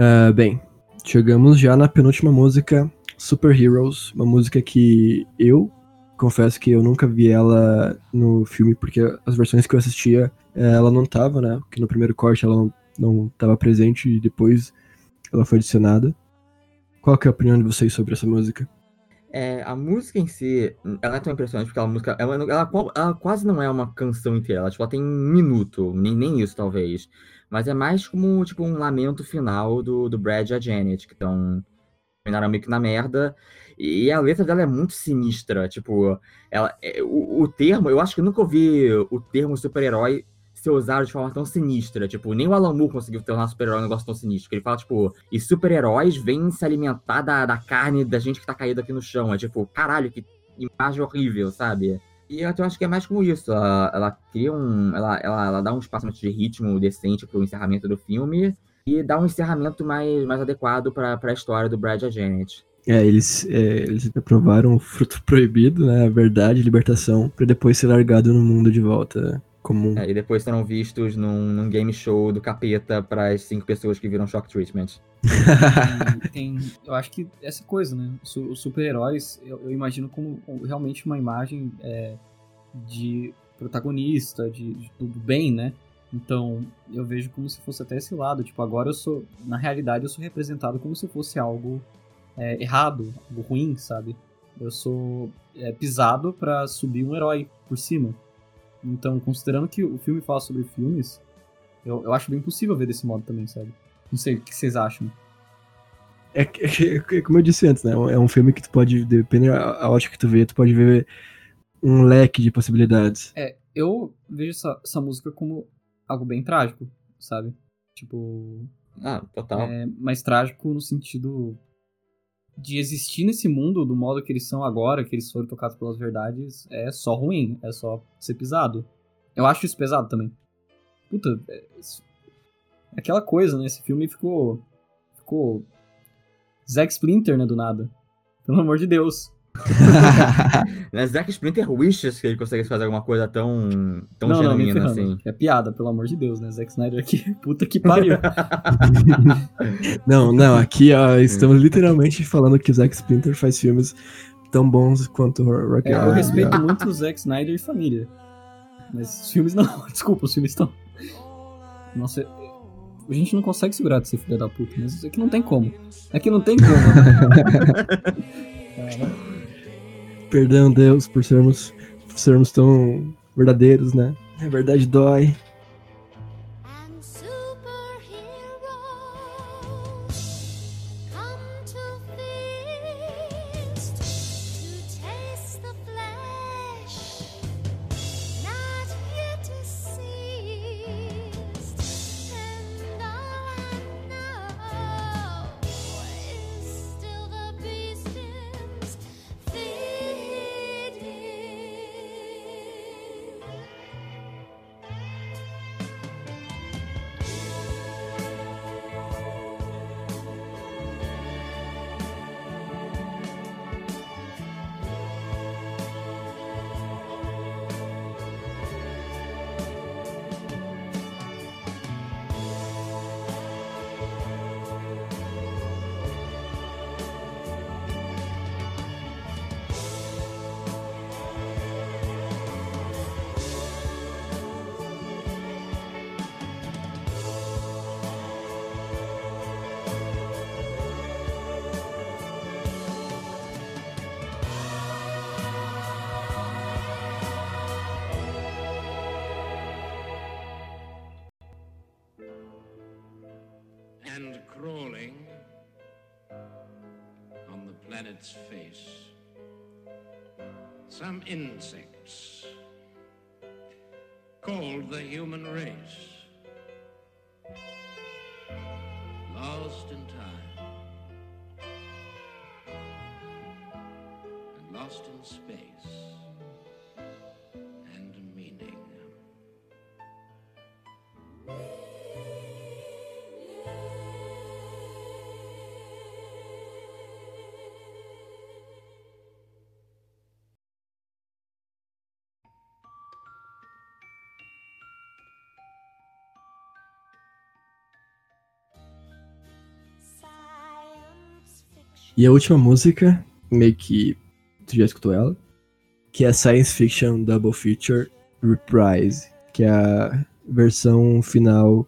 Ah, bem, chegamos já na penúltima música, Super Heroes, uma música que eu confesso que eu nunca vi ela no filme, porque as versões que eu assistia, eh, ela não tava, né? Porque no primeiro corte ela não, não tava presente e depois ela foi adicionada. Qual que é a opinião de vocês sobre essa música? É, a música em si, ela é tão impressionante porque a música, ela, ela, ela quase não é uma canção inteira, ela, tipo, ela tem um minuto, nem, nem isso talvez, mas é mais como, tipo, um lamento final do, do Brad e a Janet, que estão terminaram meio que na merda, e a letra dela é muito sinistra, tipo, ela, é, o, o termo, eu acho que nunca ouvi o termo super-herói ser usado de forma tão sinistra. Tipo, nem o Alan Moore conseguiu tornar super-herói um negócio tão sinistro. Ele fala, tipo, e super-heróis vêm se alimentar da, da carne da gente que tá caído aqui no chão. É tipo, caralho, que imagem horrível, sabe? E eu acho que é mais como isso. Ela, ela cria um. Ela, ela, ela dá um espaço de ritmo decente pro encerramento do filme. E dá um encerramento mais, mais adequado pra, pra história do Brad e a Janet. É, eles, é, eles aprovaram o fruto proibido, né? A verdade, a libertação, pra depois ser largado no mundo de volta comum. É, e depois serão vistos num, num game show do capeta para as cinco pessoas que viram Shock Treatment. E tem, eu acho que essa coisa, né? Os super-heróis, eu, eu imagino como realmente uma imagem é, de protagonista, de, de- do bem, né? Então, eu vejo como se fosse até esse lado. Tipo, agora eu sou, na realidade, eu sou representado como se fosse algo é, errado, algo ruim, sabe? Eu sou é, pisado pra subir um herói por cima. Então, considerando que o filme fala sobre filmes, eu, eu acho bem possível ver desse modo também, sabe? Não sei o que vocês acham. É, que- é que- como eu disse antes, né? É um filme que tu pode, dependendo da a ótica que tu vê, tu pode ver um leque de possibilidades. É, eu vejo essa, essa música como algo bem trágico, sabe? Tipo, Ah, total. é, mais trágico no sentido de existir nesse mundo do modo que eles são agora, que eles foram tocados pelas verdades, é só ruim, é só ser pisado. Eu acho isso pesado também. Puta, é, é aquela coisa, né? Esse filme ficou. Ficou. Zack Splinter, né? Do nada. Pelo amor de Deus. Né, Zack Splinter wishes que ele conseguisse fazer alguma coisa tão, tão não, não, genuína ferrando. assim. É piada, pelo amor de Deus, né? Zack Snyder aqui. Puta que pariu. Não, não, aqui ó, estamos literalmente falando que o Zack Splinter faz filmes tão bons quanto o Rock É, eu respeito muito o Zack Snyder e família. Mas os filmes não. Desculpa, os filmes estão. Nossa, a gente não consegue segurar de ser filha da puta, mas aqui não tem como. Aqui não tem como. Cara, Perdão, Deus, por sermos, por sermos tão verdadeiros, né? A verdade dói. The planet's face. Some insects called the human race. Lost in time and lost in space E a última música, meio que tu já escutou ela, que é Science Fiction Double Feature Reprise, que é a versão final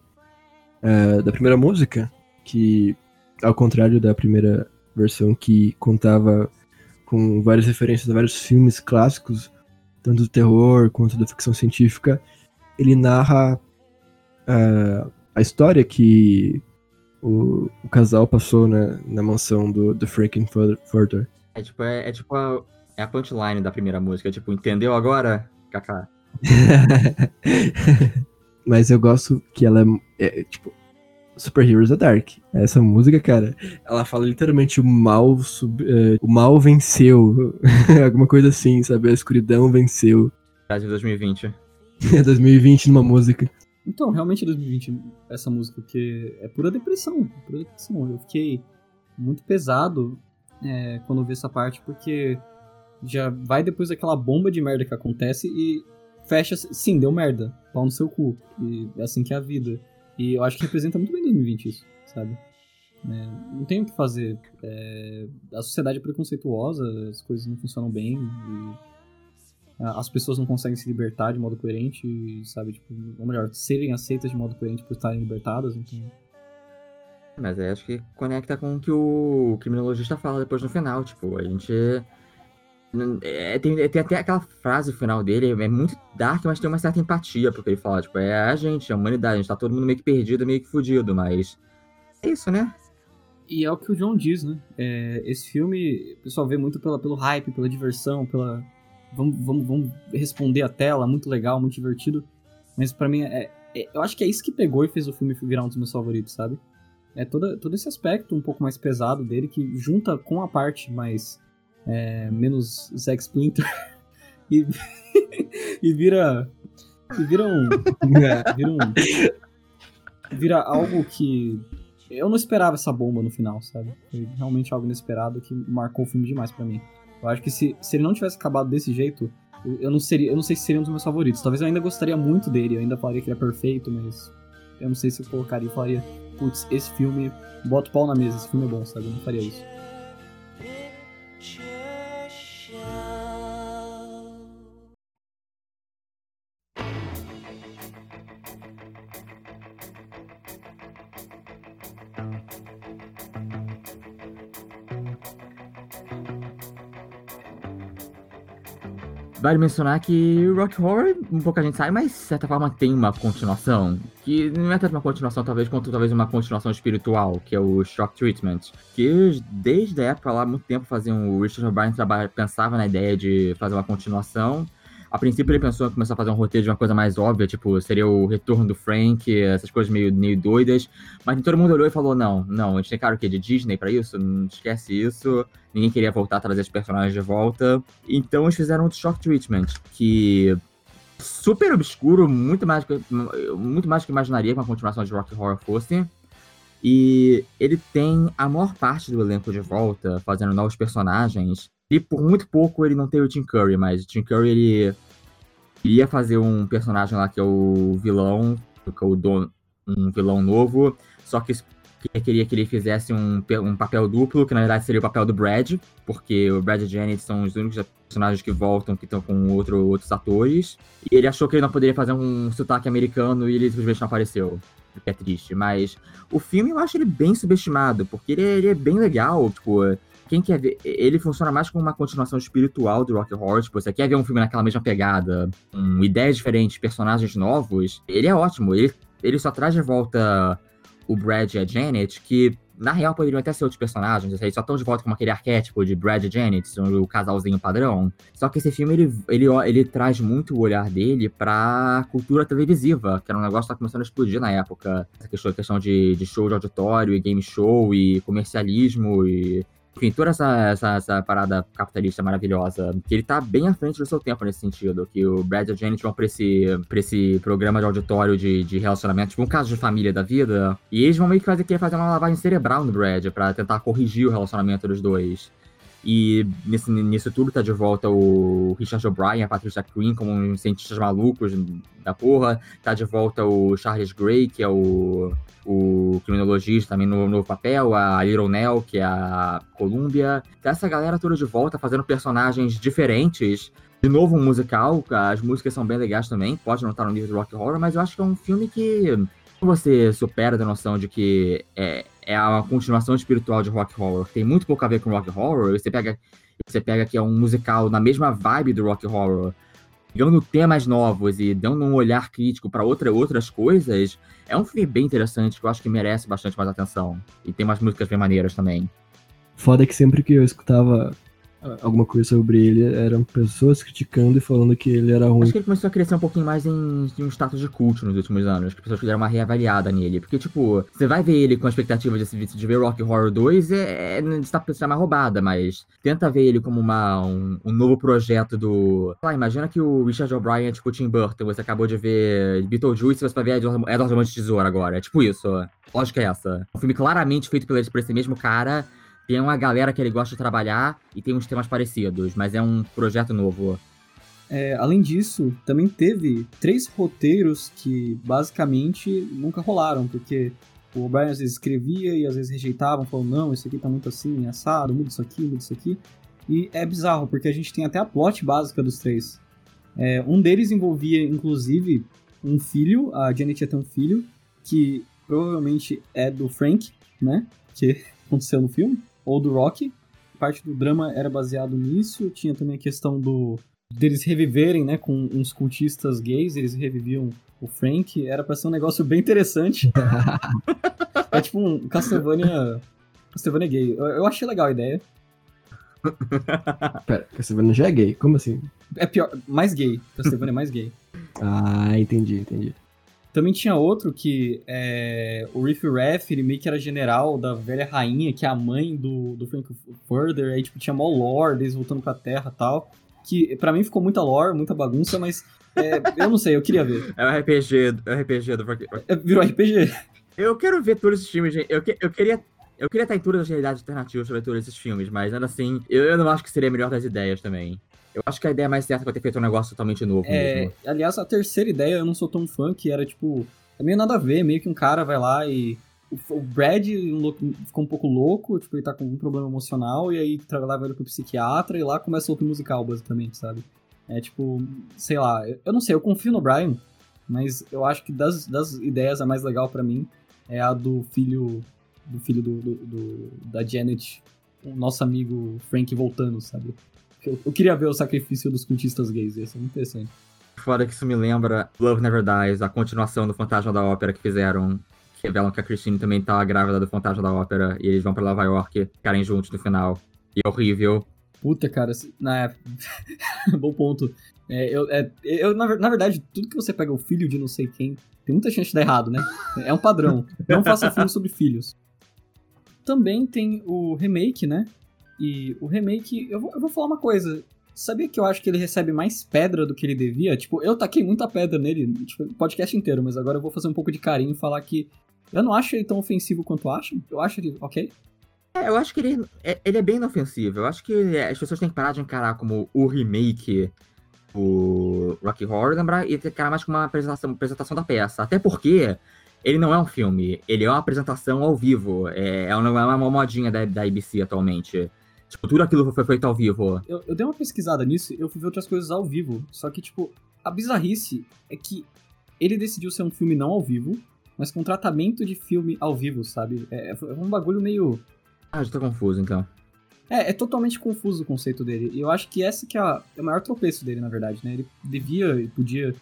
eh, da primeira música, que ao contrário da primeira versão que contava com várias referências a vários filmes clássicos, tanto do terror quanto da ficção científica, ele narra eh, a história que o, o casal passou na, na mansão do, do Frankenfurter. É tipo, é, é tipo a, é a punchline da primeira música. É tipo, entendeu agora? Kaká. Mas eu gosto que ela é, é, tipo Super Heroes da Dark. Essa música, cara, ela fala literalmente o mal sub, é, o mal venceu, alguma coisa assim, sabe? A escuridão venceu. De 2020. É 2020 numa música. Então, realmente 2020, essa música, porque é pura depressão, pura depressão. Eu fiquei muito pesado é, quando eu vi essa parte, porque já vai depois daquela bomba de merda que acontece e fecha, sim, deu merda, pau no seu cu. E é assim que é a vida. E eu acho que representa muito bem 2020 isso, sabe? É, não tem o que fazer. É, a sociedade é preconceituosa, as coisas não funcionam bem, e as pessoas não conseguem se libertar de modo coerente, sabe? Tipo, ou melhor, serem aceitas de modo coerente por estarem libertadas, então. Mas aí acho que conecta com o que o criminologista fala depois no final. Tipo, a gente. É, tem, tem até aquela frase final dele, é muito dark, mas tem uma certa empatia, porque ele fala, tipo, é a gente, a humanidade, a gente tá todo mundo meio que perdido, meio que fudido, mas. É isso, né? E é o que o John diz, né? É, esse filme, o pessoal vê muito pela, pelo hype, pela diversão, pela. Vamos, vamos, vamos responder a tela, muito legal, muito divertido. Mas para mim, é, é, eu acho que é isso que pegou e fez o filme virar um dos meus favoritos, sabe? É todo, todo esse aspecto um pouco mais pesado dele que junta com a parte mais é, menos Zack Splinter e, e vira e vira um vira um vira algo que eu não esperava essa bomba no final, sabe? Foi realmente algo inesperado que marcou o filme demais para mim. Eu acho que se, se ele não tivesse acabado desse jeito, eu, não seria, eu não sei se seria um dos meus favoritos. Talvez eu ainda gostaria muito dele, eu ainda falaria que ele é perfeito, mas eu não sei se eu colocaria e falaria putz, esse filme, bota o pau na mesa, esse filme é bom, sabe? Eu não faria isso. Vale mencionar que Rock Horror, um pouco a gente sabe, mas de certa forma tem uma continuação. Que não é tanto uma continuação, talvez, quanto talvez uma continuação espiritual, que é o Shock Treatment. Que desde a época lá, há muito tempo, faziam, o Richard O'Brien pensava na ideia de fazer uma continuação. A princípio ele pensou em começar a fazer um roteiro de uma coisa mais óbvia, tipo, seria o retorno do Frank, essas coisas meio, meio doidas. Mas todo mundo olhou e falou: não, não, a gente tem cara o quê? De Disney pra isso? Não esquece isso. Ninguém queria voltar a trazer os personagens de volta. Então eles fizeram um Shock Treatment, que super obscuro, muito mais, muito mais que imaginaria que uma continuação de Rock Horror fosse. E ele tem a maior parte do elenco de volta, fazendo novos personagens. E por muito pouco ele não tem o Tim Curry, mas o Tim Curry ele iria fazer um personagem lá que é o vilão, que é o dono, um vilão novo, só que queria que ele fizesse um, um papel duplo, que na verdade seria o papel do Brad, porque o Brad e Janet são os únicos personagens que voltam, que estão com outro, outros atores. E ele achou que ele não poderia fazer um sotaque americano e ele simplesmente não apareceu. É triste. Mas o filme eu acho ele bem subestimado, porque ele, ele é bem legal, tipo quem quer ver, ele funciona mais como uma continuação espiritual do Rock Horror. Tipo, você quer ver um filme naquela mesma pegada, com ideias diferentes, personagens novos, ele é ótimo. Ele, ele só traz de volta o Brad e a Janet, que na real poderiam até ser outros personagens, eles só estão de volta com aquele arquétipo de Brad e Janet, o casalzinho padrão. Só que esse filme, ele, ele, ele traz muito o olhar dele pra cultura televisiva, que era um negócio que tá começando a explodir na época. Essa questão, questão de, de show de auditório, e game show, e comercialismo, e enfim, toda essa, essa, essa, parada capitalista maravilhosa, que ele tá bem à frente do seu tempo nesse sentido, que o Brad e a Janet vão pra esse, pra esse programa de auditório de, de relacionamento, tipo um caso de família da vida, e eles vão meio que fazer, querer fazer uma lavagem cerebral no Brad, para tentar corrigir o relacionamento dos dois. E nesse, nisso tudo tá de volta o Richard O'Brien, a Patricia Quinn, como uns cientistas malucos da porra. Tá de volta o Charles Gray, que é o, o criminologista também no novo papel. A Little Nell, que é a Columbia. Tá essa galera toda de volta fazendo personagens diferentes. De novo, um musical. As músicas são bem legais também. Pode não estar no nível de rock horror, mas eu acho que é um filme que você supera da noção de que é, é uma continuação espiritual de rock horror. Tem muito pouco a ver com rock horror. Você pega, você pega que é um musical na mesma vibe do rock horror, pegando temas novos e dando um olhar crítico para outra, outras coisas. É um filme bem interessante que eu acho que merece bastante mais atenção. E tem umas músicas bem maneiras também. Foda que sempre que eu escutava alguma coisa sobre ele, eram pessoas criticando e falando que ele era ruim. Acho que ele começou a crescer um pouquinho mais em, em um status de culto nos últimos anos. Que as pessoas fizeram uma reavaliada nele. Porque, tipo, você vai ver ele com a expectativa de, de ver Rock Horror 2, é, é, está pensando uma roubada, mas tenta ver ele como uma, um, um novo projeto do. Lá, imagina que o Richard O'Brien é tipo Tim Burton. Você acabou de ver Beetlejuice e você vai ver Edward Edward de Tesoura agora. É tipo isso. Lógica é essa. Um filme claramente feito por esse mesmo cara tem uma galera que ele gosta de trabalhar e tem uns temas parecidos, mas é um projeto novo. É, além disso, também teve três roteiros que basicamente nunca rolaram, porque o O'Brien às vezes escrevia e às vezes rejeitavam, falando, não, isso aqui tá muito assim, assado, muda isso aqui, muda isso aqui. E é bizarro, porque a gente tem até a plot básica dos três. É, um deles envolvia, inclusive, um filho, a Janet ia ter um filho, que provavelmente é do Frank, né? Que aconteceu no filme ou do Rock. Parte do drama era baseado nisso. Tinha também a questão do deles reviverem, né, com uns cultistas gays, eles reviviam o Frank. Era pra ser um negócio bem interessante. é tipo um Castlevania, Castlevania gay. Eu, eu achei legal a ideia. Pera, Castlevania já é gay? Como assim? É pior, mais gay. Castlevania é mais gay. Ah, entendi, entendi. Também tinha outro que é, o Riff Raff, ele meio que era general da velha rainha, que é a mãe do, do Frank Further, aí tipo, tinha mó lore, eles voltando pra terra e tal. Que pra mim ficou muita lore, muita bagunça, mas é, eu não sei, eu queria ver. É o RPG, é o RPG do Frank. É, virou RPG. Eu quero ver todos esses filmes, gente. Eu, que, eu queria. Eu queria estar em todas as realidades alternativas sobre todos esses filmes, mas ainda assim, eu, eu não acho que seria a melhor das ideias também. Eu acho que a ideia mais certa é ter feito um negócio totalmente novo É, mesmo. aliás, a terceira ideia eu não sou tão fã, que era tipo. É meio nada a ver, meio que um cara vai lá e. O, Brad ficou um pouco louco, tipo, ele tá com um problema emocional, e aí leva ele pro psiquiatra e lá começa outro musical, basicamente, sabe? É tipo, sei lá, eu, não sei, eu confio no Brian, mas eu acho que das, das ideias a mais legal pra mim é a do filho. Do filho do, do- do- da Janet, o nosso amigo Frank voltando, sabe? Eu, eu queria ver o sacrifício dos cultistas gays, ia ser muito interessante. Foda que isso me lembra Love Never Dies, a continuação do Fantasma da Ópera que fizeram. Que revelam que a Christine também tá grávida do Fantasma da Ópera e eles vão pra Nova York, ficarem juntos no final. E é horrível. Puta, cara, na bom ponto. É, eu, é, eu, na, na verdade, tudo que você pega o filho de não sei quem, tem muita chance de dar errado, né? É um padrão. Não faça filme sobre filhos. Também tem o remake, né? E o remake, eu vou, eu vou falar uma coisa. Sabia que eu acho que ele recebe mais pedra do que ele devia? Tipo, eu taquei muita pedra nele, tipo, podcast inteiro, mas agora eu vou fazer um pouco de carinho e falar que eu não acho ele tão ofensivo quanto acham. Eu acho ele ok. É, eu acho que ele é, ele é bem inofensivo. Eu acho que as pessoas têm que parar de encarar como o remake o Rocky Horror lembrar e encarar mais como uma apresentação, apresentação da peça. Até porque ele não é um filme, ele é uma apresentação ao vivo. É, é uma, é uma modinha da, da ABC atualmente. Tipo, tudo aquilo foi feito ao vivo. Eu, eu dei uma pesquisada nisso e eu fui ver outras coisas ao vivo. Só que, tipo, a bizarrice é que ele decidiu ser um filme não ao vivo, mas com tratamento de filme ao vivo, sabe? É, é um bagulho meio. Ah, já tô confuso então. É, é totalmente confuso o conceito dele. E eu acho que essa que é, a- é o maior tropeço dele, na verdade, né? Ele devia e podia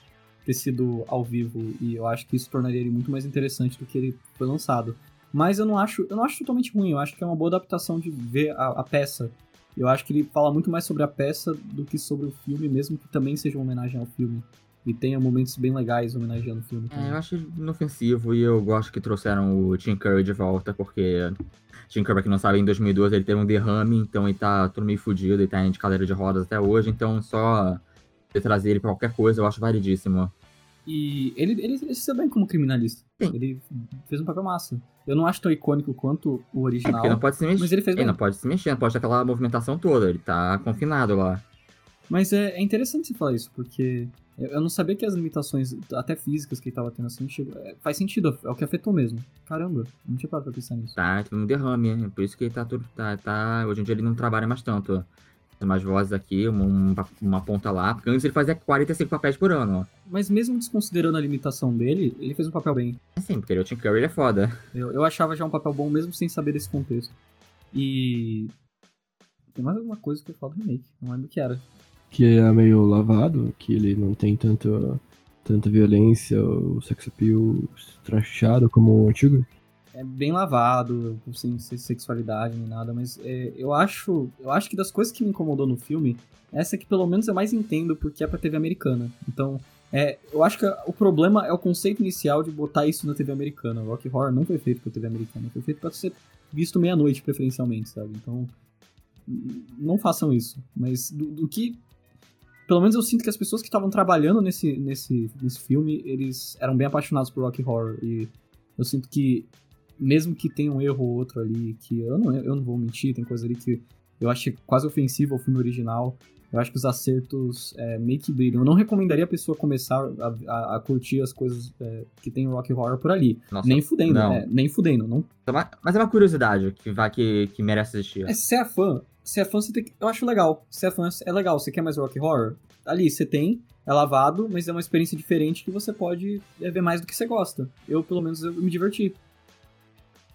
ter sido ao vivo, e eu acho que isso tornaria ele muito mais interessante do que ele foi lançado. Mas eu não acho, eu não acho totalmente ruim, eu acho que é uma boa adaptação de ver a, a peça. Eu acho que ele fala muito mais sobre a peça do que sobre o filme, mesmo que também seja uma homenagem ao filme. E tenha momentos bem legais homenageando o filme. É, também. eu acho inofensivo e eu gosto que trouxeram o Tim Curry de volta, porque Tim Curry, pra quem não sabe, em 2012 ele teve um derrame, então ele tá todo meio fudido, ele tá em cadeira de rodas até hoje, então só de trazer ele pra qualquer coisa eu acho validíssimo. E ele, ele, ele se deu bem como criminalista. Sim. Ele fez um papel massa. Eu não acho tão icônico quanto o É original. porque não pode se mexer. Mas ele fez ele não pode se mexer, não pode ter aquela movimentação toda. Ele tá confinado lá. Mas é, é interessante você falar isso, porque eu não sabia que as limitações, até físicas que ele tava tendo assim, chegou, é, faz sentido, é o que afetou mesmo. Caramba, não tinha parado pra pensar nisso. Tá, teve um derrame. é Por isso que ele tá tudo. Tá, tá, hoje em dia ele não trabalha mais tanto. Tem mais vozes aqui, uma, uma, uma ponta lá. Porque antes ele fazia 45 papéis por ano. ó. Mas mesmo desconsiderando a limitação dele, ele fez um papel bem. É sim, porque ele, o Tim Curry ele é foda. Eu, eu achava já um papel bom mesmo sem saber desse contexto. E. Tem mais alguma coisa que eu falo do remake, não lembro o que era. Que é meio lavado, que ele não tem tanta, tanta violência, o sex appeal trachado como o antigo. É bem lavado, sem ser sexualidade nem nada, mas é, eu acho eu acho que das coisas que me incomodou no filme, essa que pelo menos eu mais entendo porque é pra TV americana. Então, é, eu acho que o problema é o conceito inicial de botar isso na TV americana. O Rock Horror não foi feito pra TV americana, foi feito pra ser visto meia-noite, preferencialmente, sabe? Então, não façam isso. Mas do, do que. Pelo menos eu sinto que as pessoas que estavam trabalhando nesse, nesse, nesse filme, eles eram bem apaixonados por Rock Horror. E eu sinto que mesmo que tenha um erro ou outro ali, que eu não, eu não vou mentir, tem coisa ali que eu achei quase ofensiva ao filme original. Eu acho que os acertos é, meio que brilham. Eu não recomendaria a pessoa começar a, a- a curtir as coisas é, que tem Rock Horror por ali. Nossa, nem fudendo, não. né? Nem fudendo. Não... Mas é uma curiosidade que, vai, que, que merece assistir. É, se é fã, se é fã, você tem que... Eu acho legal. Se é fã, é legal. Você quer mais Rock Horror? Ali, você tem. É lavado, mas é uma experiência diferente que você pode é, ver mais do que você gosta. Eu, pelo menos, eu me diverti.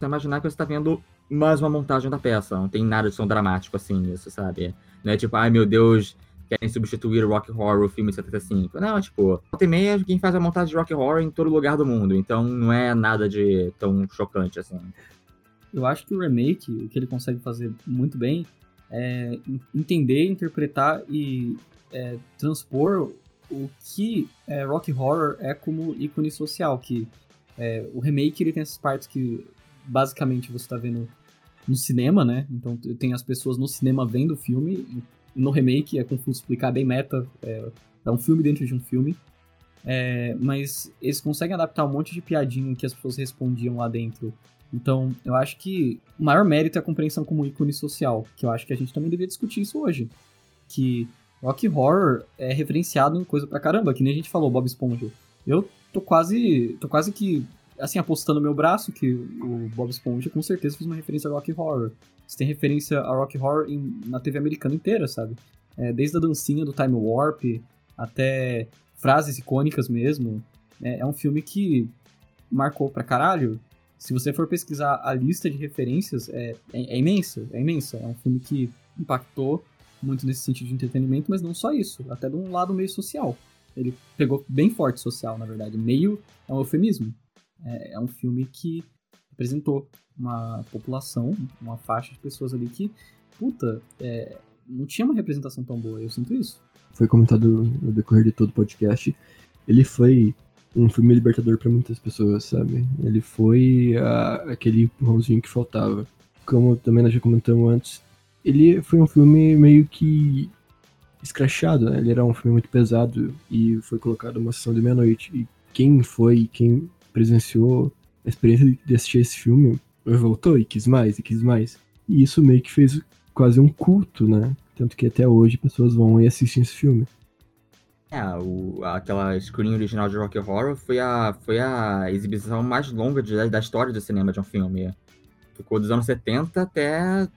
Imaginar que você tá vendo mais uma montagem da peça. Não tem nada de som dramático assim nisso, sabe? Não é tipo, ai meu Deus, querem substituir o Rock Horror, o filme 75. Não, tipo, volta e meia quem faz a montagem de Rock Horror em todo lugar do mundo. Então não é nada de tão chocante assim. Eu acho que o remake, o que ele consegue fazer muito bem, é en- entender, interpretar e é, transpor o que é, rock horror é como ícone social, que é, o remake ele tem essas partes que basicamente você está vendo no cinema, né? Então tem as pessoas no cinema vendo o filme, no remake é confuso explicar bem meta, é, é um filme dentro de um filme. É, mas eles conseguem adaptar um monte de piadinha que as pessoas respondiam lá dentro então, eu acho que o maior mérito é a compreensão como ícone social, que eu acho que a gente também deveria discutir isso hoje. Que rock horror é referenciado em coisa pra caramba, que nem a gente falou, Bob Esponja. Eu tô quase, tô quase que, assim, apostando meu braço que o Bob Esponja com certeza fez uma referência a rock horror. Você tem referência a rock horror em- na TV americana inteira, sabe? É, desde a dancinha do Time Warp até frases icônicas mesmo. É, é um filme que marcou pra caralho. Se você for pesquisar a lista de referências, é, é, é imensa, é imensa. É um filme que impactou muito nesse sentido de entretenimento, mas não só isso, até de um lado meio social. Ele pegou bem forte social, na verdade. Meio é um eufemismo. É, é um filme que representou uma população, uma faixa de pessoas ali que, puta, é, não tinha uma representação tão boa. Eu sinto isso. Foi comentado no decorrer de todo o podcast. Ele foi um filme libertador pra muitas pessoas, sabe? Ele foi ah, aquele empurrãozinho que faltava. Como também nós já comentamos antes, ele foi um filme meio que escrachado, né? Ele era um filme muito pesado e foi colocado uma sessão de meia-noite. E quem foi, quem presenciou a experiência de assistir esse filme, voltou e quis mais, e quis mais. E isso meio que fez quase um culto, né? Tanto que até hoje pessoas vão e assistem esse filme. É, o, aquela screen original de Rock Horror foi a, foi a exibição mais longa de- da história do cinema de um filme. Ficou dos anos 70 até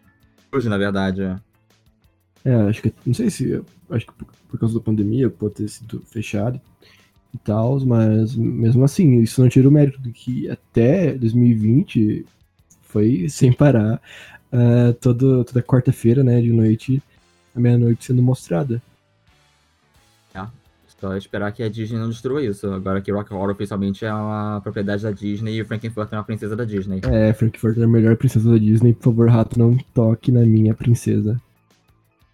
hoje, na verdade. É, acho que. Não sei se. Acho que por, por causa da pandemia pode ter sido fechado e tal, mas mesmo assim, isso não tira o mérito do que até 2020 foi sem parar ah, todo, toda quarta-feira, né, de noite, à meia-noite sendo mostrada. Só esperar que a Disney não destrua isso. Agora que Rock Horror oficialmente é uma propriedade da Disney e o Frankenfurter é uma princesa da Disney. É, Frankfurt é a melhor princesa da Disney, por favor, rato, não toque na minha princesa.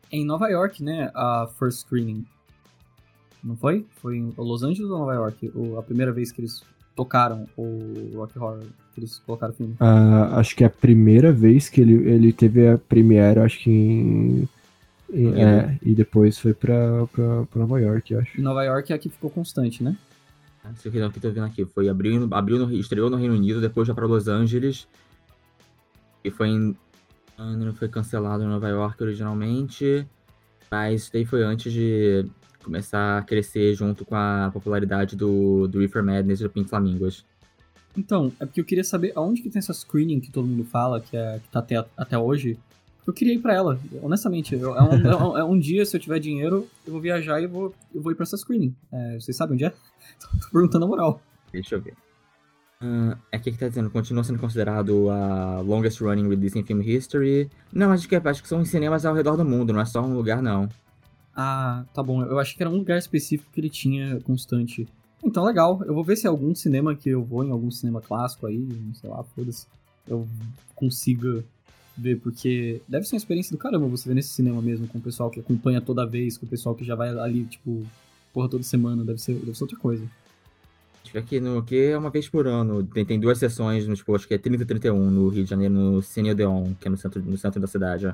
Em Nova York, né, a first screening. Não foi? Foi em Los Angeles ou Nova York? O- a primeira vez que eles tocaram o Rock Horror, que eles colocaram o filme. Ah, acho que é a primeira vez que ele, ele teve a premiere, acho que em. Uhum. é, e depois foi pra, pra, pra Nova York, eu acho. Em Nova York é a que ficou constante, né? Esse aqui não, que tô vendo aqui. Foi abriu, abriu no, estreou no Reino Unido, depois já pra Los Angeles. E foi em. ah, Não foi cancelado em Nova York originalmente. Mas isso daí foi antes de começar a crescer junto com a popularidade do, do Reefer Madness e do Pink Flamingos. Então, é porque eu queria saber aonde que tem essa screening que todo mundo fala, que, é, que tá até, até hoje. Eu queria ir pra ela, honestamente. Eu- é, um, é um- é um dia, se eu tiver dinheiro, eu vou viajar e vou, eu vou ir pra essa screening. É, vocês sabem onde é? Tô perguntando a moral. Deixa eu ver. Aqui que tá dizendo, continua sendo considerado a longest running release in film history. Não, acho que, acho que são em cinemas ao redor do mundo, não é só um lugar, não. Ah, tá bom. Eu achei que era um lugar específico que ele tinha constante. Então, legal. Eu vou ver se é algum cinema que eu vou, em algum cinema clássico aí, sei lá, foda-se. Eu consiga ver, porque deve ser uma experiência do caramba você ver nesse cinema mesmo, com o pessoal que acompanha toda vez, com o pessoal que já vai ali, tipo, porra, toda semana. Deve ser, deve ser outra coisa. Acho que aqui no que é uma vez por ano. Tem, tem duas sessões, no, tipo, acho que é 30 e 31 no Rio de Janeiro, no Cine Odeon, que é no centro, no centro da cidade. ó.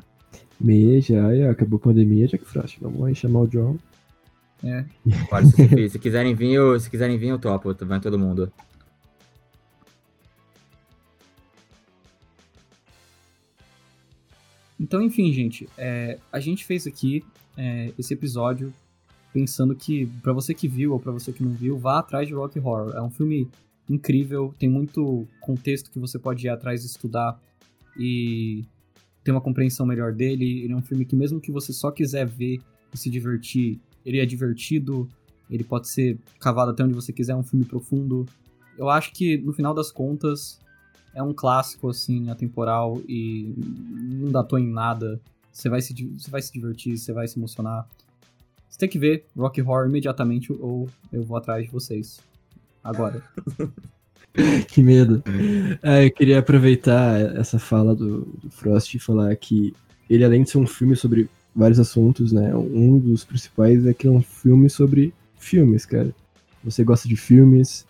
Meia já, e acabou a pandemia, Jack Frost. Vamos aí chamar o John. É. Olha, se, se quiserem vir, eu, se quiserem vir, eu topo, vai todo mundo. Então, enfim, gente, é, a gente fez aqui é, esse episódio pensando que, pra você que viu ou pra você que não viu, vá atrás de Rock Horror. É um filme incrível, tem muito contexto que você pode ir atrás e estudar e ter uma compreensão melhor dele. Ele é um filme que, mesmo que você só quiser ver e se divertir, ele é divertido, ele pode ser cavado até onde você quiser, é um filme profundo. Eu acho que, no final das contas, é um clássico, assim, atemporal e não datou em nada. Você vai se, você vai se divertir, você vai se emocionar. Você tem que ver Rock Horror imediatamente ou eu vou atrás de vocês. Agora. Que medo. Ah, eu queria aproveitar essa fala do, do Frost e falar que ele, além de ser um filme sobre vários assuntos, né? Um dos principais é que é um filme sobre filmes, cara. Você gosta de filmes,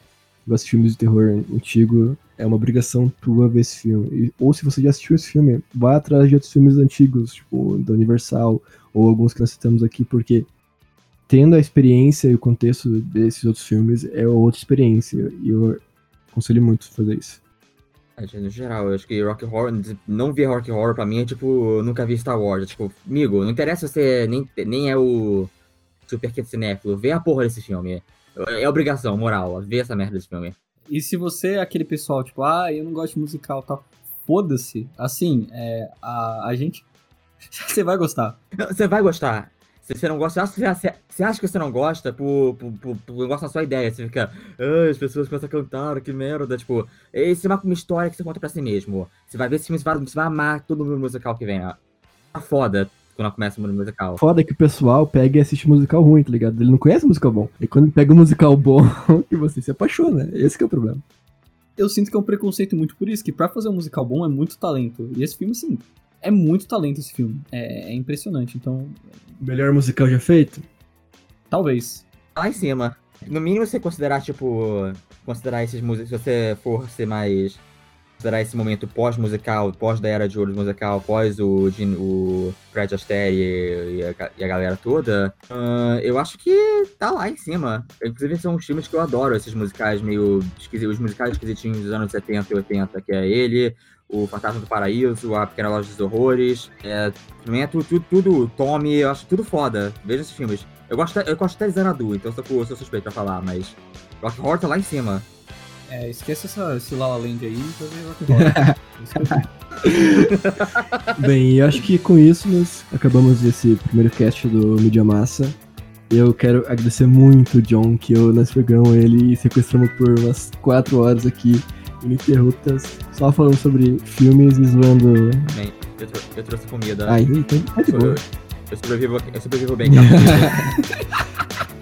gosta de filmes de terror antigo, é uma obrigação tua ver esse filme. E- ou se você já assistiu esse filme, vá atrás de outros filmes antigos, tipo da Universal, ou alguns que nós citamos aqui, porque tendo a experiência e o contexto desses outros filmes é outra experiência. E eu aconselho muito fazer isso. Acho que, No geral, eu acho que Rock Horror, não ver Rock Horror pra mim é tipo, nunca vi Star Wars. É, tipo, amigo, não interessa se você nem, nem é o super cinéfilo, vê a porra desse filme. É obrigação, moral, ver essa merda desse filme. E se você é aquele pessoal, tipo, ah, eu não gosto de musical tal, foda-se. Assim, é, a, a gente. Você vai gostar. Você vai gostar. Se você não gosta, você acha, você acha que você não gosta por, por, por, por negócio na sua ideia. Você fica, ah, as pessoas começam a cantar, que merda. Tipo, esse é uma, uma história que você conta pra si mesmo. Você vai ver esse filme, você vai, você vai amar todo mundo musical que vem. Tá foda quando começa o mundo musical. Foda que o pessoal pega e assiste musical ruim, tá ligado? Ele não conhece musical bom. E quando pega um musical bom, que você se apaixona. Esse que é o problema. Eu sinto que é um preconceito muito por isso, que pra fazer um musical bom é muito talento. E esse filme, assim, é muito talento esse filme. É, é impressionante. Então, Melhor musical já feito? talvez. lá em cima. No mínimo você considerar, tipo, considerar esses músicos, se você for ser mais. Considerar esse momento pós-musical, pós da era de ouro musical, pós o, Gin- o Fred Astaire e, a, e a galera toda, ah, eu acho que tá lá em cima. Inclusive são os filmes que eu adoro, esses musicais meio esquisitos, os musicais esquisitinhos dos anos 70 e 80, que é ele, o Fantasma do Paraíso, a Pequena Loja dos Horrores, é, também é tudo, tudo, tudo Tommy, eu acho tudo foda. Veja esses filmes. Eu gosto, eu gosto até de Xanadu, então eu sou, eu sou suspeito pra falar, mas Rock Horror tá lá em cima. É, esquece essa, esse La La Land aí e ver Rock Horror. Eu. Bem, e acho que com isso nós acabamos esse primeiro cast do Mídia Massa. Eu quero agradecer muito o John, que eu, nós pegamos ele e sequestramos por umas 4 horas aqui, ininterruptas, só falando sobre filmes e zoando. Bem, eu, trou- eu trouxe comida. Aí, então, tá de eu, boa. eu sobrevivo, eu sobrevivo bem, cara.